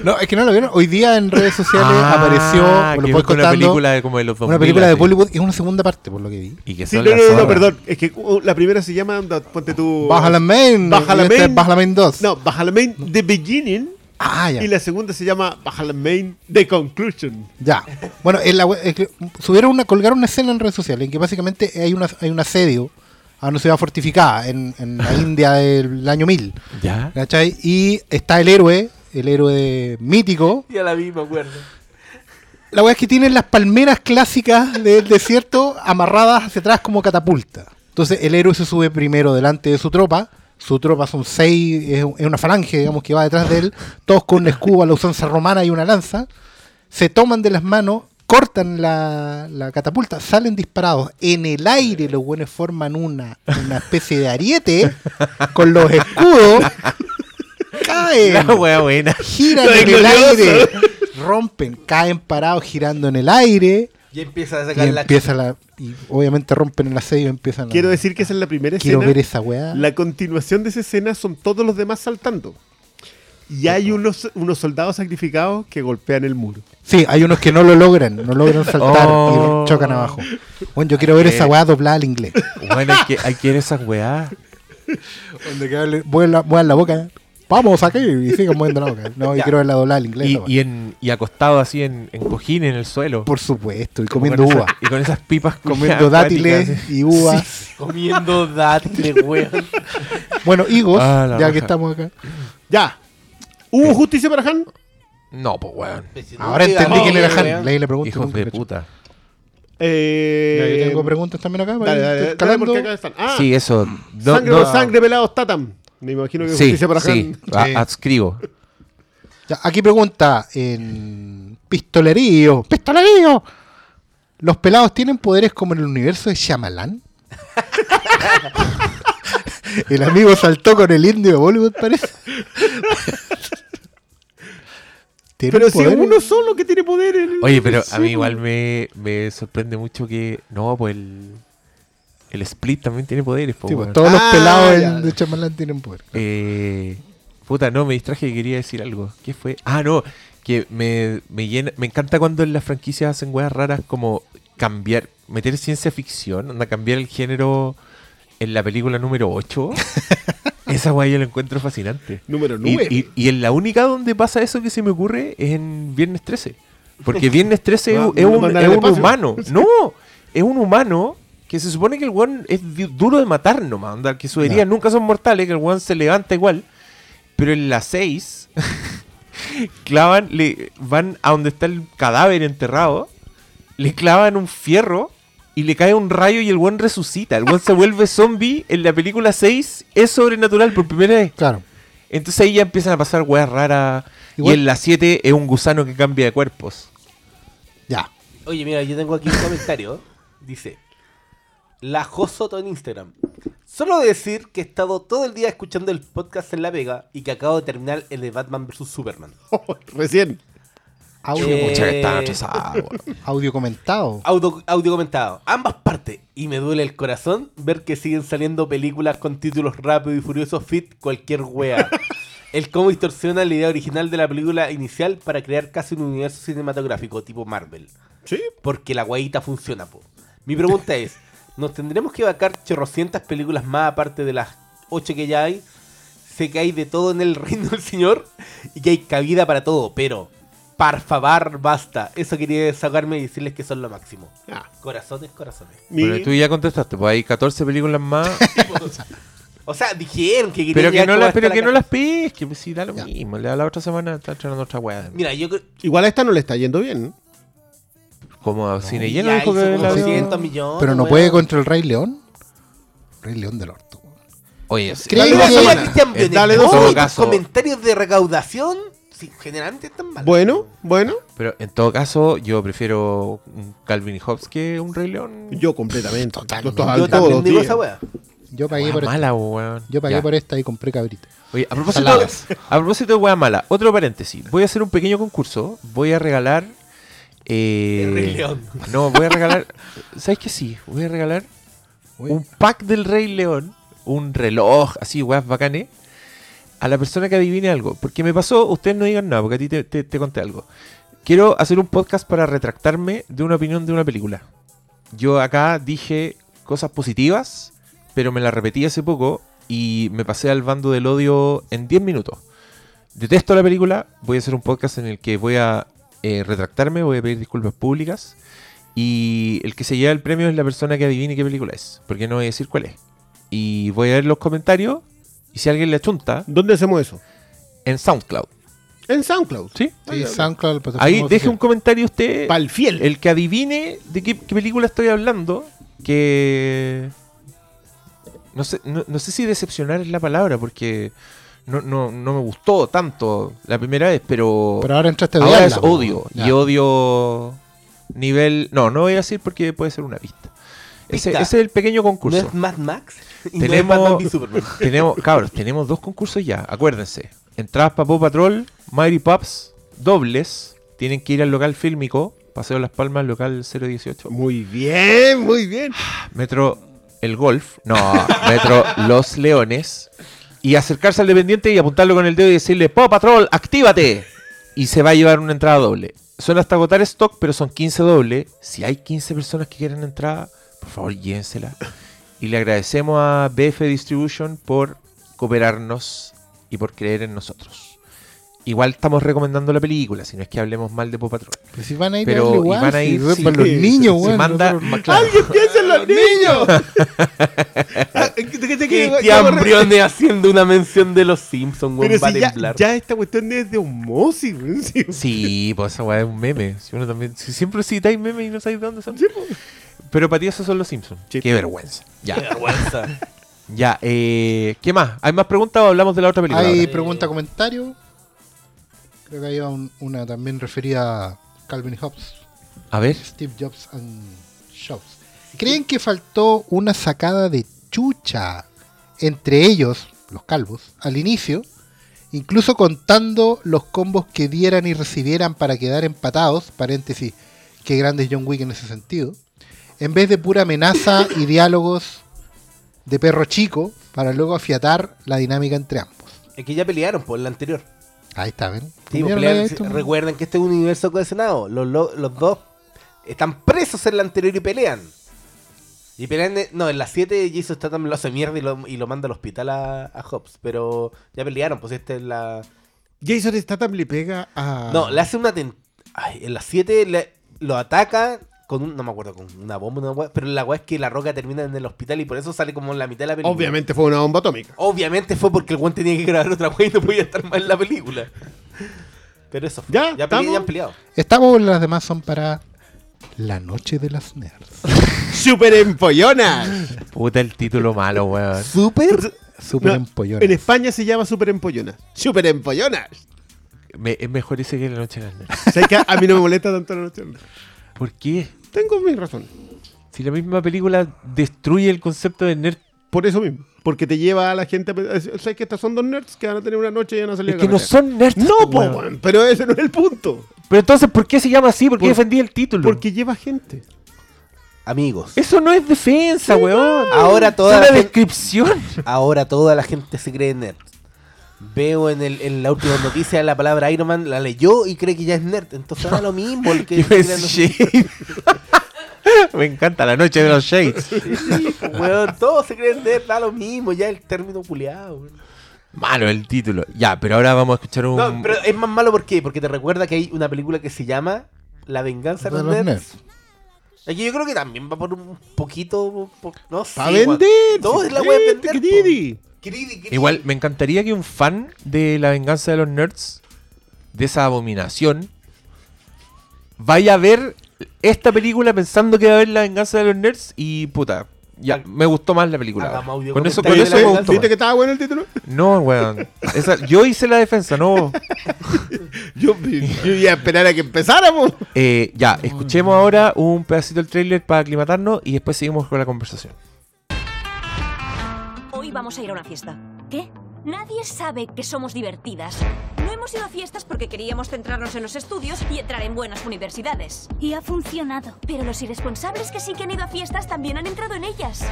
S1: no, es que no lo vieron. Hoy día en redes sociales
S4: Ah,
S1: apareció,
S4: que
S1: lo
S4: es
S1: voy
S4: una
S1: contando,
S4: película de como de los 2000
S1: una película de. Bollywood y es una segunda parte, por lo que vi.
S4: Y que
S3: Sí, no, no, no, perdón. Es que uh, la primera se llama, anda, ponte tú.
S1: Baja la main.
S3: Baja la
S1: y esta es
S3: main.
S1: Baja la main 2.
S3: No, Baja la Main The Beginning.
S1: Ah, ya.
S3: Y la segunda se llama Baja la Main The Conclusion.
S1: Ya. Bueno, en la, es que subieron una, colgaron una escena en redes sociales en que básicamente hay, una, hay un asedio a una ciudad fortificada en, en la (laughs) India del año 1000.
S4: ¿Ya?
S1: ¿Cachai? Y está el héroe, el héroe mítico.
S2: Ya la vi, me acuerdo.
S1: La weá es que tienen las palmeras clásicas del desierto amarradas hacia atrás como catapulta. Entonces el héroe se sube primero delante de su tropa. Su tropa son seis, es, una falange, digamos, que va detrás de él. Todos con un escudo a la usanza romana y una lanza. Se toman de las manos, cortan la, la catapulta, salen disparados. En el aire los buenos forman una, una especie de ariete con los escudos. Caen (laughs)
S4: La wea buena.
S1: giran en el aire, rompen, caen parados girando en el aire
S2: Y empieza a
S1: y
S2: sacar la
S1: empieza la y obviamente rompen el asedio y empiezan a
S3: Quiero decir que esa es la primera
S1: quiero
S3: escena.
S1: ver esa weá.
S3: La continuación de esa escena son todos los demás saltando. Y hay unos, unos soldados sacrificados que golpean el muro.
S1: Sí, hay unos que no lo logran, no logran saltar
S4: Oh.
S1: y chocan abajo. Bueno, yo quiero ver esa weá doblada al inglés.
S4: Bueno, hay que, hay que ver esas weas.
S1: Donde que hable- la boca. Vamos aquí y sigan moviendo la boca. No, (laughs)
S2: Ya.
S1: quiero ver la doblada al inglés.
S4: Y, y, en, y acostado así en, en cojín en el suelo.
S1: Por supuesto, y comiendo
S4: con
S1: uva.
S4: y con esas pipas
S1: Comiendo dátiles y uvas.
S2: Comiendo dátiles, weón. (laughs)
S1: Bueno, higos,
S4: Ah,
S1: ya que estamos acá.
S3: Ya. ¿Hubo justicia para Han?
S4: No, pues weón.
S1: Ahora entendí quién era Han. Leí la pregunta.
S4: Hijos de puta.
S3: Eh,
S1: Ya, yo tengo preguntas también acá.
S3: Dale, dale, dale, porque acá están. Ah,
S4: Sí, eso. No,
S3: sangre,
S4: no-
S3: sangre pelados Tatam. Me imagino que
S4: Sí,
S3: justicia para
S4: sí.
S3: Han.
S4: a-
S1: Sí.
S4: adscribo.
S1: Ya, aquí pregunta en pistolerío. ¡Pistolerío! ¿Los pelados tienen poderes como en el universo de Shyamalan? (laughs) el amigo saltó con el indio de Bollywood, parece. ¿Tienen
S3: Pero si es
S1: poderes?
S3: uno solo que tiene poder. el-
S4: Oye, pero a mí igual me, me sorprende mucho que. No, pues el. El Split también tiene poderes, po,
S1: Sí, pues, todos los
S3: Ah,
S1: pelados
S3: ya.
S1: de Shyamalan tienen poder.
S4: Eh, puta, no, me distraje y quería decir algo. ¿Qué fue? Ah, no, que me, me llena, me encanta cuando en las franquicias hacen weas raras como cambiar, meter ciencia ficción, anda cambiar el género en la película número 8. (laughs) Esa wea yo la encuentro fascinante.
S3: Número
S4: Y,
S3: 9.
S4: y, y en la única donde pasa eso que se me ocurre es en Viernes 13. Porque (laughs) Viernes 13 es,
S3: No,
S4: es
S3: no lo
S4: un, es un humano. (laughs) No, es un humano que se supone que el weón es duro de matar nomás. onda, que sus heridas nunca son mortales, que el weón se levanta igual. Pero en la 6 (laughs) clavan, le, van a donde está el cadáver enterrado, le clavan un fierro y le cae un rayo y el weón resucita. El weón se vuelve zombie. En la película 6 es sobrenatural por primera vez.
S1: Claro.
S4: Entonces ahí ya empiezan a pasar weas raras.
S1: Igual-
S4: Y en la 7 es un gusano que cambia de cuerpos.
S1: Ya.
S2: Oye, mira, yo tengo aquí un comentario. Dice: La Josoto en Instagram. Solo decir que he estado todo el día escuchando el podcast en La Vega y que acabo de terminar el de Batman vs Superman. (laughs)
S3: Recién.
S1: Audio,
S2: Eh,
S1: audio comentado.
S2: Audio, audio comentado. Ambas partes. Y me duele el corazón ver que siguen saliendo películas con títulos rápido y furioso fit cualquier wea. (laughs) el cómo distorsiona la idea original de la película inicial para crear casi un universo cinematográfico tipo Marvel.
S3: Sí.
S2: Porque la guayita funciona, po. Mi pregunta es, ¿nos tendremos que vacar chorrocientas películas más aparte de las ocho que ya hay? Sé que hay de todo en el (laughs) reino del señor y que hay cabida para todo, pero... Por favor, basta. Eso quería sacarme y decirles que son lo máximo.
S3: Ah,
S2: Corazones, corazones.
S4: Bueno, tú ya contestaste, pues hay 14 películas más. (laughs)
S2: O sea, dijeron que querían
S4: pero que no,
S2: hasta
S4: pero
S2: la
S4: que no las pesques, pues sí, da lo
S1: Ya.
S4: mismo. La, la otra semana está entrenando otra weá.
S2: Mira, yo creo...
S3: Igual a esta no le está yendo bien.
S4: Como a cine lleno
S2: ya
S4: dijo
S2: hizo
S4: que
S2: como
S4: la vio.
S2: 200 millones.
S1: Pero no
S2: weón.
S1: puede contra el Rey León. Rey León del Orto.
S4: Oye, sí.
S1: Creo que-
S2: Cristian
S3: Eh, dale
S2: Bionet.
S3: dos
S4: semanas.
S2: tus
S4: caso-
S2: comentarios de recaudación sí, generalmente están malas.
S3: Bueno, bueno,
S4: Pero en todo caso, yo prefiero un Calvin y Hobbes que un Rey León.
S3: yo completamente.
S1: Totalmente.
S2: Yo
S3: todos
S2: también digo esa weá.
S1: Yo pagué por esta.
S4: mala, weón.
S1: Yo pagué
S4: Ya.
S1: por esta y compré cabrita.
S4: Oye, a propósito,
S1: Saladas. (laughs)
S4: a propósito de wea mala, otro paréntesis. Voy a hacer un pequeño concurso. Voy a regalar. Eh,
S2: El Rey León.
S4: No, voy a regalar. ¿Sabes qué sí? Voy a regalar
S1: Uy.
S4: un pack del Rey León, un reloj, así, weas bacanes, a la persona que adivine algo. Porque me pasó, ustedes no digan nada, porque a ti te, te- te conté algo. Quiero hacer un podcast para retractarme de una opinión de una película. Yo acá dije cosas positivas, pero me las repetí hace poco y me pasé al bando del odio en 10 minutos. Detesto la película, voy a hacer un podcast en el que voy a eh, retractarme, voy a pedir disculpas públicas y el que se lleva el premio es la persona que adivine qué película es, porque no voy a decir cuál es. Y voy a ver los comentarios y si alguien le achunta,
S3: ¿Dónde hacemos eso?
S4: en SoundCloud.
S3: En SoundCloud.
S4: ¿Sí?
S1: Sí, SoundCloud,
S4: Ahí deje un comentario usted.
S3: Para el fiel.
S4: El que adivine de qué, qué película estoy hablando, que... No sé, no, no sé si decepcionar es la palabra, porque no, no, no me gustó tanto la primera vez, pero...
S1: Pero ahora entraste a
S4: ahora es odio.
S1: Ya.
S4: Y odio nivel... No, no voy a decir porque puede ser una pista. Ese, es el pequeño
S2: ¿No
S4: concurso.
S2: es Mad Max? Y no es
S4: Tenemos-
S2: Batman v Superman. (laughs)
S4: tenemos, cabros, tenemos dos concursos ya, acuérdense. Entradas para Paw Patrol, Mighty Pups, dobles. Tienen que ir al local fílmico, Paseo Las Palmas, local 018.
S3: Muy bien, muy bien.
S4: Metro El Golf, no, Metro Los Leones. Y acercarse al dependiente y apuntarlo con el dedo y decirle, Paw Patrol, actívate. Y se va a llevar una entrada doble. Son hasta agotar stock, pero son 15 doble. Si hay 15 personas que quieren entrada, por favor, llévensela. Y le agradecemos a BF Distribution por cooperarnos y por creer en nosotros. Igual estamos recomendando la película, si no es que hablemos mal de Paw Patrol.
S1: Pero si van a ir
S4: Pero- y
S1: igual,
S4: van a
S1: si
S4: ir, sí,
S1: para los niños,
S4: se
S1: weón,
S4: manda- claro.
S3: ¡Alguien piensa en los niños! Ah, ¿qué- qué- qué- qué-
S2: Cristian Briones haciendo una mención de los Simpsons, weón,
S3: Pero si ya, ya esta cuestión es de osmosis, weón. Sí,
S4: Sí, pues esa weá es un meme. Si uno también, si siempre citáis memes y no sabéis de dónde son.
S3: Sí.
S4: Pero para ti esos son los Simpsons.
S3: Sí.
S4: Qué vergüenza. Ya,
S2: Qué vergüenza.
S4: ya. Eh, ¿Qué más? ¿Hay más preguntas o hablamos de la otra película?
S1: Hay
S4: ahora?
S1: pregunta, comentario. Creo que hay un- una también referida a Calvin y Hobbes,
S4: A ver.
S1: Steve Jobs and Jobs. ¿Creen que faltó una sacada de chucha entre ellos, los calvos, al inicio? Incluso contando los combos que dieran y recibieran para quedar empatados, paréntesis, qué grande es John Wick en ese sentido, en vez de pura amenaza y diálogos de perro chico para luego afiatar la dinámica entre ambos.
S2: Es que ya pelearon por la anterior.
S1: Ahí está, ¿ven?
S2: Recuerden que este es un universo cohesionado. Los, lo- los dos están presos en la anterior y pelean. Y pelean. de- no, en la 7 Jason Statham lo hace mierda y lo, y lo manda al hospital a, a Hobbs. Pero ya pelearon, pues esta es la.
S3: Jason Statham le pega a.
S2: No, le hace una. ten- Ay, en la 7 le- lo ataca con un. No me acuerdo, con una bomba, una wea, Pero la weá es que la roca termina en el hospital y por eso sale como en la mitad de la película.
S3: Obviamente fue una bomba atómica.
S2: Obviamente fue porque el weón tenía que grabar otra weá y no podía estar más en la película. Pero eso fue.
S3: Ya,
S2: ya,
S3: estamos.
S2: ya han peleado.
S1: Estamos, las demás son para la noche de las nerds. (laughs)
S3: ¡Super empollona!
S4: Puta el título malo, weón.
S2: ¿Súper?
S1: Súper
S3: No,
S1: empollones.
S3: En España se llama Super empollona. ¡Super empollona!
S4: Me- es mejor ese que la noche de las nerds. (laughs)
S3: ¿Sabes que a mí no me molesta tanto la noche?
S4: ¿Por qué?
S3: Tengo mis razones.
S4: Si la misma película destruye el concepto de nerd.
S3: Por eso mismo. Porque te lleva a la gente a pensar, ¿sabes que estas son dos nerds que van a tener una noche y van a salir
S4: Es
S3: a
S4: que no son nerds.
S3: No, po,
S4: weón.
S3: weón, pero ese no es el punto.
S4: Pero entonces, ¿por qué se llama así? ¿Por qué
S3: Por-
S4: defendí el título?
S3: Porque lleva gente.
S2: Amigos.
S4: Eso no es defensa, weón.
S2: Ahora toda
S4: es
S2: la gente-
S4: descripción.
S2: Ahora toda la gente se cree nerd. Veo en, el, en la última noticia la palabra Iron Man, la leyó y cree que ya es nerd. Entonces da lo mismo. El que (laughs)
S4: Shade. (laughs) Me encanta la noche de los Shades.
S2: Sí, (laughs) weón, todos se creen nerd, da lo mismo. Ya el término culiado. weón.
S4: Malo el título. Ya, pero ahora vamos a escuchar un.
S2: No, pero es más malo ¿por qué? Porque te recuerda que hay una película que se llama La venganza de
S1: De
S2: los,
S1: los
S2: nerds.
S1: nerds.
S2: Aquí yo creo que también va por un poquito. po- no sé.
S3: ¡Para vender!
S2: Todo es la
S3: sí,
S2: vender.
S4: Igual, me encantaría que un fan de La venganza de los nerds, de esa abominación, vaya a ver esta película pensando que va a ver La venganza de los nerds y puta, Ya, me gustó más la película. Con eso, con eso me gustó.
S3: ¿Viste
S4: más.
S3: que estaba bueno el título?
S4: No, weón. Esa- yo hice la defensa, no. (laughs)
S3: Yo, yo iba a esperar a que empezáramos.
S4: Eh, ya, escuchemos ahora un pedacito del trailer para aclimatarnos y después seguimos con la conversación.
S9: Hoy vamos a ir a una fiesta. ¿Qué? Nadie sabe que somos divertidas. No hemos ido a fiestas porque queríamos centrarnos en los estudios y entrar en buenas universidades.
S10: Y ha funcionado.
S9: Pero los irresponsables que sí que han ido a fiestas también han entrado en ellas.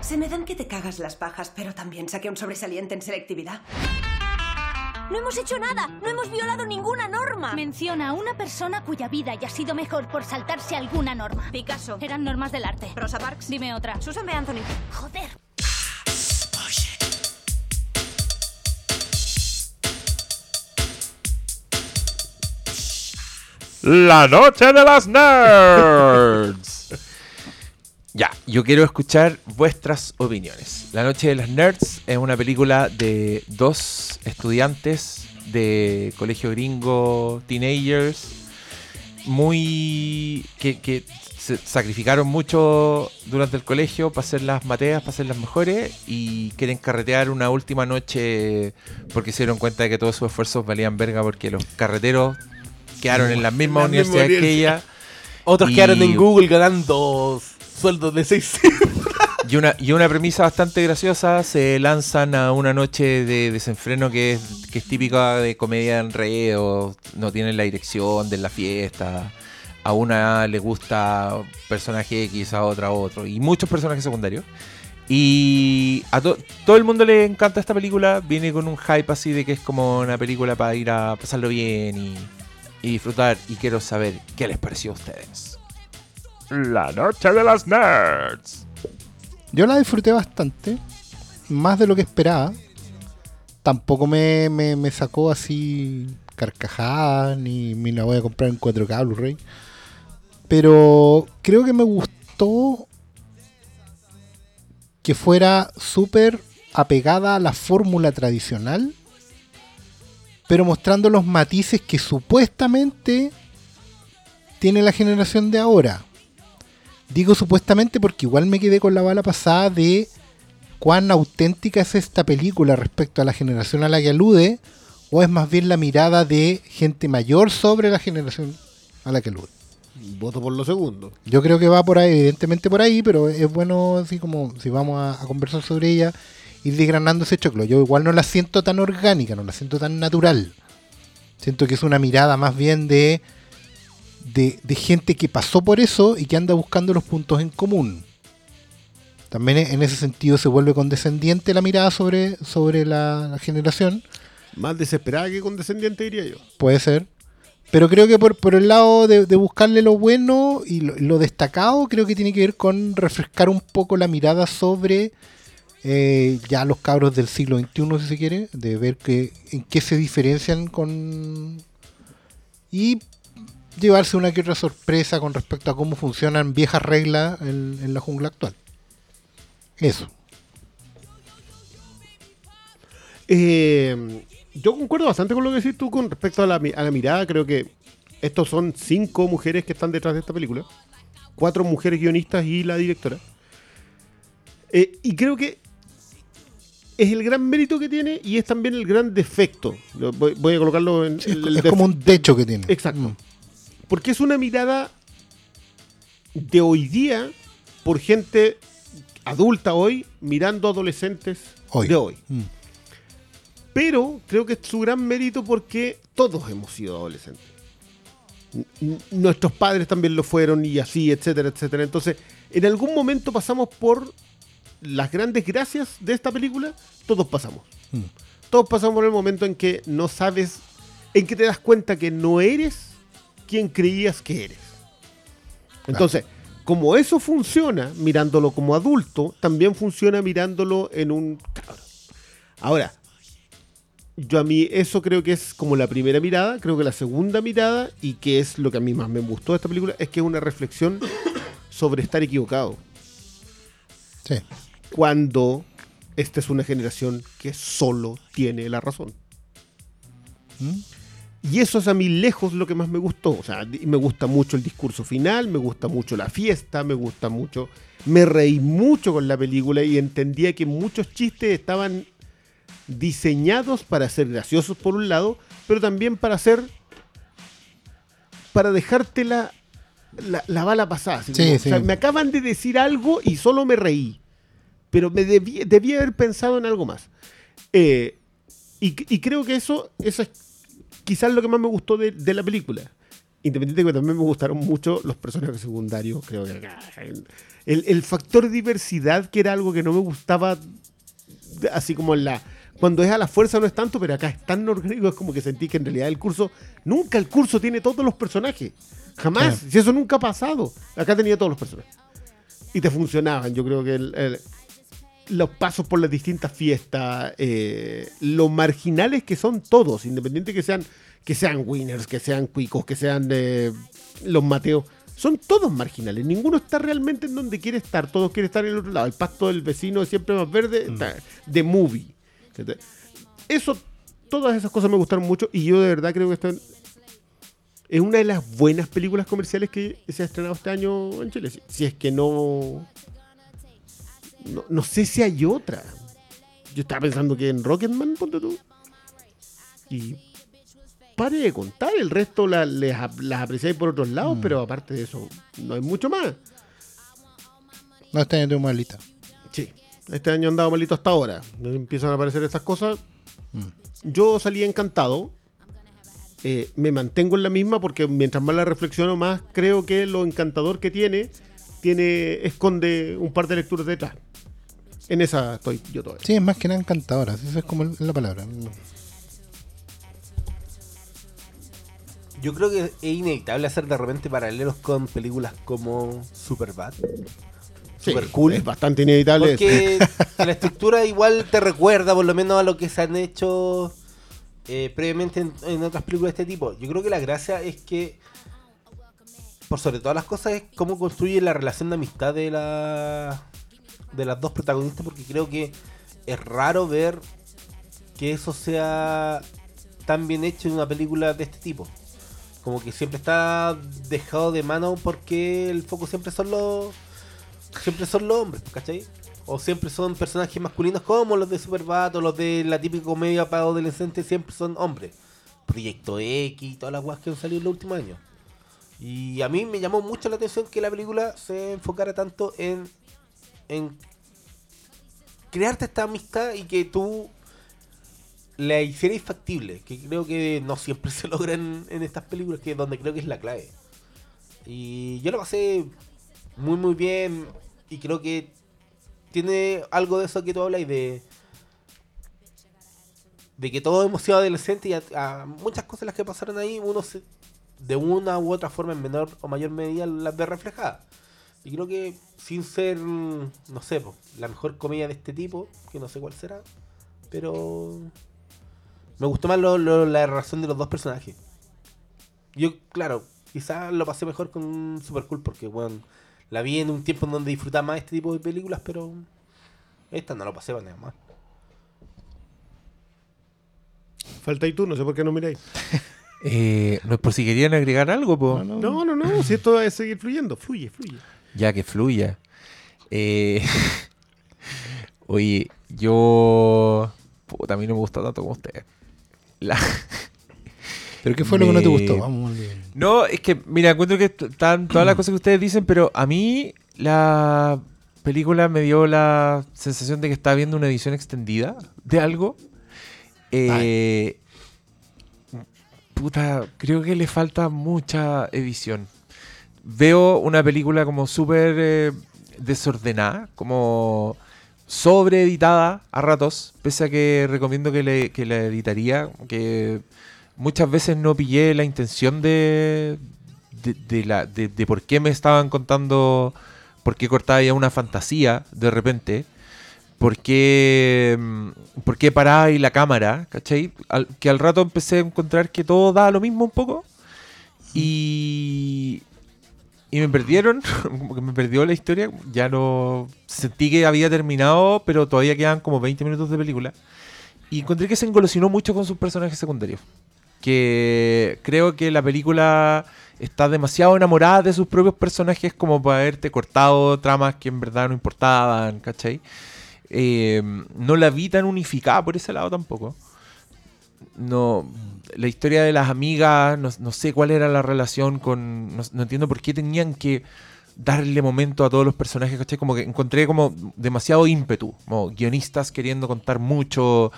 S7: Se me dan que te cagas las pajas, pero también saqué un sobresaliente en selectividad.
S9: No hemos hecho nada. No hemos violado ninguna norma.
S10: Menciona a una persona cuya vida haya sido mejor por saltarse alguna norma.
S9: Picasso.
S10: Eran normas del arte.
S9: Rosa Parks.
S10: Dime otra.
S9: Susan B. Anthony.
S10: Joder.
S4: La noche de las nerds. (laughs) ya, yo quiero escuchar vuestras opiniones. La noche de las nerds es una película de dos estudiantes de colegio gringo, teenagers, muy que, que se sacrificaron mucho durante el colegio para hacer las mateas, para ser las mejores y quieren carretear una última noche porque se dieron cuenta de que todos sus esfuerzos valían verga porque los carreteros quedaron en las mismas
S3: la misma
S4: universidades que ella
S2: Otros
S4: Y-
S2: quedaron en Google ganando sueldos de 6
S4: y una, y una premisa bastante graciosa, se lanzan a una noche de desenfreno que es, que es típica de comedia de enredo, no tienen la dirección de la fiesta, a una le gusta personaje X, a otra otro, y muchos personajes secundarios. Y a to- todo el mundo le encanta esta película, viene con un hype así de que es como una película para ir a pasarlo bien y, y disfrutar, y quiero saber qué les pareció a ustedes. La noche de las nerds.
S1: Yo la disfruté bastante, más de lo que esperaba. Tampoco me, me, me sacó así carcajadas, ni me la voy a comprar en 4K Blu-ray. Pero creo que me gustó que fuera súper apegada a la fórmula tradicional, pero mostrando los matices que supuestamente tiene la generación de ahora. Digo supuestamente porque igual me quedé con la bala pasada de cuán auténtica es esta película respecto a la generación a la que alude, o es más bien la mirada de gente mayor sobre la generación a la que alude.
S3: Voto por lo segundo.
S1: Yo creo que va por ahí, evidentemente por ahí, pero es bueno así como si vamos a, a conversar sobre ella, ir desgranando ese choclo. Yo igual no la siento tan orgánica, no la siento tan natural. Siento que es una mirada más bien de, de, de gente que pasó por eso y que anda buscando los puntos en común. También e- en ese sentido se vuelve condescendiente la mirada sobre, sobre la, la generación.
S3: Más desesperada que condescendiente, diría yo.
S1: Puede ser. Pero creo que por, por el lado de, de buscarle lo bueno y lo, lo destacado, creo que tiene que ver con refrescar un poco la mirada sobre eh, ya los cabros del siglo XXI, si se quiere, de ver que, en qué se diferencian con... Y llevarse una que otra sorpresa con respecto a cómo funcionan viejas reglas en, la jungla actual. Eso.
S3: Eh, yo concuerdo bastante con lo que decís tú con respecto a la, mi- a la mirada. Creo que estos son cinco mujeres que están detrás de esta película. Cuatro mujeres guionistas y la directora. Eh, y creo que es el gran mérito que tiene y es también el gran defecto. Voy, voy a colocarlo en...
S1: Sí,
S3: el- el
S1: es como un techo que tiene.
S3: Exacto.
S1: Mm.
S3: Porque es una mirada de hoy día por gente adulta hoy mirando adolescentes
S1: Hoy.
S3: de hoy.
S1: Mm.
S3: Pero creo que es su gran mérito porque todos hemos sido adolescentes. N- Nuestros padres también lo fueron y así, etcétera, etcétera. Entonces, en algún momento pasamos por las grandes gracias de esta película. Todos pasamos.
S1: Mm.
S3: Todos pasamos por el momento en que no sabes, en que te das cuenta que no eres quien creías que eres. Entonces, como eso funciona mirándolo como adulto, también funciona mirándolo en un. Ahora, yo a mí eso creo que es como la primera mirada, creo que la segunda mirada, y que es lo que a mí más me gustó de esta película, es que es una reflexión sobre estar equivocado.
S1: Sí.
S3: Cuando esta es una generación que solo tiene la razón.
S1: Mm.
S3: Y eso es a mí lejos lo que más me gustó. O sea, me gusta mucho el discurso final, me gusta mucho la fiesta, me gusta mucho. Me reí mucho con la película y entendía que muchos chistes estaban diseñados para ser graciosos por un lado, pero también para ser. para dejarte la, la, la bala pasada.
S1: Sí,
S3: como,
S1: sí.
S3: O sea, me acaban de decir algo y solo me reí. Pero me debí, debí haber pensado en algo más. Eh, y, y creo que eso, eso es quizás lo que más me gustó de, de la película. Independiente de que también me gustaron mucho los personajes secundarios, creo que el, el factor diversidad, que era algo que no me gustaba, así como en la... Cuando es a la fuerza no es tanto, pero acá es tan orgánico, es como que sentí que en realidad el curso, nunca el curso tiene todos los personajes. Jamás, si eso nunca ha pasado. Acá tenía todos los personajes. Y te funcionaban, yo creo que el- el- los pasos por las distintas fiestas, eh, lo marginales que son todos, independiente que sean, que sean winners, que sean cuicos, que sean eh, los mateos, son todos marginales. Ninguno está realmente en donde quiere estar, todos quieren estar en el otro lado. El pasto del vecino es siempre más verde, está- de movie. Eso, todas esas cosas me gustaron mucho y yo de verdad creo que están es una de las buenas películas comerciales que se ha estrenado este año en Chile. Si es que no, no. No sé si hay otra. Yo estaba pensando que en Rocketman, ponte tú. Y pare de contar. El resto la- les las apreciáis por otros lados,
S1: Mm.
S3: pero aparte de eso, no hay mucho más.
S1: No está en tu malita.
S3: Sí. Este año han dado malito hasta ahora. Empiezan a aparecer estas cosas.
S1: Mm.
S3: Yo salí encantado. Eh, me mantengo en la misma porque mientras más la reflexiono, más creo que lo encantador que tiene, tiene esconde un par de lecturas detrás. En esa estoy yo todavía.
S1: Sí, es más que nada encantadora. Esa es como la palabra.
S2: Yo creo que es inevitable hacer de repente paralelos con películas como Superbad.
S3: Sí,
S2: Super cool.
S3: Es bastante inevitable.
S2: Porque (laughs) la estructura igual te recuerda por lo menos a lo que se han hecho eh, previamente en, en otras películas de este tipo. Yo creo que la gracia es que, por sobre todas las cosas, es cómo construye la relación de amistad de, la, de las dos protagonistas, porque creo que es raro ver que eso sea tan bien hecho en una película de este tipo. Como que siempre está dejado de mano porque el foco siempre son los siempre son los hombres, ¿cachai? O siempre son personajes masculinos como los de Superbad o los de la típica comedia para adolescentes, siempre son hombres. Proyecto X todas las guas que han salido en los últimos años. Y a mí me llamó mucho la atención que la película se enfocara tanto en, en crearte esta amistad y que tú la hicieras factible, que creo que no siempre (laughs) se logra en, estas películas, que es donde creo que es la clave. Y yo lo pasé muy muy bien y creo que tiene algo de eso que tú hablas de de que todos hemos sido adolescentes y a, a muchas cosas las que pasaron ahí uno se- de una u otra forma en menor o mayor medida las ve reflejadas y creo que sin ser mm, no sé po, la mejor comedia de este tipo que no sé cuál será pero me gustó más lo- lo- la relación de los dos personajes yo claro quizás lo pasé mejor con Super Cool porque bueno la vi en un tiempo en donde disfrutaba más este tipo de películas pero esta no lo pasé para nada más
S3: Falta y tú, no sé por qué no miráis. (laughs)
S4: Eh, no es por si querían agregar algo, po.
S3: No, no, no, si esto va a seguir fluyendo, fluye, fluye.
S4: Ya que fluya. Eh, (laughs) Oye, yo. Puta, a mí no me gusta tanto como usted. La- (laughs)
S1: ¿Pero qué fue lo que no te gustó? Vamos.
S4: No, es que, mira, encuentro que están todas las cosas que ustedes dicen, pero a mí la película me dio la sensación de que estaba viendo una edición extendida de algo. Eh, puta, creo que le falta mucha edición. Veo una película como súper eh, desordenada, como sobreeditada a ratos, pese a que recomiendo que, la editaría, que muchas veces no pillé la intención de, de, por qué me estaban contando, por qué cortaba ya una fantasía de repente, por qué, mm, por qué paraba ahí la cámara, ¿cachai? Que al rato empecé a encontrar que todo da lo mismo un poco y, y me perdieron, (laughs) como que me perdió la historia, ya no sentí que había terminado, pero todavía quedan como 20 minutos de película. Y encontré que se engolosinó mucho con sus personajes secundarios. que creo que la película está demasiado enamorada de sus propios personajes como para haberte cortado tramas que en verdad no importaban, ¿cachai? Eh, no la vi tan unificada por ese lado tampoco. No, la historia de las amigas, no, no sé cuál era la relación con. No, no entiendo por qué tenían que darle momento a todos los personajes, ¿cachai? Como que encontré como demasiado ímpetu, como guionistas queriendo contar mucho,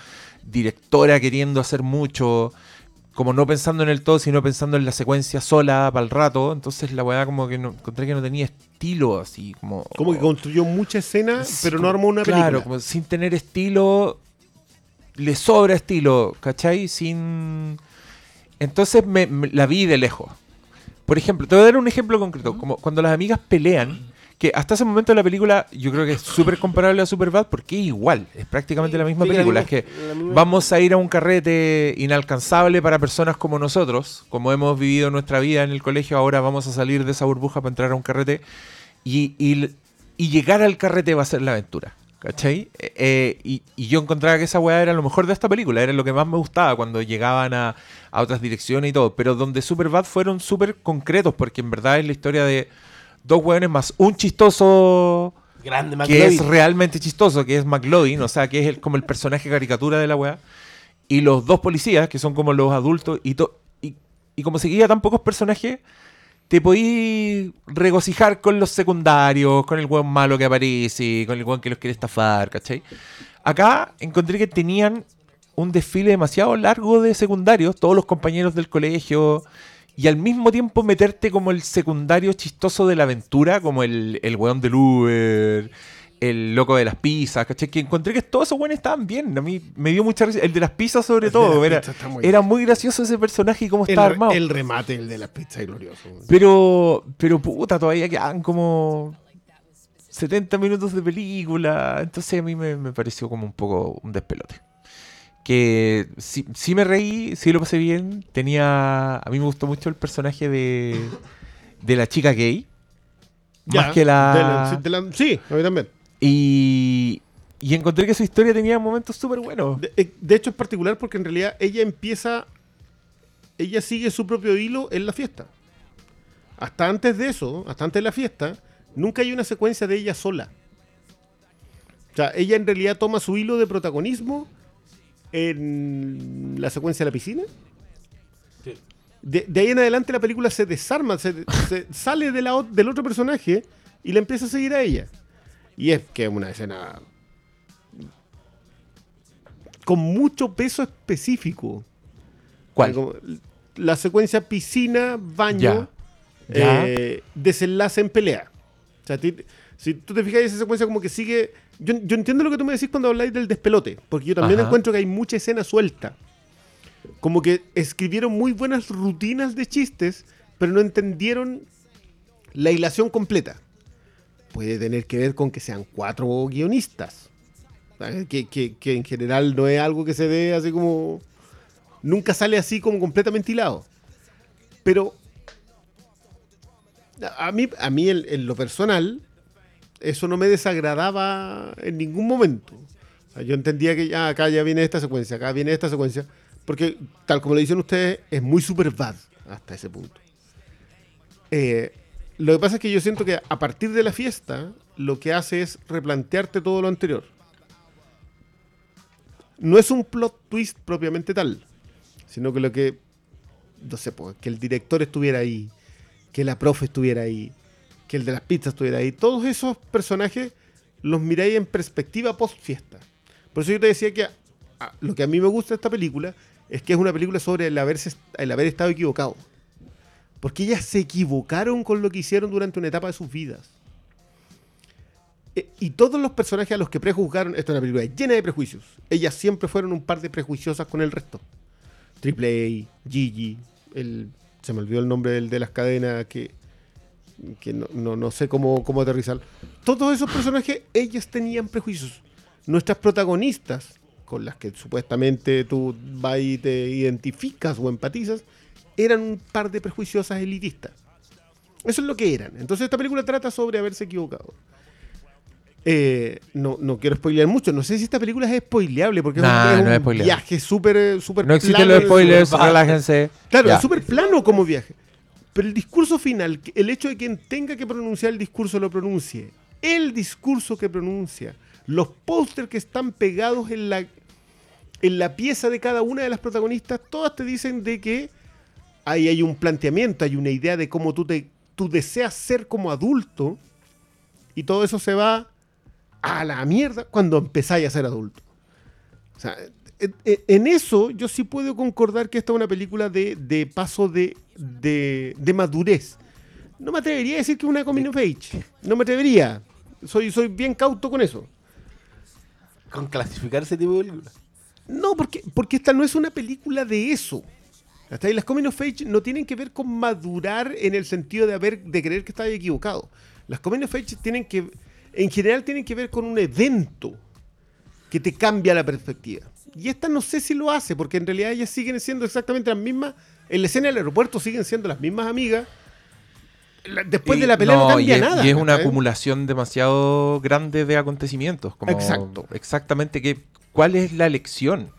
S4: directora queriendo hacer mucho, como no pensando en el todo, sino pensando en la secuencia sola para el rato, entonces la weá como que no, encontré que no tenía estilo, así como...
S3: Como que construyó mucha escena,
S4: Sí,
S3: pero no armó una
S4: Claro,
S3: película.
S4: como sin tener estilo, le sobra estilo, ¿cachai? Sin... Entonces me, me- la vi de lejos. Por ejemplo, te voy a dar un ejemplo concreto. Como cuando las amigas pelean, que hasta ese momento la película yo creo que es súper comparable a Superbad porque es igual, es prácticamente la misma
S2: Sí, la
S4: película.
S2: misma-
S4: es que
S2: misma-
S4: vamos a ir a un carrete inalcanzable para personas como nosotros, como hemos vivido nuestra vida en el colegio, ahora vamos a salir de esa burbuja para entrar a un carrete y, y- y llegar al carrete va a ser la aventura. ¿Cachai? Eh, eh, y, y yo encontraba que esa weá era lo mejor de esta película, era lo que más me gustaba cuando llegaban a, a otras direcciones y todo. Pero donde Superbad fueron súper concretos, porque en verdad es la historia de dos weones más un chistoso
S2: Grande,
S4: que es realmente chistoso, que es McLovin, o sea, que es el- como el personaje caricatura de la weá. Y los dos policías, que son como los adultos, y, to- y, y como seguía tan pocos personajes, te podí regocijar con los secundarios, con el weón malo que aparece, con el weón que los quiere estafar, ¿cachai? Acá encontré que tenían un desfile demasiado largo de secundarios, todos los compañeros del colegio, y al mismo tiempo meterte como el secundario chistoso de la aventura, como el, el weón del Uber, el loco de las pizzas, ¿cachai? Que encontré que todos esos weones estaban bien. A mí me dio mucha risa. El de las pizzas, sobre
S3: El
S4: todo. Era,
S3: muy
S4: era muy gracioso ese personaje y cómo estaba armado.
S3: el remate, el de las pizzas, es glorioso.
S4: Pero, pero puta, todavía quedan como 70 minutos de película. Entonces a mí me, me pareció como un poco un despelote. Que sí, sí me reí, sí lo pasé bien. Tenía. A mí me gustó mucho el personaje de, de la chica gay.
S3: Ya,
S4: más que la.
S3: de la- sí, de la- sí, a mí también.
S4: Y, y encontré que su historia tenía momentos súper buenos.
S3: De, eh, de hecho es particular porque en realidad ella empieza, ella sigue su propio hilo en la fiesta. Hasta antes de eso, hasta antes de la fiesta, nunca hay una secuencia de ella sola. O sea, ella en realidad toma su hilo de protagonismo en la secuencia de la piscina.
S2: Sí.
S3: De, de ahí en adelante la película se desarma, se, se sale de la o- del otro personaje y la empieza a seguir a ella. Y es que es una escena con mucho peso específico.
S4: ¿Cuál?
S3: Como La secuencia piscina, baño,
S4: Ya. Ya.
S3: eh, desenlace en pelea. O sea, ti- si tú te fijas, esa secuencia como que sigue... Yo, yo entiendo lo que tú me decís cuando habláis del despelote, porque yo también
S4: Ajá.
S3: encuentro que hay mucha escena suelta. Como que escribieron muy buenas rutinas de chistes, pero no entendieron la hilación completa. Puede tener que ver con que sean cuatro guionistas. Que, que- que en general no es algo que se dé así como... Nunca sale así como completamente hilado. Pero a mí, a mí en, en lo personal, eso no me desagradaba en ningún momento. O sea, yo entendía que ya acá ya viene esta secuencia, acá viene esta secuencia, porque tal como lo dicen ustedes, es muy super bad hasta ese punto. Eh, lo que pasa es que yo siento que a partir de la fiesta, lo que hace es replantearte todo lo anterior. No es un plot twist propiamente tal, sino que lo que, no sé, pues, que el director estuviera ahí, que la profe estuviera ahí, que el de las pizzas estuviera ahí. Todos esos personajes los miráis en perspectiva post fiesta. Por eso yo te decía que a- lo que a mí me gusta de esta película es que es una película sobre el, el haber estado equivocado. Porque ellas se equivocaron con lo que hicieron durante una etapa de sus vidas. E- Y todos los personajes a los que prejuzgaron, esta es una película llena de prejuicios. Ellas siempre fueron un par de prejuiciosas con el resto. Triple A, Gigi, el, se me olvidó el nombre del de las cadenas que, que no, no- no sé cómo, cómo aterrizar. Todos esos personajes, ellas tenían prejuicios. Nuestras protagonistas, con las que supuestamente tú vas y te identificas o empatizas, eran un par de prejuiciosas elitistas. Eso es lo que eran. Entonces esta película trata sobre haberse equivocado. Eh, no, no quiero spoilear mucho. No sé si esta película es spoileable porque es un, es
S4: no es
S3: un
S4: spoileable.
S3: viaje súper súper
S4: No existen los spoilers,
S2: súper
S4: relájense.
S3: Claro,
S4: Ya.
S3: es súper plano como viaje. Pero el discurso final, el hecho de quien tenga que pronunciar el discurso lo pronuncie, el discurso que pronuncia, los pósters que están pegados en la, en la pieza de cada una de las protagonistas, todas te dicen de que ahí hay un planteamiento, hay una idea de cómo tú, te, tú deseas ser como adulto y todo eso se va a la mierda cuando empezáis a ser adulto. O sea, en- en en eso yo sí puedo concordar que esta es una película de, de paso de, de, de madurez. No me atrevería a decir que es una coming of age. No me atrevería. Soy, soy bien cauto con eso.
S2: Con clasificar ese tipo de películas.
S3: No, porque, porque esta no es una película de eso. Hasta ahí las coming of age no tienen que ver con madurar en el sentido de haber de creer que estás equivocado. Las coming of age tienen que, en general, tienen que ver con un evento que te cambia la perspectiva. Y esta no sé si lo hace, porque en realidad ellas siguen siendo exactamente las mismas. En la escena del aeropuerto siguen siendo las mismas amigas. Después de la pelea no,
S4: y
S3: cambia
S4: es,
S3: nada.
S4: Y es una acumulación demasiado grande de acontecimientos. Como
S3: Exacto.
S4: Exactamente que, cuál es la lección.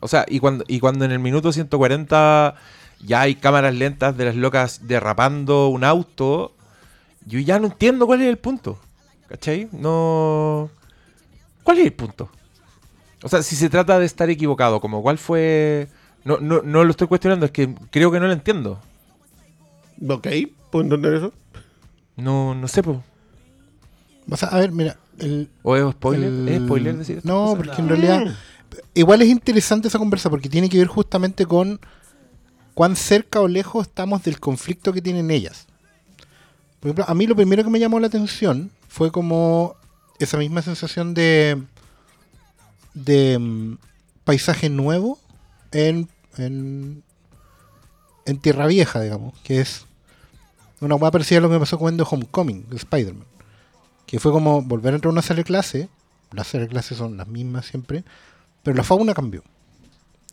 S4: O sea, y cuando, y cuando en el minuto 140 ya hay cámaras lentas de las locas derrapando un auto, yo ya no entiendo cuál es el punto. ¿Cachai? No... ¿Cuál es el punto? O sea, si se trata de estar equivocado, como cuál fue... No, no, no lo estoy cuestionando, es que creo que no lo entiendo.
S3: Ok, ¿puedo entender eso?
S4: No, no sé, po.
S1: O sea, a ver, mira. El,
S4: ¿O es spoiler?
S1: el-
S4: ¿Es spoiler decir esto?
S1: No, porque en realidad. Igual es interesante esa conversa porque tiene que ver justamente con cuán cerca o lejos estamos del conflicto que tienen ellas. Por ejemplo, a mí lo primero que me llamó la atención fue como esa misma sensación de de mm, paisaje nuevo en, en en Tierra Vieja, digamos, que es una hueá parecida a lo que me pasó The Homecoming, de Spider-Man. Que fue como volver a entrar a una sala de clase, las salas de clase son las mismas siempre, pero la fauna cambió.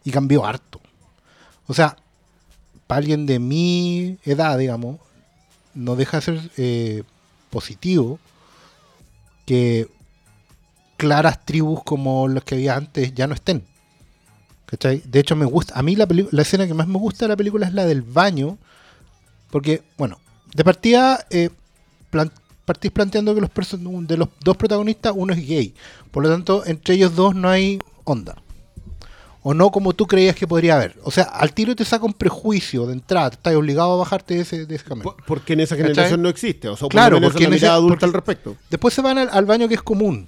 S1: Y cambió harto. O sea, para alguien de mi edad, digamos, no deja de ser eh, positivo que claras tribus como las que había antes ya no estén. ¿Cachai? De hecho, me gusta. A mí la, la escena que más me gusta de la película es la del baño. Porque, bueno, de partida, eh, partís planteando que los de los dos protagonistas, uno es gay. Por lo tanto, entre ellos dos no hay onda. O no como tú creías que podría haber. O sea, al tiro te saca un prejuicio de entrada. Estás obligado a bajarte de ese, de ese camino.
S3: Por- Porque en esa
S1: ¿Cachai?
S3: generación no existe. O sea,
S1: Claro, porque en
S3: mirada adulta
S1: porque-
S3: al respecto.
S1: Después se van al, al baño que es común.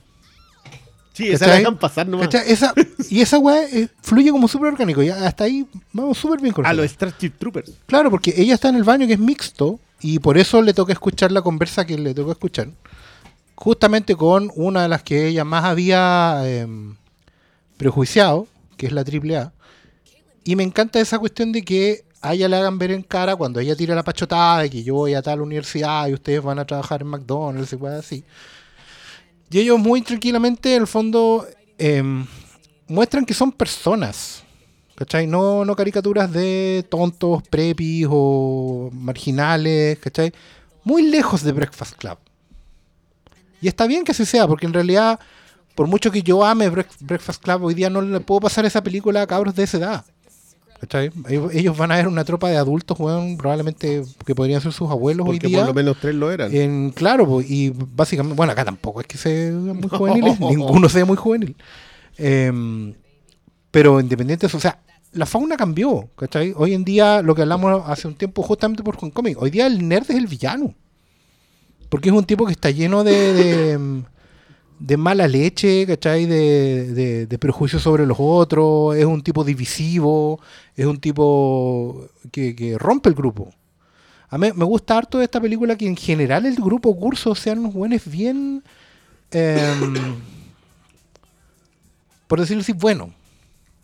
S3: Sí, esa la dejan pasar nomás.
S1: Esa, y esa weá eh, fluye como súper orgánico. Y hasta ahí vamos súper bien con
S3: A los Starship Troopers.
S1: Claro, porque ella está en el baño que es mixto y por eso le toca escuchar la conversa que le toca escuchar. Justamente con una de las que ella más había em, prejuiciado, que es la AAA. Y me encanta esa cuestión de que a ella le hagan ver en cara cuando ella tira la pachotada de que yo voy a tal universidad y ustedes van a trabajar en McDonald's y cosas así. Y ellos muy tranquilamente, en el fondo, em, muestran que son personas. ¿Cachai? No, no caricaturas de tontos, prepis o marginales, ¿cachai? Muy lejos de Breakfast Club. Y está bien que así sea, porque en realidad, por mucho que yo ame Break- Breakfast Club, hoy día no le puedo pasar esa película a cabros de esa edad. ¿Cachai? Ellos, van a ver una tropa de adultos, probablemente que podrían ser sus abuelos
S3: Porque
S1: hoy día.
S3: por lo menos tres lo eran.
S1: En, claro, y básicamente, bueno, acá tampoco es que sea muy (laughs) juveniles, (laughs) ninguno sea muy juvenil. Em, pero independiente de eso, o sea, la fauna cambió, ¿cachai? Hoy en día, lo que hablamos hace un tiempo justamente por Homecoming, hoy día el nerd es el villano. Porque es un tipo que está lleno de, de, (laughs) de mala leche, ¿cachai? De, de, de sobre los otros, es un tipo divisivo, es un tipo que, que rompe el grupo. A mí me gusta harto de esta película que en general el grupo curso sean unos buenos bien, em, por decirlo así, bueno,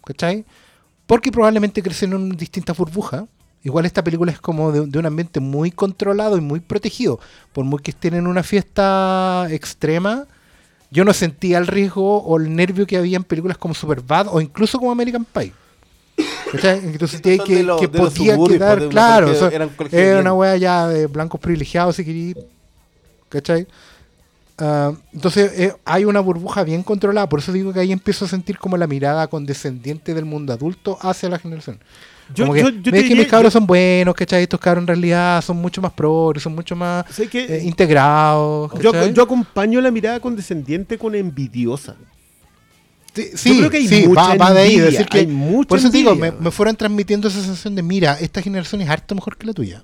S1: ¿cachai? Porque probablemente crecen en distintas burbujas. Igual esta película es como de, de un ambiente muy controlado y muy protegido. Por muy que estén en una fiesta extrema, yo no sentía el riesgo o el nervio que había en películas como Superbad o incluso como American Pie. (laughs) Entonces que, que,
S2: los-
S1: podía quedar
S2: pues, de
S1: claro. era
S2: bien.
S1: una wea ya de blancos privilegiados, si querí. ¿Cachai? Ah, entonces eh, hay una burbuja bien controlada, por eso digo que ahí empiezo a sentir como la mirada condescendiente del mundo adulto hacia la generación.
S3: Yo-
S1: Como que,
S3: yo- te
S1: ves que
S3: diría-
S1: mis cabros son buenos, ¿cachai? Estos cabros en realidad son mucho más progres, son mucho más eh, integrados.
S3: yo,
S1: ¿cachai?
S3: yo acompaño la mirada condescendiente con envidiosa.
S1: Sí, sí,
S3: creo que hay
S1: sí,
S3: mucha
S1: va, va de ahí.
S3: envidia,
S1: decir que,
S3: hay mucha
S1: por eso te digo,
S3: envidia,
S1: me, me fueron transmitiendo esa sensación de, mira, esta generación es harto mejor que la tuya.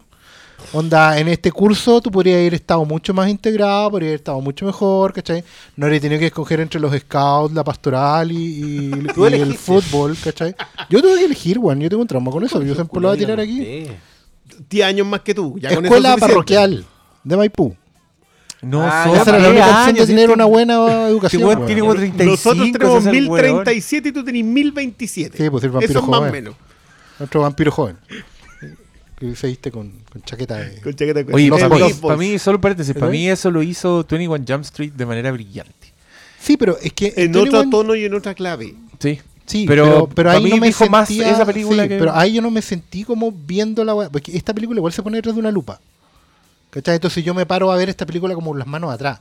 S1: Onda, en este curso tú podrías haber estado mucho más integrado, podrías haber estado mucho mejor, ¿cachai? No habría tenido que escoger entre los scouts, la pastoral y, y- (laughs)
S2: Tú
S1: y el fútbol, ¿cachai? Yo tuve que elegir, weón, yo tengo un trauma con eso, yo siempre lo voy a tirar aquí.
S2: Sí.
S3: 10 años más que tú. Ya con eso
S1: Escuela
S3: es
S1: parroquial de Maipú.
S4: No,
S2: Ah,
S4: son
S1: Esa era la única opción de tener una buena educación.
S4: tiene como 35.
S3: Nosotros tenemos
S4: ese es el weón.
S3: 1037 y tú tenés 1027.
S1: Sí, pues el vampiro
S3: Eso más o menos.
S1: Otro vampiro joven. Que se viste con, con chaqueta de...
S3: Con chaqueta de cuero.
S4: Oye,
S1: Los
S4: para mí, para mí, solo paréntesis, para
S1: ¿Eh?
S4: mí eso lo hizo 21 Jump Street de manera brillante.
S1: Sí, pero es que...
S3: En
S1: 21
S3: otro tono y en otra clave.
S4: Sí.
S1: Sí,
S4: Pero
S1: pero, pero, ahí
S4: mí
S1: no me
S4: dijo más
S1: sentía,
S4: esa película
S1: sí,
S4: que-
S1: Pero ahí yo no me sentí como viendo la Porque esta película igual se pone detrás de una lupa. ¿Cachai? Entonces yo me paro a ver esta película como las manos atrás.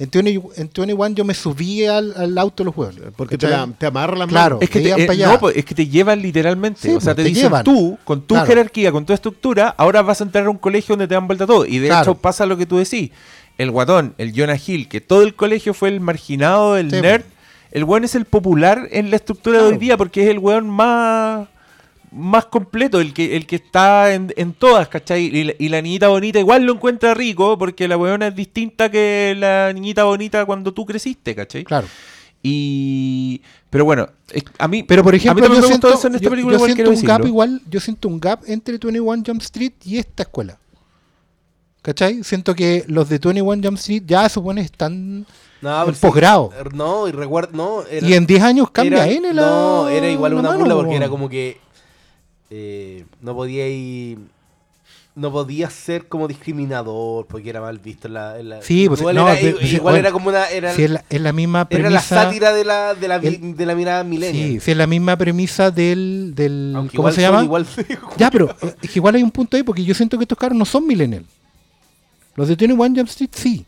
S1: En 20 en 21 yo me subí al, al auto de los huevos.
S3: Porque te, la- te amarra la
S1: Claro.
S4: Es que, te,
S1: Veían
S4: eh, no, pues, es que te llevan literalmente.
S1: Sí,
S4: o sea,
S1: pues,
S4: te,
S1: te
S4: dicen
S1: llevan.
S4: tú, con tu
S1: Claro.
S4: jerarquía, con tu estructura, ahora vas a entrar a un colegio donde te dan vuelta todo. Y de
S1: Claro.
S4: hecho pasa lo que tú decís. El guatón, el Jonah Hill, que todo el colegio fue el marginado, el
S1: Sí,
S4: nerd. El weón es el popular en la estructura de hoy día porque es el weón más más completo, el que, el que está en, en todas, ¿cachai? Y la, y la niñita bonita igual lo encuentra rico porque la weona es distinta que la niñita bonita cuando tú creciste, ¿cachai?
S1: Claro.
S4: Y. Pero bueno, es- a mí.
S1: Pero por
S4: a mí
S1: ejemplo, yo
S4: me
S1: siento,
S4: eso en esta
S1: yo-
S4: película,
S1: yo
S4: igual
S1: siento un gap igual, yo siento un gap entre 21 Jump Street y esta escuela. ¿Cachai? Siento que los de 21 Jump Street ya supone están
S2: No,
S1: en
S2: sí,
S1: posgrado.
S2: No, y recuerdo. No, era-
S1: Y en 10 años cambia
S2: era-
S1: N la
S2: No, era igual una
S1: mano,
S2: burla porque era como que. Eh, no podía ir. No podía ser como discriminador porque era mal visto en la. en la-
S1: Sí, pues,
S2: igual
S1: no,
S2: era, igual
S1: bueno,
S2: era como una. Era,
S1: Si es la, es la misma
S2: era
S1: premisa.
S2: la sátira de la, de la,
S1: el-
S2: de la mirada milenial.
S1: Sí, si es la misma premisa del. del
S2: Aunque
S1: ¿Cómo se llama?
S2: igual- (laughs)
S1: Ya, pero es que igual hay un punto ahí porque yo siento que estos caros no son millennial. Los de 21 Jump Street sí.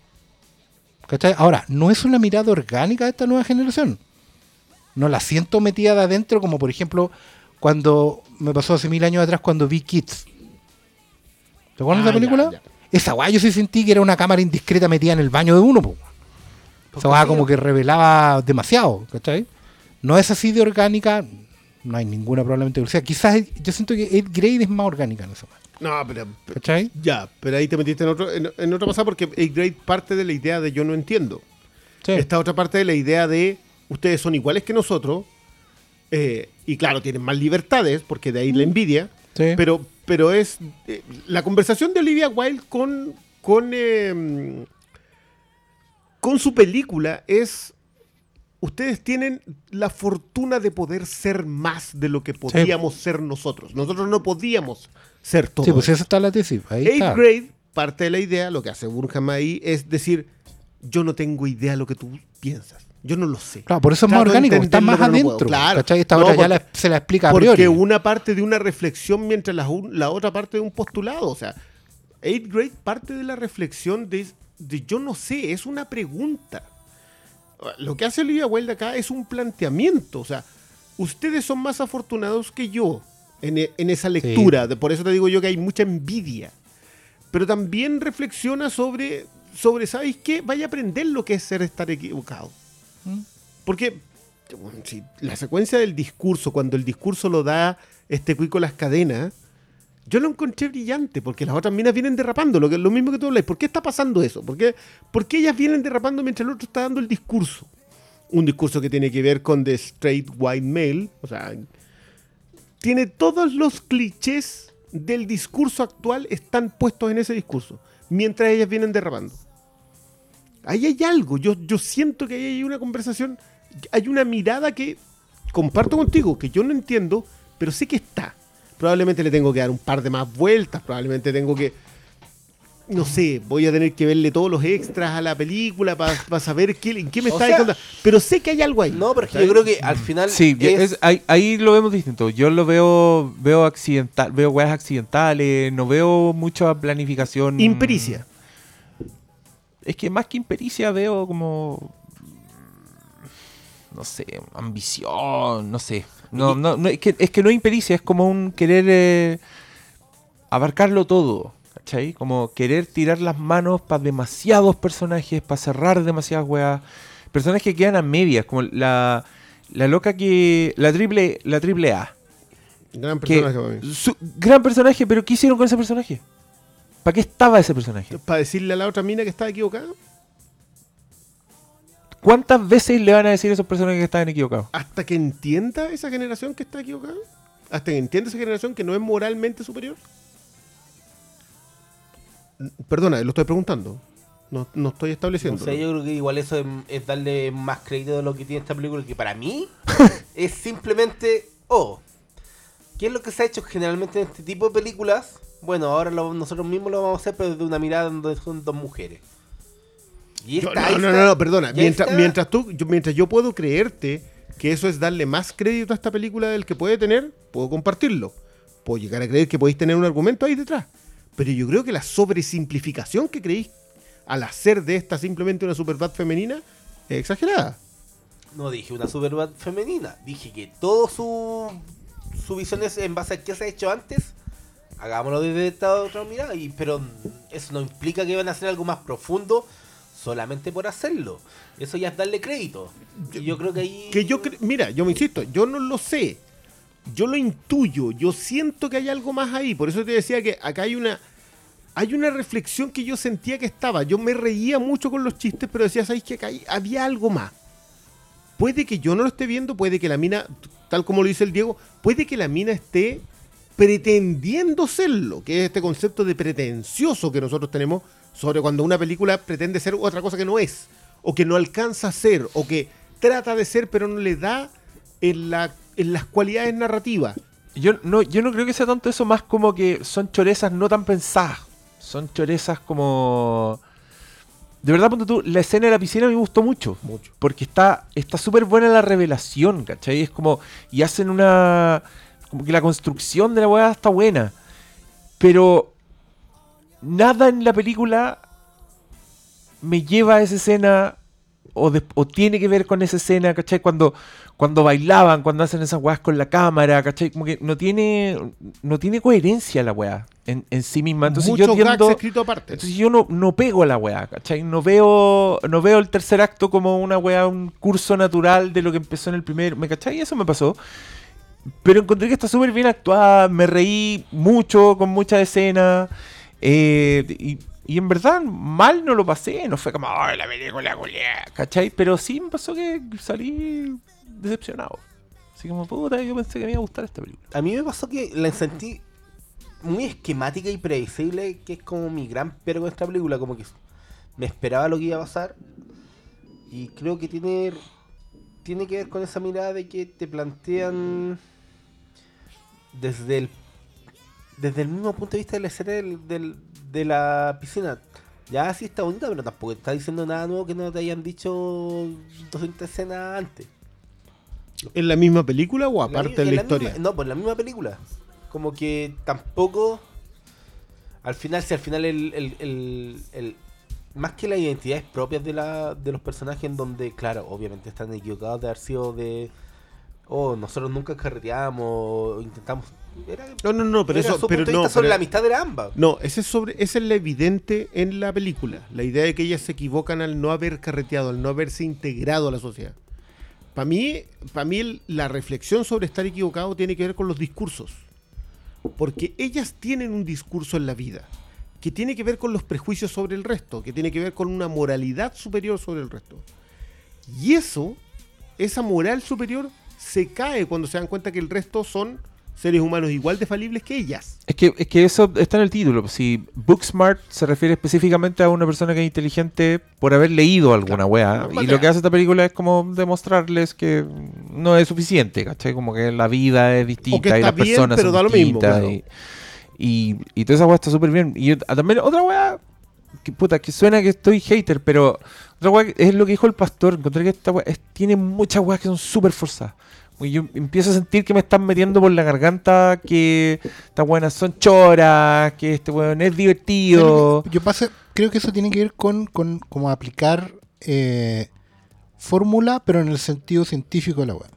S1: ¿Cachai? Ahora, no es una mirada orgánica de esta nueva generación. No la siento metida de adentro, como por ejemplo cuando me pasó hace mil años atrás cuando vi Kids. ¿Te acuerdas de
S3: Ah,
S1: esa película?
S3: ya, ya.
S1: Esa guay yo sí sentí que era una cámara indiscreta metida en el baño de uno. po. Esa guay como que revelaba demasiado, ¿cachai? No es así de orgánica, no hay ninguna probablemente. O sea, quizás yo siento que Ed Grade es más orgánica en eso.
S3: No, pero.
S1: ¿Cachai?
S3: Ya, pero ahí te metiste en, otro, en, en otra pasada porque A-Grade parte de la idea de yo no entiendo.
S1: Sí.
S3: Esta otra parte de la idea de ustedes son iguales que nosotros. Eh, y claro, tienen más libertades, porque de ahí la envidia.
S1: Sí.
S3: Pero, pero es. eh, la conversación de Olivia Wilde con. con. eh, con su película es. Ustedes tienen la fortuna de poder ser más de lo que podíamos ser nosotros. Nosotros no podíamos ser todo.
S1: Sí, pues esa está la tesis. Ahí
S3: Eighth
S1: está.
S3: grade, parte de la idea, lo que hace Burham ahí, es decir, yo no tengo idea de lo que tú piensas. Yo no lo sé.
S1: Claro, por eso es más
S3: Trato
S1: orgánico, está más
S3: no
S1: adentro.
S3: Claro.
S1: ¿cachai? Esta
S3: No,
S1: otra ya la- se la explica a priori.
S3: Porque una parte de una reflexión mientras la, la otra parte de un postulado. O sea, Eighth grade parte de la reflexión de, de yo no sé, es una pregunta. Lo que hace Olivia Wilde acá es un planteamiento. O sea, ustedes son más afortunados que yo en, e- en esa lectura. Por eso te digo yo que hay mucha envidia. Pero también reflexiona sobre, sobre ¿sabes qué? Vaya a aprender lo que es ser estar equivocado. Porque la secuencia del discurso, cuando el discurso lo da este cuico las cadenas, yo lo encontré brillante, porque las otras minas vienen derrapando, lo, que, lo mismo que tú hablas. ¿Por qué está pasando eso? ¿Por qué, por qué ellas vienen derrapando mientras el otro está dando el discurso? Un discurso que tiene que ver con the straight white male, o sea, tiene todos los clichés del discurso actual están puestos en ese discurso, mientras ellas vienen derrapando. Ahí hay algo, yo, yo siento que ahí hay una conversación, hay una mirada que comparto contigo, que yo no entiendo, pero sé que está. Probablemente le tengo que dar un par de más vueltas, probablemente tengo que, no sé, voy a tener que verle todos los extras a la película para saber qué, en qué me
S2: O
S3: está
S2: sea-
S3: contando. Pero sé que hay algo ahí.
S2: No, pero es que yo creo que al final.
S4: Sí,
S2: es-
S4: es- ahí, ahí lo vemos distinto. Yo lo veo veo accidental, veo weas accidentales, no veo mucha planificación.
S3: Impericia.
S4: Es que más que impericia veo como. No sé, ambición, no sé. No, no, no, es, que, es que no es impericia, es como un querer eh, abarcarlo todo. ¿Cachai? Como querer tirar las manos para demasiados personajes, para cerrar demasiadas weas. Personajes que quedan a medias, como la, la loca que. La triple, la triple A.
S3: Gran
S4: que-
S3: personaje
S4: su- gran personaje, pero ¿qué hicieron con ese personaje? ¿Para qué estaba ese personaje?
S3: Para decirle a la otra mina que estaba equivocada.
S4: ¿Cuántas veces le van a decir a esos personajes que estaban equivocados?
S3: Hasta que entienda esa generación que está equivocada. Hasta que entienda esa generación que no es moralmente superior. Perdona, lo estoy preguntando. No, no estoy
S2: O
S3: estableciendo.
S2: sea, yo creo que igual eso es, es darle más crédito de lo que tiene esta película, que para mí (laughs) es simplemente, oh, ¿qué es lo que se ha hecho generalmente en este tipo de películas? Bueno, ahora lo- nosotros mismos lo vamos a hacer, pero desde una mirada donde son dos mujeres. Y
S3: Yo-
S2: esta,
S3: no,
S2: ahí
S3: no,
S2: está-
S3: no, no, perdona. Mientras,
S2: esta-
S3: mientras tú, yo, mientras yo puedo creerte que eso es darle más crédito a esta película del que puede tener, puedo compartirlo. Puedo llegar a creer que podéis tener un argumento ahí detrás. Pero yo creo que la sobresimplificación que creéis al hacer de esta simplemente una superbad femenina es exagerada.
S2: No dije una superbad femenina, dije que todo su, su visión es en base a qué se ha hecho antes. Hagámoslo desde esta otra mirada, y, pero eso no implica que van a hacer algo más profundo solamente por hacerlo. Eso ya es darle crédito. Y yo creo que ahí.
S3: Que yo mira, yo me insisto, yo no lo sé. Yo lo intuyo, yo siento que hay algo más ahí. Por eso te decía que acá hay una hay una reflexión que yo sentía que estaba. Yo me reía mucho con los chistes, pero decía, ¿sabes que acá había algo más? Puede que yo no lo esté viendo, puede que la mina, tal como lo dice el Diego, puede que la mina esté pretendiendo serlo, que es este concepto de pretencioso que nosotros tenemos sobre cuando una película pretende ser otra cosa que no es, o que no alcanza a ser, o que trata de ser pero no le da en, la, en las cualidades narrativas.
S4: Yo no, yo no creo que sea tanto eso, más como que son chorezas no tan pensadas. Son chorezas como. De verdad, ponte tú, la escena de la piscina me gustó mucho.
S3: Mucho.
S4: Porque está está súper buena la revelación, ¿cachai? Es como. Y hacen una. Como que la construcción de la weá está buena. Pero. Nada en la película me lleva a esa escena o, de- o tiene que ver con esa escena, ¿cachai? Cuando, cuando bailaban, cuando hacen esas weas con la cámara, ¿cachai? Como que no tiene, no tiene coherencia la wea en, en sí misma. Entonces yo tiendo,
S3: escritos aparte.
S4: entonces yo no, no pego a la weá, ¿cachai? No veo, no veo el tercer acto como una weá, un curso natural de lo que empezó en el primer, ¿me cachai? Y eso me pasó. Pero encontré que está súper bien actuada, me reí mucho con muchas escenas. eh, y, en verdad, mal no lo pasé, no fue como, "Ay, la película, culiá", ¿cachai? Pero sí me pasó que salí decepcionado. Así como, puta, yo pensé que me iba a gustar esta película.
S2: A mí me pasó que la sentí muy esquemática y predecible, que es como mi gran pero con esta película, como que me esperaba lo que iba a pasar. Y creo que tiene tiene que ver con esa mirada de que te plantean desde el desde el mismo punto de vista de la escena del- del- de la piscina. Ya sí está bonita, pero tampoco está diciendo nada nuevo que no te hayan dicho 200 escenas antes.
S3: ¿En la misma película o
S2: En la
S3: aparte de la,
S2: en la
S3: historia?
S2: misma- no, pues la misma película. Como que tampoco. Al final, si al final el- el- el- más que las identidades propias de, la, de los personajes, en donde, claro, obviamente están equivocados de haber sido de. Oh, nosotros nunca carreteamos, intentamos. Era,
S3: No, no, no, pero eso,
S2: su
S3: pero
S2: punto
S3: no,
S2: vista sobre
S3: pero-
S2: la amistad de ambas.
S3: No, ese es sobre, esa es la evidente en la película. La idea de que ellas se equivocan al no haber carreteado, al no haberse integrado a la sociedad. Para mí, para mí la reflexión sobre estar equivocado tiene que ver con los discursos. Porque ellas tienen un discurso en la vida que tiene que ver con los prejuicios sobre el resto, que tiene que ver con una moralidad superior sobre el resto. Y eso, esa moral superior, se cae cuando se dan cuenta que el resto son seres humanos igual de falibles que ellas.
S4: Es que, es que eso está en el título. Si Booksmart se refiere específicamente a una persona que es inteligente por haber leído alguna weá. Y lo que hace esta película es como demostrarles que no es suficiente, ¿cachai? Como que la vida es distinta y
S3: está
S4: las
S3: bien,
S4: personas
S3: pero
S4: son
S3: da lo mismo,
S4: distintas.
S3: claro.
S4: y, y, y toda esa weá está súper bien. Y yo- ah, también otra weá, que puta, que suena que estoy hater, pero otra weá es lo que dijo el pastor. Encontré que esta weá tiene muchas weas que son súper forzadas. Y yo empiezo a sentir que me están metiendo por la garganta que estas buenas son choras, que este weón es divertido.
S1: Yo pasa, creo que eso tiene que ver con, con como aplicar eh, fórmula, pero en el sentido científico de la web.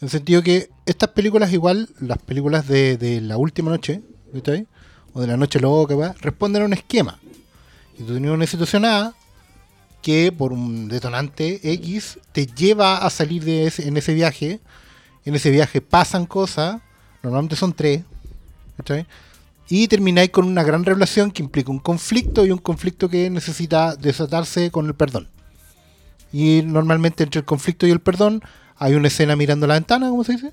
S1: En el sentido que estas películas, igual, las películas de, de la última noche, ¿viste? o de la noche loca, weá, responden a un esquema. Y tú tenías una situación A que por un detonante X te lleva a salir de ese, en ese viaje. En ese viaje pasan cosas, normalmente son tres, ¿cachai? Y termináis con una gran revelación que implica un conflicto y un conflicto que necesita desatarse con el perdón. Y normalmente entre el conflicto y el perdón hay una escena mirando la ventana, ¿cómo se dice?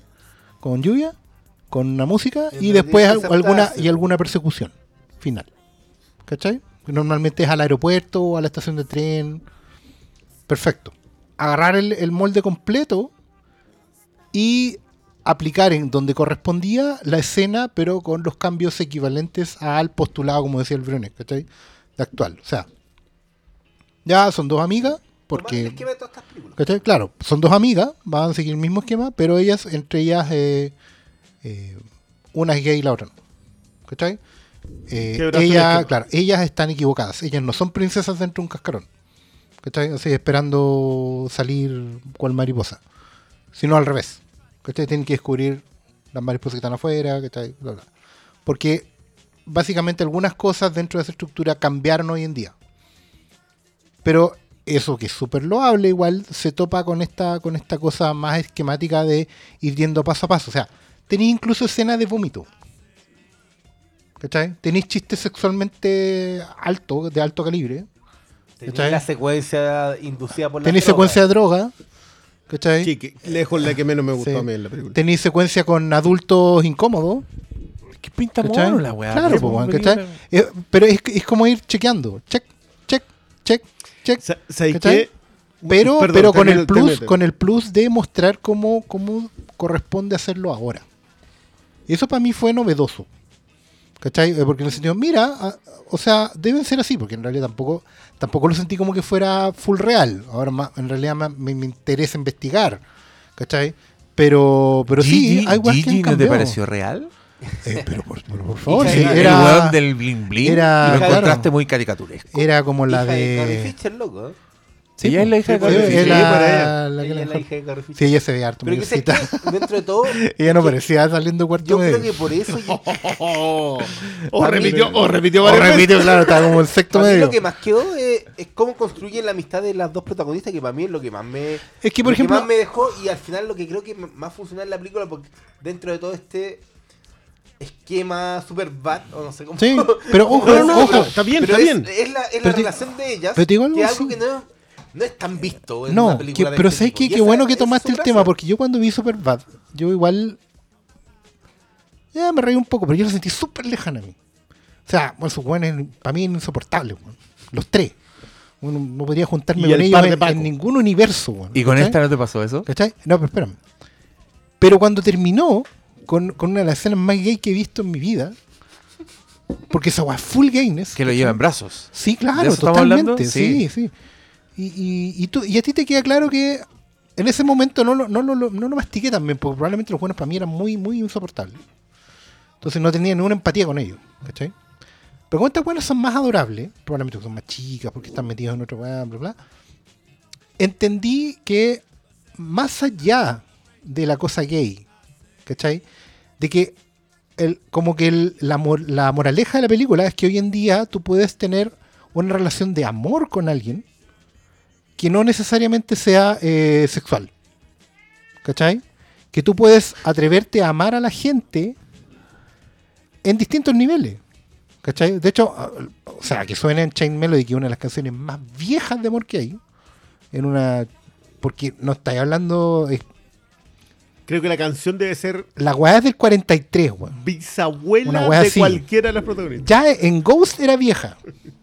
S1: Con lluvia, con una música
S2: Y
S1: después alguna y alguna persecución final. ¿Cachai? Normalmente es al aeropuerto o a la estación de tren. Perfecto. Agarrar el, el molde completo y aplicar en donde correspondía la escena, pero con los cambios equivalentes al postulado, como decía el Brunet, ¿cachai? De actual. O sea, ya son dos amigas,
S2: Tomar el
S1: porque
S2: esquema de todas estas películas.
S1: ¿Cachai? Claro, son dos amigas, van a seguir el mismo esquema, pero ellas, entre ellas, eh, eh, una es gay y la otra no. ¿Cachai? Eh, ella, claro, ellas están equivocadas. Ellas no son princesas dentro de un cascarón. ¿Cachai? Así, esperando salir cual mariposa. Sino al revés. ¿Cachai? Tienen que descubrir las mariposas que están afuera, ¿cachai? Bla, bla. Porque básicamente algunas cosas dentro de esa estructura cambiaron hoy en día. Pero eso que es súper loable, igual se topa con esta, con esta cosa más esquemática de ir yendo paso a paso. O sea, tenéis incluso escenas de vómito. ¿Cachai? Tenéis chistes sexualmente alto, de alto calibre. ¿Cachai?
S2: la secuencia inducida por la
S1: Tenéis secuencia de droga. ¿Cachai?
S3: Sí, que lejos la que menos me gustó
S1: Sí.
S3: a mí en la película.
S1: Tenéis secuencia con adultos incómodos.
S4: ¿Qué pinta mono la weá?
S1: Claro, po. ¿cachai? Eh, pero es, es como ir chequeando. Check, check, check, check. Pero,
S3: Perdón,
S1: pero con el plus, con el plus de mostrar cómo, cómo corresponde hacerlo ahora. Y eso para mí fue novedoso. ¿Cachai? Eh, Porque en el sentido, mira, ah, o sea, deben ser así, porque en realidad tampoco, tampoco lo sentí como que fuera full real. Ahora más, en realidad me, me interesa investigar. ¿Cachai? Pero, pero sí, hay
S4: Gigi ¿no te pareció real?
S1: Eh, pero por, pero por favor, sí,
S2: de-
S4: el
S1: era,
S4: weón del bling bling
S1: era-
S4: lo
S1: claro.
S4: encontraste muy caricaturesco.
S1: era como la
S2: Hija de
S1: de...
S2: Fisher, loco. ¿eh?
S1: Sí,
S4: ella es la hija de Carrie Fisher.
S3: ella.
S1: la
S2: es hija de Carrie.
S1: Sí, ella se ve harto
S2: Pero que que, dentro de todo, (laughs)
S1: Ella no parecía saliendo cuarto
S2: Yo
S1: medio.
S2: creo que por eso (laughs)
S3: O repitió, o repitió
S1: O
S3: varias veces.
S1: repitió, claro, estaba como el sexto medio.
S2: lo que más quedó es, es cómo construyen la amistad de las dos protagonistas, que para mí es lo que más me,
S1: Es que, por
S2: lo
S1: ejemplo-
S2: más me dejó y al final lo que creo que más funciona en la película, porque dentro de todo este esquema super bad, o no sé cómo.
S1: Sí, (laughs) pero ojo,
S3: No, no, no,
S1: ojo.
S3: pero está bien,
S2: pero
S3: está
S2: es,
S3: bien.
S2: es la, es la
S1: Pero te-
S2: relación de ellas,
S1: pero te digo algo
S2: que es algo que no, no es tan visto en
S1: No,
S2: una
S1: que-
S2: película de
S1: pero
S2: este
S1: sé
S2: tipo.
S1: que qué bueno que
S2: es
S1: tomaste
S2: su
S1: el
S2: gracia.
S1: tema, porque yo cuando vi Superbad, yo igual. Ya me reí un poco, pero yo lo sentí súper lejano a mí. O sea, bueno, sus buenos para mí eran insoportables, weón. los tres. Uno no podría juntarme con
S3: el
S1: ellos en, ningún universo. weón,
S4: ¿Y con
S1: ¿cachai?
S4: esta no te pasó eso?
S1: ¿Cachai? No, pero espérame. Pero cuando terminó con, con una de las escenas más gay que he visto en mi vida, porque esa weá full gayness.
S4: Que lo lleva en brazos.
S1: Sí,
S4: ¿De
S1: claro, totalmente. Sí,
S4: Sí.
S1: sí. Y, y, y, tú, y a ti te queda claro que en ese momento no lo, no lo, no lo mastiqué también, porque probablemente los buenos para mí eran muy, muy insoportables. Entonces no tenía ninguna empatía con ellos, ¿cachai? Pero como estas buenas son más adorables, probablemente son más chicas, porque están metidos en otro weá, bla, bla, entendí que más allá de la cosa gay, ¿cachai? De que el, como que el- la, la moraleja de la película es que hoy en día tú puedes tener una relación de amor con alguien que no necesariamente sea eh, sexual. ¿Cachai? Que tú puedes atreverte a amar a la gente en distintos niveles. ¿Cachai? De hecho, a- o sea, que suena en Chain Melody, que es una de las canciones más viejas de amor que hay. En una. Porque no estáis hablando. Es-
S3: Creo que la canción debe ser
S1: la weá es del 43, weón.
S3: bisabuela
S1: Una
S3: de
S1: así.
S3: cualquiera de las protagonistas.
S1: Ya en Ghost era vieja.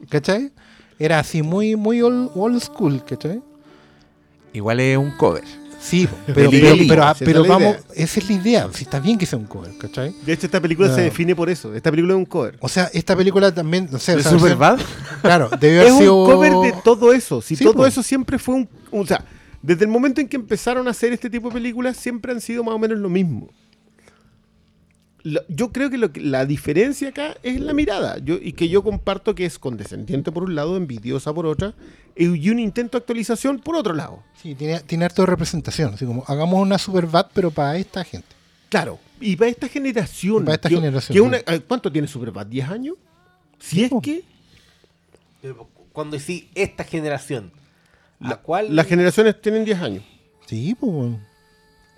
S1: ¿Cachai? Era así muy, muy old, old school, ¿cachai?
S4: Igual es un cover.
S1: Sí, (laughs) pero, pero,
S3: es
S1: vamos,
S3: idea.
S1: esa es la idea. Si está bien que sea un cover, ¿cachai?
S3: De hecho, esta película
S1: No.
S3: se define por eso. Esta película es un cover.
S1: O sea, esta película también, no sé, o
S4: ¿De
S1: sea,
S4: Superbad?
S1: Claro, debió haber
S3: Es un
S1: sido
S3: cover de todo eso. Si
S1: Sí,
S3: todo
S1: pues.
S3: eso siempre fue un, O sea, desde el momento en que empezaron a hacer este tipo de películas, siempre han sido más o menos lo mismo. lo- yo creo que, lo que- la diferencia acá es la mirada. Yo, y que yo comparto que es condescendiente por un lado, envidiosa por otra, y y un intento de actualización por otro lado.
S1: Sí, tiene, tiene harto de representación. Así como, hagamos una super bad, pero para esta gente.
S3: Claro. Y para esta generación.
S1: Y para esta
S3: yo-
S1: generación,
S3: que una-
S1: sí.
S3: eh, ¿Cuánto tiene Superbad? ¿10 años? Si es
S1: po.
S3: que
S2: Pero cuando decís esta generación, ¿a
S3: la-
S2: cuál?
S3: las generaciones tienen 10 años.
S1: Sí, pues. bueno.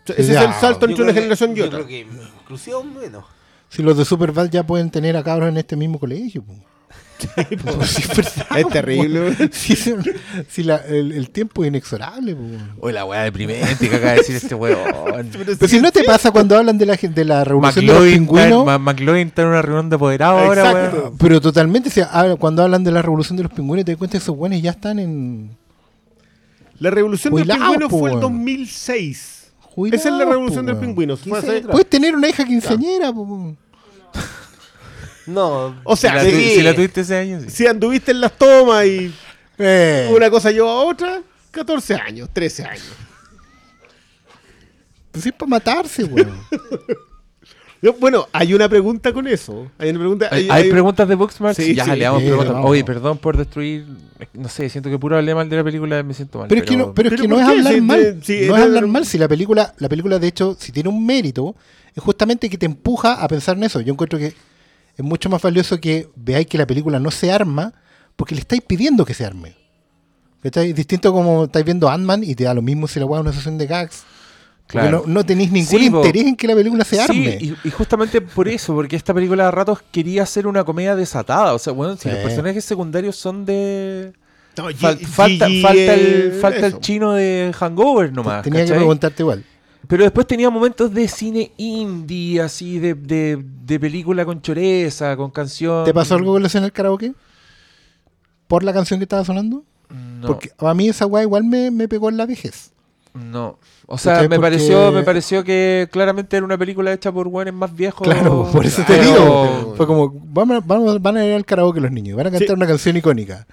S3: O sea, ese
S1: Ya,
S3: es el salto
S2: Yo
S3: entre una
S2: que-
S3: generación y
S2: yo
S3: otra.
S2: creo que inclusive menos.
S1: Si los de Superbad ya pueden tener a cabros en este mismo colegio. pues. Pues (laughs) sí, es verdad,
S3: Es terrible.
S1: pues. Si, si la- el, el tiempo es inexorable. pues.
S4: Oye, la weá deprimente que acaba de decir este weón. (laughs)
S1: Pero si no te pasa cuando hablan de la, de la revolución de los
S4: McLovin está,
S1: pingüinos.
S4: Ma- McLovin está en una reunión de apoderado ahora, weón.
S1: Pero totalmente, si cuando hablan de la revolución de los pingüinos, te das cuenta que esos buenos ya están en.
S3: La revolución del
S1: Jubilados,
S3: pingüino
S1: po,
S3: fue el
S1: weón.
S3: 2006.
S1: jubilados,
S3: Esa es la
S1: po,
S3: revolución del
S1: weón.
S3: pingüino. Fue
S2: 15
S3: hace-
S2: años
S1: Puedes tener una hija quinceañera, po.
S2: No. (laughs)
S3: O sea,
S4: si, la
S3: sí.
S4: tu- si la tuviste ese año, sí.
S3: Si anduviste en las tomas y
S1: Eh,
S3: una cosa lleva a otra, 14 años, 13 años.
S1: pues es para matarse, weón. (laughs)
S3: Bueno, hay una pregunta con eso. Hay una pregunta.
S4: ¿Hay, hay preguntas de Booksmart?
S3: Sí,
S4: ya,
S3: sí.
S4: le damos
S1: Sí,
S4: preguntas.
S1: vamos.
S4: Oye, perdón por destruir. No sé, siento que puro hablé mal de la película me siento mal.
S1: Pero es que no, pero es hablar mal. no es hablar mal. Si la película, la película, de hecho, si tiene un mérito, es justamente que te empuja a pensar en eso. Yo encuentro que es mucho más valioso que veáis que la película no se arma porque le estáis pidiendo que se arme. ¿Cachai? Distinto como estáis viendo Ant-Man y te da lo mismo si la weá es una sesión de gags.
S4: Claro.
S1: no, no tenéis ningún
S4: Sí, po.
S1: interés en que la película se arme.
S4: Sí, y, y justamente por eso, porque esta película a ratos quería ser una comedia desatada. O sea, bueno, si los personajes secundarios son de.
S3: No,
S4: Fal- falta, falta, el, falta el chino de Hangover nomás.
S1: Tenía que preguntarte igual.
S4: Pero después tenía momentos de cine indie, así, de, de, de película con choreza, con canción.
S1: ¿Te pasó algo con la escena del karaoke? ¿Por la canción que estaba sonando?
S4: No,
S1: Porque a mí esa weá igual me, me pegó en la vejez.
S4: No. O sea, me
S1: Porque-
S4: pareció, me pareció que claramente era una película hecha por buenos más viejos.
S1: Claro, (laughs) por eso te digo. Fue como, vamos, vamos, van a ir al karaoke los niños, van a cantar
S3: Sí.
S1: una canción icónica.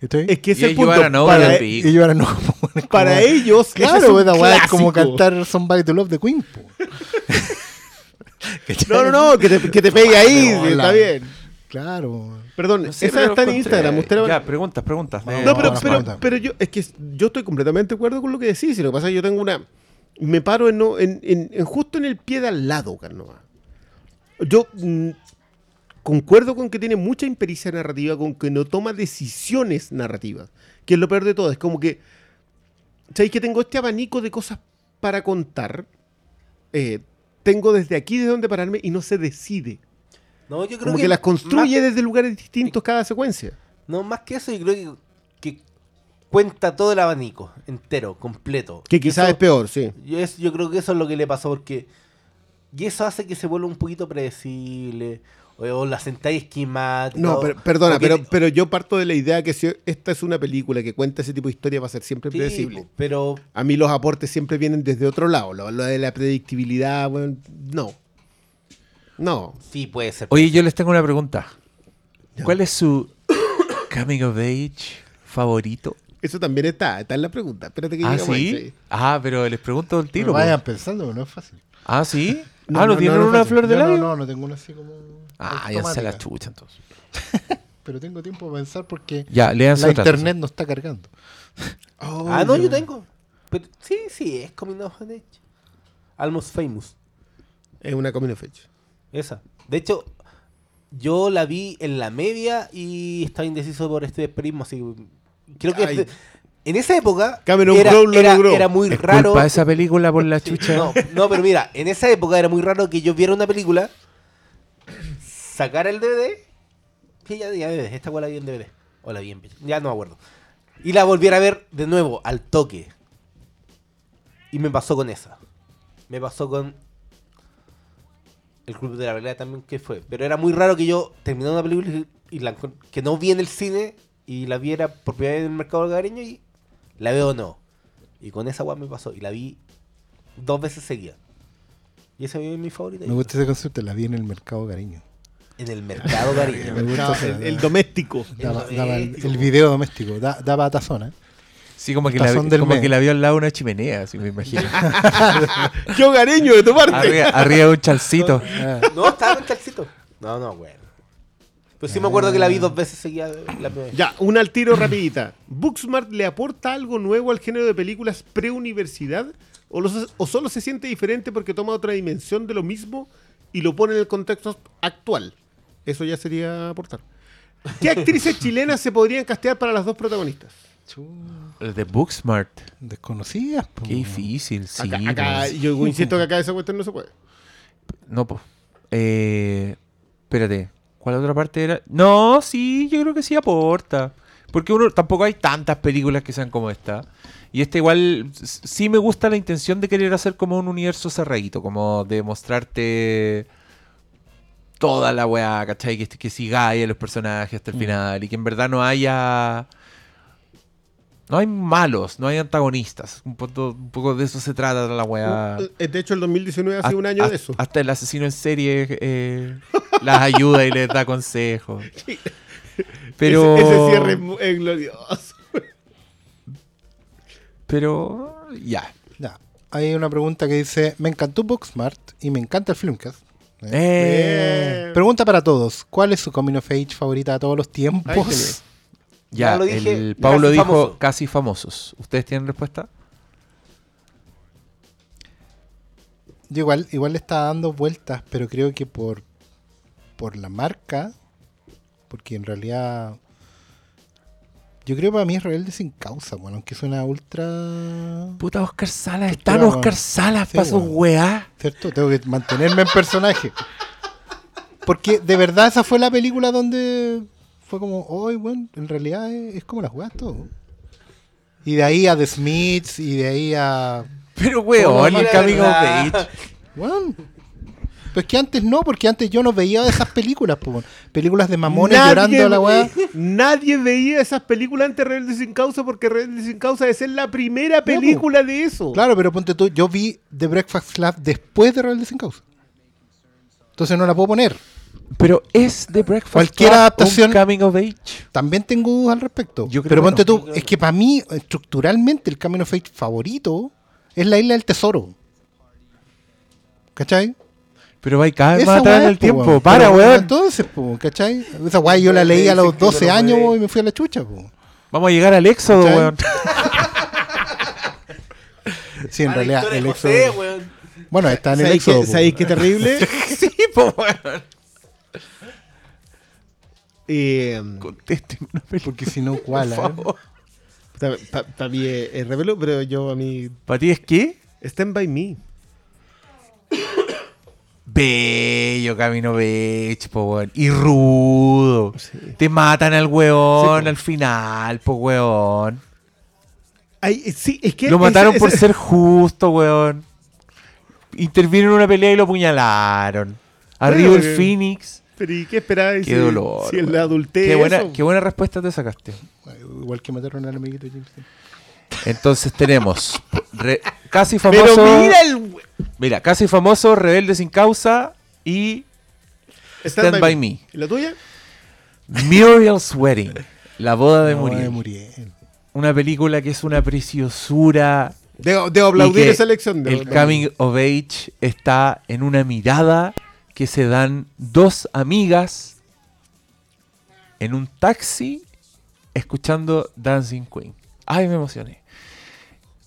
S3: Es que ese
S4: Y
S3: es punto. para,
S4: ahora
S3: e-
S1: y no. como-
S3: para
S1: como-
S3: ellos, es
S1: Claro, weá es como cantar Somebody to Love the Queen. (laughs) (laughs)
S3: No, no, no, que te, que te pegue ahí,
S1: No,
S3: está bien.
S1: Claro.
S3: Perdón,
S4: No sé,
S3: esa está en Instagram. Usted
S4: Ya, preguntas, preguntas. Eh,
S3: No, pero, pero, pero yo, es que yo estoy completamente de acuerdo con lo que decís. Y lo que pasa es que yo tengo una. Me paro en, no- en, en- en justo en el pie de al lado, Carnova. Yo mm, concuerdo con que tiene mucha impericia narrativa, con que no toma decisiones narrativas. Que es lo peor de todo. Es como que. ¿Sabéis que tengo este abanico de cosas para contar? Eh, tengo desde aquí, desde donde pararme, y no se decide.
S2: No, yo creo
S3: Como que,
S2: que
S3: las construye desde lugares distintos cada secuencia.
S2: no, más que eso, yo creo que, que cuenta todo el abanico entero, completo.
S3: Que quizás es peor, sí.
S2: Yo, es- yo creo que eso es lo que le pasó porque. Y eso hace que se vuelva un poquito predecible. O, o la sentáis esquemática.
S3: No, pero- perdona,
S2: que
S3: pero, pero yo parto de la idea que si esta es una película que cuenta ese tipo de historia va a ser siempre
S2: Sí,
S3: predecible.
S2: pero
S3: A mí los aportes siempre vienen desde otro lado. Lo, lo de la predictibilidad, bueno, no. No.
S2: sí puede ser.
S4: Oye, yo les tengo una pregunta. ¿Cuál es su (coughs) coming of age favorito?
S3: Eso también está, está en la pregunta. Espérate que
S4: Ah, ¿sí? Ah, pero les pregunto el tiro.
S1: vayan
S4: po.
S1: pensando, no es fácil.
S4: Ah, ¿sí?
S3: No,
S4: ah, ¿no,
S3: no,
S4: tienen
S3: no, no
S4: una flor de labio?
S1: no, no, no tengo una así como.
S4: Ah, ya se la chucha entonces. (laughs)
S1: Pero tengo tiempo para pensar porque
S4: Ya,
S1: la
S4: otra.
S1: internet no está cargando.
S3: Oh,
S2: ah, no, yo tengo. Pero, sí, sí, es Coming of Age. Almost Famous.
S3: Es una coming of age.
S2: Esa. De hecho, yo la vi en la media y estaba indeciso por este desperismo. Así que creo que este- en esa época
S3: Cameron
S2: era,
S3: Crowe lo
S2: era-
S3: logró.
S2: era muy
S4: Es
S2: raro.
S4: culpa esa película por la (laughs) chucha.
S2: No, no, pero mira, en esa época era muy raro que yo viera una película, sacara el DVD, que ya, ya ves, esta cual la vi en DVD, o la vi en ya no me acuerdo, y la volviera a ver de nuevo, al toque. Y me pasó con esa. Me pasó con el Club de la Pelea también, que fue. Pero era muy raro que yo terminara una película y, y la que no vi en el cine y la viera por primera vez en el mercado hogareño y la veo o no. Y con esa weá me pasó. Y la vi dos veces seguidas. Y esa es mi favorita.
S1: Me gusta ese concepto, la vi en el mercado cariño.
S2: En el mercado hogareño. (laughs)
S1: Me gusta ese-
S3: El, el doméstico.
S1: Daba,
S2: El
S1: daba el,
S2: doméstico.
S1: el video doméstico, da- daba tazona.
S4: Sí, como que, la,
S1: del
S4: como que la vio al lado de una chimenea, así me imagino. (laughs)
S3: ¡Qué hogareño de tu parte!
S4: arriba, arriba de un chalcito.
S2: No, estaba en calcito. No, no, bueno. Pues sí me acuerdo que la vi dos veces seguida la primera vez.
S3: Ya, una al tiro rapidita. ¿Booksmart le aporta algo nuevo al género de películas pre-universidad? ¿O, los- ¿O solo se siente diferente porque toma otra dimensión de lo mismo y lo pone en el contexto actual? Eso ya sería aportar. ¿Qué actrices chilenas se podrían castear para las dos protagonistas?
S4: El de Booksmart.
S1: Desconocidas. po.
S4: Qué difícil, sí.
S3: Acá, acá-
S4: pues.
S3: yo insisto que acá esa cuestión no se puede.
S4: No, pues. Eh, espérate. ¿Cuál otra parte era? No, sí, yo creo que sí aporta. Porque uno tampoco hay tantas películas que sean como esta. Y esta igual sí me gusta la intención de querer hacer como un universo cerradito, como de mostrarte toda la weá, ¿cachai? Que, que sigáis a los personajes hasta el final y que en verdad no haya... No hay malos, no hay antagonistas. Un poco, un poco de eso se trata la weá.
S3: Eh, De hecho, el 2019 ha sido un año de eso.
S4: Hasta el asesino en serie eh, las ayuda y les da consejos. (laughs) Pero.
S3: Ese, ese cierre es glorioso.
S4: Pero. Ya.
S1: Ya. Hay una pregunta que dice: Me encantó Booksmart y me encanta el Filmcast. Eh.
S4: Eh,
S1: Pregunta para todos: ¿Cuál es su coming of age favorita de todos los tiempos?
S4: Ya,
S2: Ya lo dije,
S4: el Pablo
S2: casi
S4: dijo
S2: famoso.
S4: casi famosos. ¿Ustedes tienen respuesta?
S1: Yo igual, igual le está dando vueltas, pero creo que por, por la marca, porque en realidad yo creo que para mí es rebelde sin causa, bueno, aunque suena ultra...
S4: Puta, Oscar Salas.
S1: Qué
S4: Están. Oscar Salas
S1: Sí,
S4: para su
S1: weón.
S4: weá.
S1: ¿Cierto? Tengo que mantenerme en personaje. Porque de verdad esa fue la película donde fue como, hoy, bueno, en realidad es, es como las weas todo. Y de ahí a The Smiths y de ahí a...
S4: Pero weón, el Camino of
S2: ¿verdad?
S4: Age.
S1: Bueno, pues que antes no, porque antes yo no veía esas películas, películas de mamones llorando a la weá.
S3: nadie veía esas películas antes de Rebelde sin causa porque Rebelde sin causa ser la primera película de eso.
S1: Claro, pero ponte tú, yo vi The Breakfast Club después de Rebelde sin causa. Entonces no la puedo poner.
S4: Pero es The Breakfast
S1: Cualquier
S4: Club
S1: adaptación-
S4: un Coming of Age.
S1: También tengo dudas al respecto.
S4: Yo creo
S1: pero ponte
S4: no.
S1: tú, es que para mí, estructuralmente, el Camino of Age favorito es la Isla del Tesoro. ¿Cachai?
S4: Pero va cada vez más atrás en el
S1: po,
S4: tiempo. Para, weón.
S1: Entonces, po, ¿cachai? Esa weá yo la leí a los 12 años y me fui a la chucha, po.
S4: Vamos a llegar al éxodo,
S1: ¿Cachai?
S4: weón. (laughs)
S1: Sí, en realidad, el éxodo.
S2: José, weón.
S1: Bueno, está en el
S3: ¿Sabéis
S1: éxodo.
S3: sabéis qué terrible? (laughs)
S4: sí, po, weón.
S3: Eh,
S4: Contesten una película.
S1: Porque si no, ¿cuál? Eh?
S3: Para mí es, es rebelo, pero yo a mí...
S4: ¿Para ti es qué?
S3: Stand by me.
S4: Bello Camino Beach, po, weón. Y rudo. Te matan al weón
S3: Sí,
S4: al final, po, weón.
S3: Ay, sí, es que
S4: Lo mataron
S3: ese-
S4: por ser justo, weón. Intervino en una pelea y lo apuñalaron. Arriba
S3: Bueno,
S4: el Phoenix.
S3: Pero ¿y qué esperabas?
S4: Qué dolor.
S3: Si el
S4: weón.
S3: adultez.
S4: Qué buena,
S3: eso?
S4: qué buena respuesta te sacaste.
S1: Igual que mataron al amiguito de James Dean.
S4: Entonces tenemos (laughs) re- casi
S3: Pero
S4: famoso.
S3: mira el.
S4: Mira, casi famoso, Rebelde sin causa y Stand, by, Me.
S3: ¿Y la tuya?
S4: Muriel's Wedding, la boda de
S1: No,
S4: Muriel.
S1: de Muriel.
S4: Una película que es una preciosura.
S3: Debo, debo aplaudir esa elección. debo
S4: El
S3: aplaudir.
S4: coming of age está en una mirada que se dan dos amigas en un taxi escuchando Dancing Queen. Ay, me emocioné.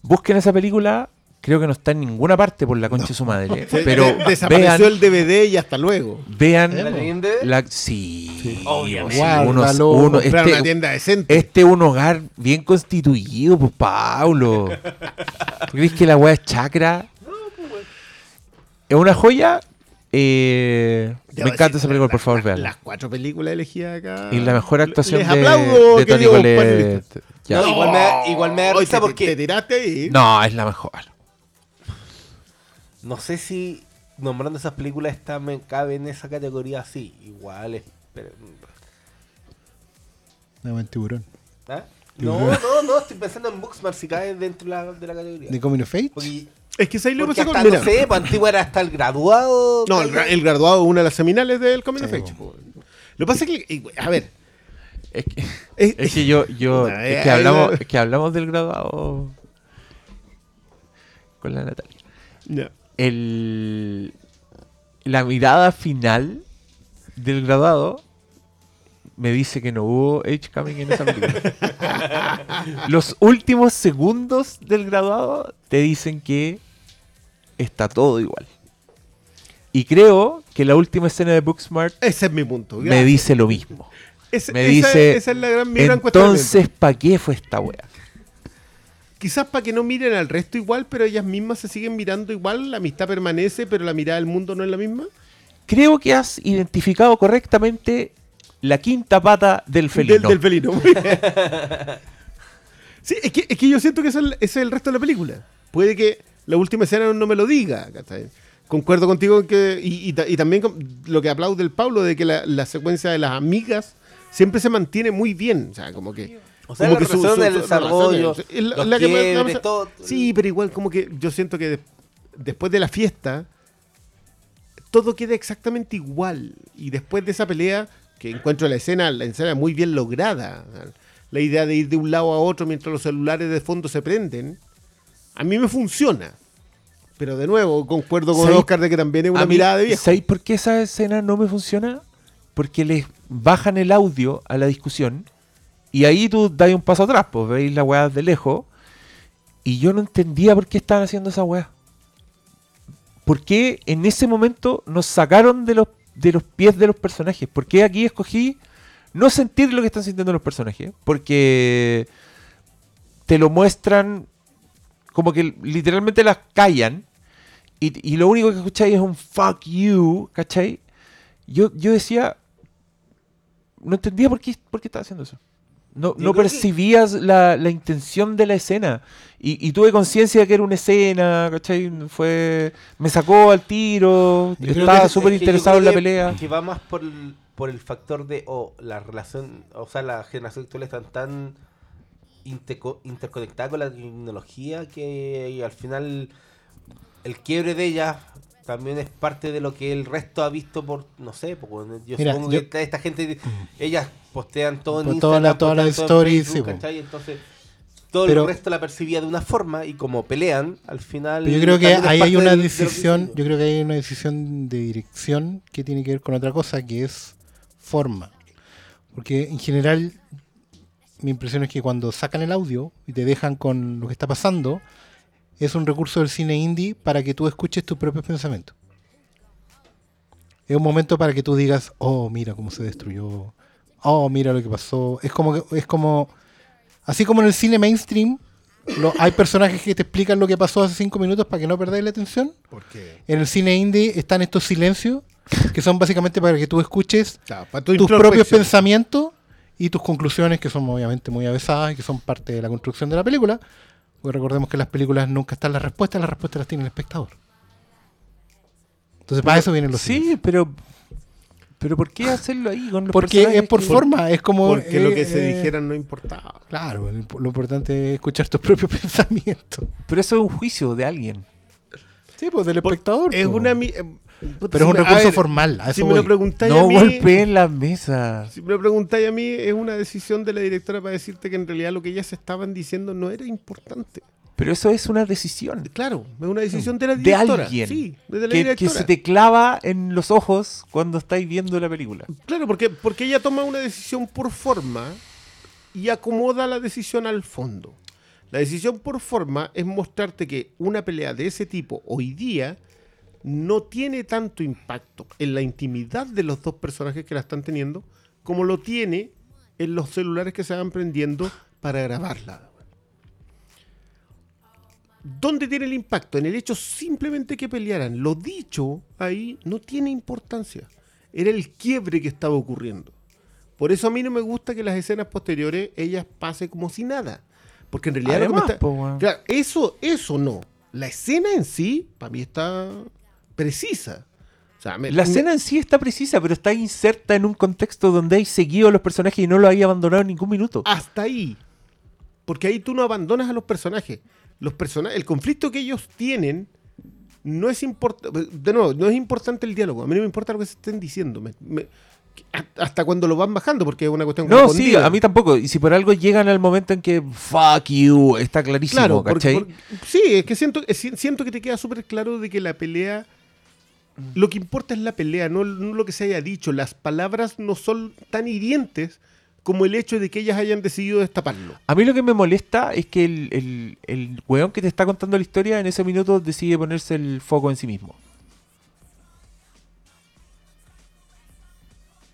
S4: Busquen esa película. Creo que no está en ninguna parte por la concha de su madre. (laughs)
S3: Se-
S4: Pero
S3: de- desapareció
S4: vean,
S3: el DVD y hasta luego.
S4: vean
S2: ¿La
S4: la, sí,
S2: Obviamente.
S4: sí, unos- uno-
S3: Comprar una
S4: este,
S3: tienda decente.
S4: este es un hogar bien constituido, pues Paulo. (laughs) ¿Tú crees que la weá es chacra? Es una joya. Eh, me encanta
S3: decir,
S4: esa película, por favor,
S3: la-
S4: veanla.
S3: Las cuatro películas elegidas acá.
S4: Y la mejor actuación
S3: Les
S4: de,
S3: aplaudo,
S4: de Tony.
S2: No, igual me da- igual me da risa
S3: te,
S2: porque-
S3: te tiraste ahí.
S4: No, es la mejor.
S2: No sé si nombrando esas películas esta me cabe en esa categoría así. Igual es. pero-
S1: No, en tiburón.
S2: ¿Ah? No, no, no, estoy pensando en Booksmart si cae dentro de la, de la categoría.
S1: ¿De Coming of?
S2: Porque,
S3: Es que ahí lo con.
S2: hasta, no sé, pues, antiguo era hasta el graduado.
S3: no, el, el graduado es una de las seminales del Coming of Age. Lo que pasa es que, a ver,
S4: Es que,
S3: Es-
S4: es que yo, yo (laughs) es que hablamos, que hablamos del graduado con la Natalia. El, la mirada final del graduado me dice que no hubo age coming en esa película. (laughs) Los últimos segundos del graduado te dicen que está todo igual. Y creo que la última escena de Booksmart
S3: Ese es mi punto.
S4: me dice lo mismo. Me
S3: esa-
S4: dice,
S3: esa es la gran, mi gran
S4: entonces, ¿para qué fue esta wea?
S3: Quizás para que no miren al resto igual, pero ellas mismas se siguen mirando igual, la amistad permanece, pero la mirada del mundo no es la misma.
S4: Creo que has identificado correctamente la quinta pata del felino.
S3: Del, del felino. muy (laughs) bien. sí, es que, es que yo siento que ese es el resto de la película. Puede que la última escena no me lo diga. ¿cachai? Concuerdo contigo en que. Y, y ta- y también con lo que aplaude el Pablo de que la, la secuencia de las amigas siempre se mantiene muy bien. O sea, como que.
S2: O sea,
S3: como
S2: la
S3: que su- su-
S2: del desarrollo,
S3: la- la que más-
S2: todo.
S3: Sí, pero igual como que yo siento que de- después de la fiesta todo queda exactamente igual. Y después de esa pelea, que encuentro la escena, la escena muy bien lograda, la idea de ir de un lado a otro mientras los celulares de fondo se prenden, a mí me funciona. Pero de nuevo, concuerdo con. Oscar de que también es una
S4: mí,
S3: mirada de viejo.
S4: ¿Sabéis por qué esa escena no me funciona? Porque les bajan el audio a la discusión y ahí tú das un paso atrás, pues veis la weá de lejos y yo no entendía por qué estaban haciendo esa weá. ¿Por qué en ese momento nos sacaron de los, de los pies de los personajes? ¿Por qué aquí escogí no sentir lo que están sintiendo los personajes? Porque te lo muestran como que literalmente las callan y, y lo único que escucháis es un fuck you, ¿cachai? Yo, yo decía, no entendía por qué, por qué estaba haciendo eso. No, no
S2: creo que-
S4: percibías la, la intención de la escena. Y, y tuve conciencia de que era una escena, ¿cachai? Fue, me sacó al tiro,
S1: Yo
S4: estaba súper
S2: Es
S4: interesado en la
S2: que-
S4: pelea.
S2: Que va más por el, por el factor de, o la relación, o sea, la generación actual están tan interco- interconectada con la tecnología que al final el quiebre de ella también es parte de lo que el resto ha visto por, no sé, pues, bueno, yo
S1: Mira,
S2: supongo
S1: yo-
S2: que esta, gente, ellas postean todo en Instagram,
S1: todas las- todas las
S2: todo en
S1: stories, sí.
S2: Entonces, todo
S1: Pero-
S2: el resto la percibía de una forma y como pelean, al final...
S1: Yo creo que ahí hay una
S2: de
S1: decisión, yo creo que hay una decisión de dirección que tiene que ver con otra cosa, que es forma. Porque en general mi impresión es que cuando sacan el audio y te dejan con lo que está pasando, es un recurso del cine indie para que tú escuches tus propios pensamientos. Es un momento para que tú digas, oh, mira cómo se destruyó, oh, mira lo que pasó. Es como, es como, así como en el cine mainstream, lo- hay personajes que te explican lo que pasó hace cinco minutos para que no perdáis la atención.
S3: Porque,
S1: En el cine indie están estos silencios que son básicamente para que tú escuches
S3: claro, tu
S1: tus propios pensamientos y tus conclusiones, que son obviamente muy avesadas y que son parte de la construcción de la película. Porque recordemos que en las películas nunca están las respuestas, las respuestas las tiene el espectador. Entonces, para eso vienen los
S4: Sí, pero, pero ¿por qué hacerlo ahí con los
S1: Porque es por
S4: que-
S1: forma, es como.
S3: Porque lo que
S1: eh,
S3: se
S1: eh,
S3: dijeran no importaba.
S1: Claro, lo imp- lo importante es escuchar tus (laughs) propios pensamientos.
S4: Pero eso es un juicio de alguien.
S1: Sí, pues del espectador.
S3: Es una...
S1: Pero es un
S3: me- a
S1: recurso
S3: ver,
S1: formal. A
S3: Si me lo preguntáis a
S4: No
S3: mí...
S4: golpeen la mesa.
S3: Si me lo preguntáis a mí, es una decisión de la directora para decirte que en realidad lo que ellas estaban diciendo no era importante.
S4: Pero eso es una decisión.
S3: Claro, es una decisión de la
S4: De
S3: directora.
S4: alguien.
S3: Sí, de la
S4: que, que
S3: directora.
S4: se te clava en los ojos cuando estáis viendo la película.
S3: Claro, porque, porque ella toma una decisión por forma y acomoda la decisión al fondo. La decisión por forma es mostrarte que una pelea de ese tipo hoy día no tiene tanto impacto en la intimidad de los dos personajes que la están teniendo como lo tiene en los celulares que se van prendiendo para grabarla. ¿Dónde tiene el impacto? En el hecho simplemente que pelearan. Lo dicho ahí no tiene importancia. Era el quiebre que estaba ocurriendo. Por eso a mí no me gusta que las escenas posteriores ellas pasen como si nada. Porque en realidad
S4: Además,
S3: está-
S4: po, weón.
S3: Claro, eso, eso no. La escena en sí, para mí está precisa. O sea, me-
S4: La
S3: me-
S4: escena en sí está precisa, pero está inserta en un contexto donde hay seguido a los personajes y no los hay abandonado en ningún minuto.
S3: hasta ahí. Porque ahí tú no abandonas a los personajes. Los persona el conflicto que ellos tienen no es importante. De nuevo, no es importante el diálogo. A mí no me importa lo que se estén diciendo. Me- hasta cuando lo van bajando, porque es una cuestión
S4: No, sí, a mí tampoco. Y si por algo llegan al momento en que fuck you, está clarísimo,
S3: Claro, porque-
S4: ¿cachai?
S3: porque- sí, es que siento, siento que te queda súper claro de que la pelea. Lo que importa es la pelea, no, no lo que se haya dicho. Las palabras no son tan hirientes como el hecho de que ellas hayan decidido destaparlo.
S4: A mí lo que me molesta es que el, el, el weón que te está contando la historia en ese minuto decide ponerse el foco en sí mismo.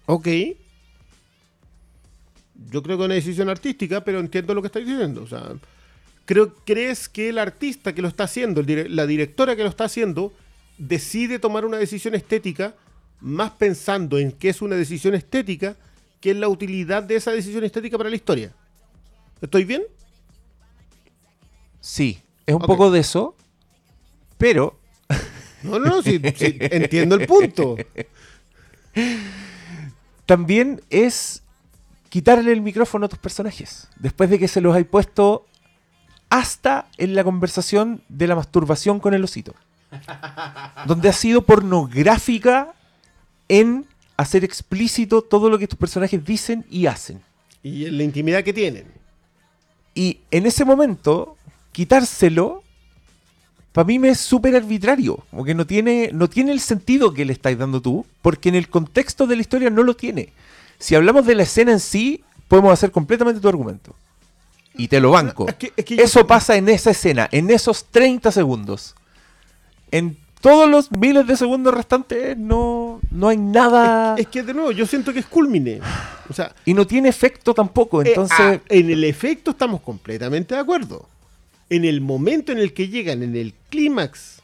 S3: Ok. Yo creo que es una decisión artística, pero entiendo lo que estáis diciendo. O sea, creo, ¿crees que el artista que lo está haciendo, el dire- la directora que lo está haciendo, decide tomar una decisión estética más pensando en que es una decisión estética que en la utilidad de esa decisión estética para la historia? ¿Estoy bien?
S4: Sí, es un poco de eso, pero (laughs)
S3: No, no, no, sí, sí, entiendo el punto.
S4: también es quitarle el micrófono a tus personajes. Después de que se los hay puesto hasta en la conversación de la masturbación con el osito. (laughs) donde ha sido pornográfica en hacer explícito todo lo que tus personajes dicen y hacen.
S3: Y en la intimidad que tienen.
S4: Y en ese momento, quitárselo, para mí me es súper arbitrario. Como que no tiene, no tiene el sentido que le estáis dando tú, porque en el contexto de la historia no lo tiene. Si hablamos de la escena en sí, podemos hacer completamente tu argumento. Y te lo banco.
S3: Es que- es que yo-
S4: Eso pasa en esa escena, en esos 30 segundos. En todos los miles de segundos restantes no, no hay nada...
S3: Es que de nuevo, yo siento que es culmine. O sea,
S4: y no tiene efecto tampoco.
S3: Eh,
S4: Entonces...
S3: ah, en el efecto estamos completamente de acuerdo. En el momento en el que llegan, en el clímax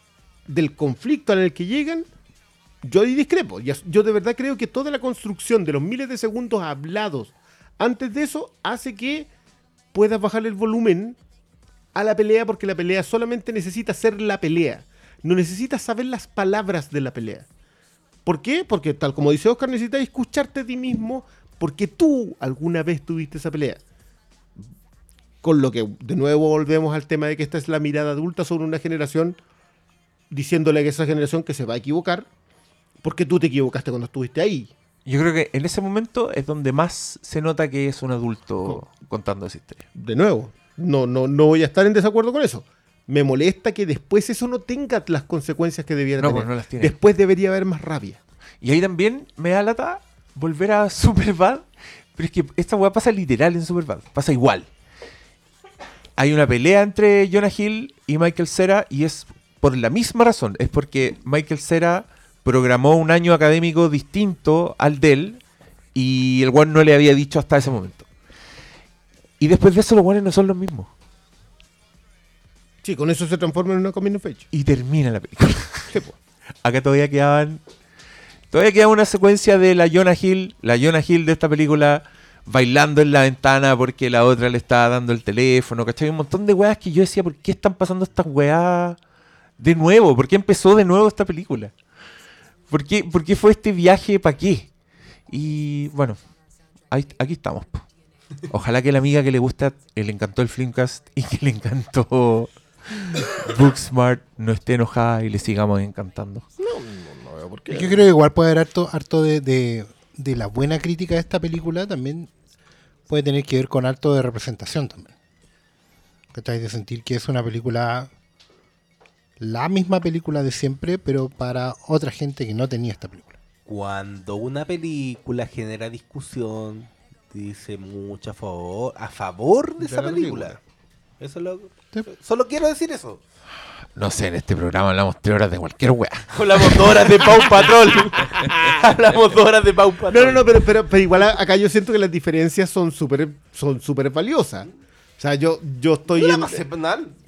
S3: del conflicto en el que llegan, yo discrepo. Yo de verdad creo que toda la construcción de los miles de segundos hablados antes de eso hace que puedas bajar el volumen a la pelea porque la pelea solamente necesita ser la pelea. No necesitas saber las palabras de la pelea. ¿Por qué? Porque tal como dice Oscar, necesitas escucharte a ti mismo porque tú alguna vez tuviste esa pelea. Con lo que de nuevo volvemos al tema de que esta es la mirada adulta sobre una generación diciéndole a esa generación que se va a equivocar porque tú te equivocaste cuando estuviste ahí.
S4: Yo creo que en ese momento es donde más se nota que es un adulto contando esa historia.
S3: De nuevo, no, no, no voy a estar en desacuerdo con eso. Me molesta que después eso no tenga las consecuencias que debiera
S4: No,
S3: tener.
S4: pues no las tiene.
S3: Después debería haber más rabia.
S4: Y ahí también me da lata volver a (laughs) Superbad. Pero es que esta weá pasa literal en Superbad. Pasa igual. Hay una pelea entre Jonah Hill y Michael Cera y es por la misma razón. Es porque Michael Cera programó un año académico distinto al de él y el weón no le había dicho hasta ese momento. Y después de eso los weones no son los mismos.
S3: Sí, con eso se transforma en una coming of age.
S4: Y termina la película. (laughs)
S3: Sí, pues.
S4: Acá todavía quedaban. Todavía queda una secuencia de la Jonah Hill, la Jonah Hill de esta película, bailando en la ventana porque la otra le estaba dando el teléfono, ¿cachai? Un montón de weas que yo decía, ¿por qué están pasando estas weas de nuevo? ¿Por qué empezó de nuevo esta película? ¿Por qué, por qué fue este viaje para qué? Y bueno, ahí- aquí estamos. po. Ojalá que la amiga que le gusta, le encantó el Filmcast y que le encantó (laughs) Booksmart no esté enojada y le sigamos encantando.
S1: Yo creo que igual puede haber harto, harto de, de- de la buena crítica de esta película, también puede tener que ver con harto de representación también. ¿Cachai? De sentir que es una película, la misma película de siempre, pero para otra gente que no tenía esta película.
S2: Cuando una película genera discusión, dice mucho a favor, a favor de,
S3: De
S2: esa
S3: la
S2: película. Eso es lo- Solo quiero decir eso.
S4: No sé, en este programa hablamos tres horas de cualquier wea.
S2: Hablamos dos horas de Pau Patrol. (laughs) Hablamos dos horas de Pau Patrol.
S3: No, no, no, pero, pero, pero igual acá yo siento que las diferencias son súper son súper valiosas. O sea, yo, yo estoy
S2: No la
S3: en-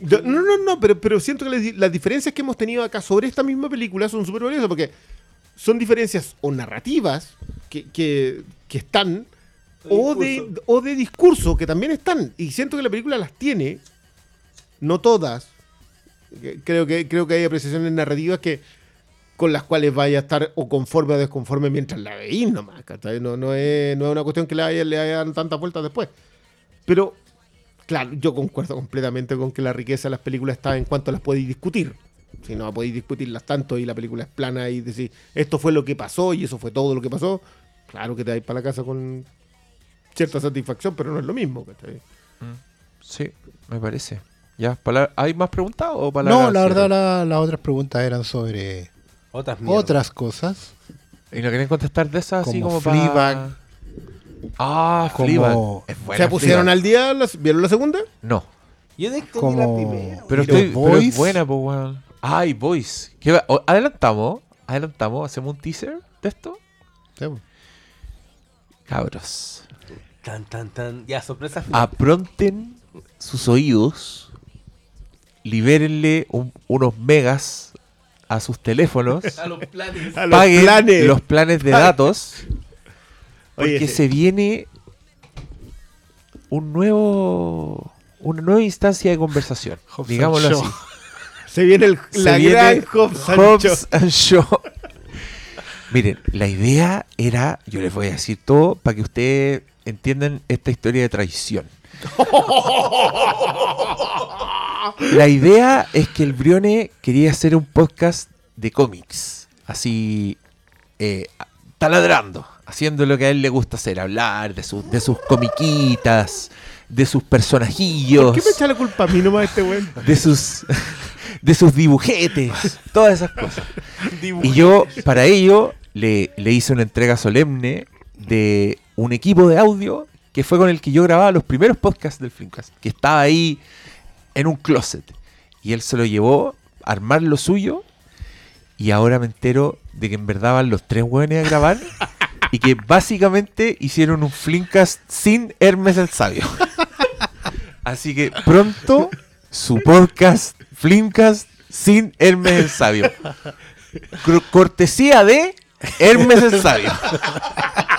S3: yo- no, no, no, pero, pero siento que las diferencias que hemos tenido acá sobre esta misma película son súper valiosas porque son diferencias o narrativas que, que, que están o de, o de discurso que también están. Y siento que la película las tiene, no todas. Creo que, creo que hay apreciaciones narrativas que con las cuales vaya a estar o conforme o desconforme mientras la veís nomás. No, no, es, no es una cuestión que le le hayan tantas vueltas después. Pero, claro, yo concuerdo completamente con que la riqueza de las películas está en cuanto las podéis discutir. Si no podéis discutirlas tanto y la película es plana y decir, esto fue lo que pasó y eso fue todo lo que pasó, claro que te vas para la casa con cierta satisfacción, pero no es lo mismo. ¿cachai?
S4: Sí, me parece. Ya, ¿hay más preguntas o para
S1: No, la verdad la- las otras preguntas eran sobre
S2: Otras
S1: cosas.
S4: ¿Y no quieren contestar de esas así
S1: Como
S4: como para-
S1: Fleabag.
S4: Ah,
S1: Como-
S4: Fleabag. Buena
S3: ¿Se pusieron
S4: Fleabag.
S3: al día? las- ¿Vieron la segunda?
S4: No.
S2: Yo de que
S1: Como-
S2: la primera.
S4: Pero,
S1: ¿Y los
S4: estoy, pero es buena, pues, weón. Ay, Boys. ¿Qué va? O- adelantamos, adelantamos, hacemos un teaser de esto.
S1: Sí.
S4: Cabros.
S2: Tan, tan, tan. Ya, sorpresa.
S4: Apronten sus oídos. Libérenle un- unos megas a sus teléfonos. (laughs)
S2: A los planes.
S3: A los
S4: paguen
S3: planes.
S4: los planes de datos. (laughs) Porque se viene un nuevo. Una nueva instancia de conversación.
S1: Hobbs
S4: digámoslo así. (laughs)
S3: Se viene el,
S4: Se
S3: la
S4: viene
S3: gran Hobbs and
S4: Hobbs and Shaw. Miren, la idea era, yo les voy a decir todo para que ustedes entiendan esta historia de traición. La idea es que el Brione quería hacer un podcast de cómics, así eh, taladrando, haciendo lo que a él le gusta hacer, hablar de, sus de sus comiquitas, de sus personajillos
S3: ¿Por qué me echa la culpa a mí nomás este weón?
S4: de sus de sus dibujetes, todas esas cosas. Y yo, para ello, le, le hice una entrega solemne de un equipo de audio que fue con el que yo grababa los primeros podcasts del Filmcast, que estaba ahí en un closet. Y él se lo llevó a armar lo suyo. Y ahora me entero de que en verdad van los tres hueones a grabar. (laughs) y que básicamente hicieron un Flimcast sin Hermes el Sabio. (laughs) Así que pronto su podcast Flimcast sin Hermes el Sabio. Cor- cortesía de Hermes el Sabio. (laughs)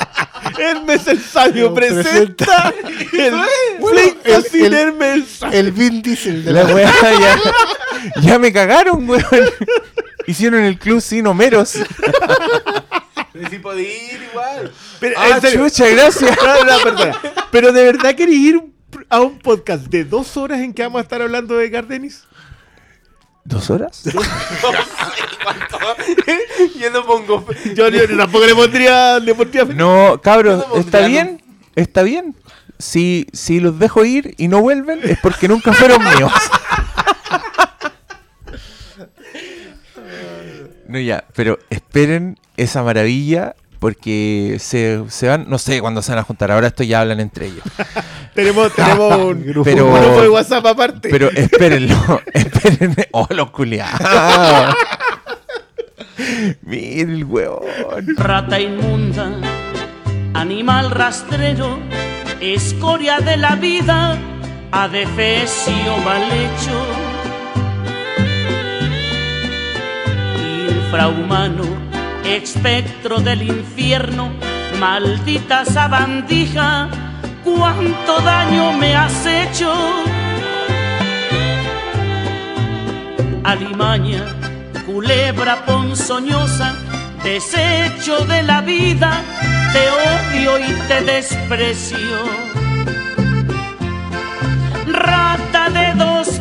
S3: Hermes el Sabio presenta el sin
S1: el-
S3: Hermes el
S1: Vin Diesel de
S4: La
S1: la
S4: weá (laughs) ya, ya me cagaron, weón. Hicieron el club sin Homeros.
S2: Pero si podía ir igual.
S3: Pero,
S4: Ah, chucha, gracias.
S3: No, no, perdona. Pero de verdad querés ir a un podcast de dos horas en que vamos a estar hablando de Gardenis.
S4: ¿Dos horas? (laughs) (laughs)
S2: Yo no pongo.
S3: Yo, yo tampoco le pondría, le pondría
S4: No, cabros,
S2: Yo no
S4: está
S2: pondría
S4: bien, está bien. Si, si los dejo ir y no vuelven es porque nunca fueron míos. (laughs) No, ya, pero esperen esa maravilla porque se, se van, no sé cuándo se van a juntar, ahora esto ya hablan entre ellos. (laughs)
S3: Tenemos, tenemos (laughs) un,
S4: Pero-
S3: un grupo de WhatsApp aparte.
S4: Pero (laughs) espérenlo, espérenme. Oh, los culiados. Mira el huevón.
S11: Rata inmunda, animal rastrero, escoria de la vida, adefesio mal hecho. Infrahumano, espectro del infierno, maldita sabandija, cuánto daño me has hecho. Alimaña, culebra ponzoñosa, desecho de la vida, te odio y te desprecio. Rata de dos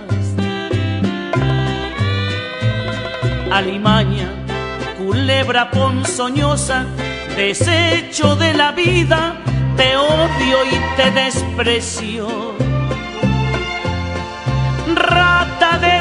S11: alimaña, culebra ponzoñosa, desecho de la vida, te odio y te desprecio. Rata de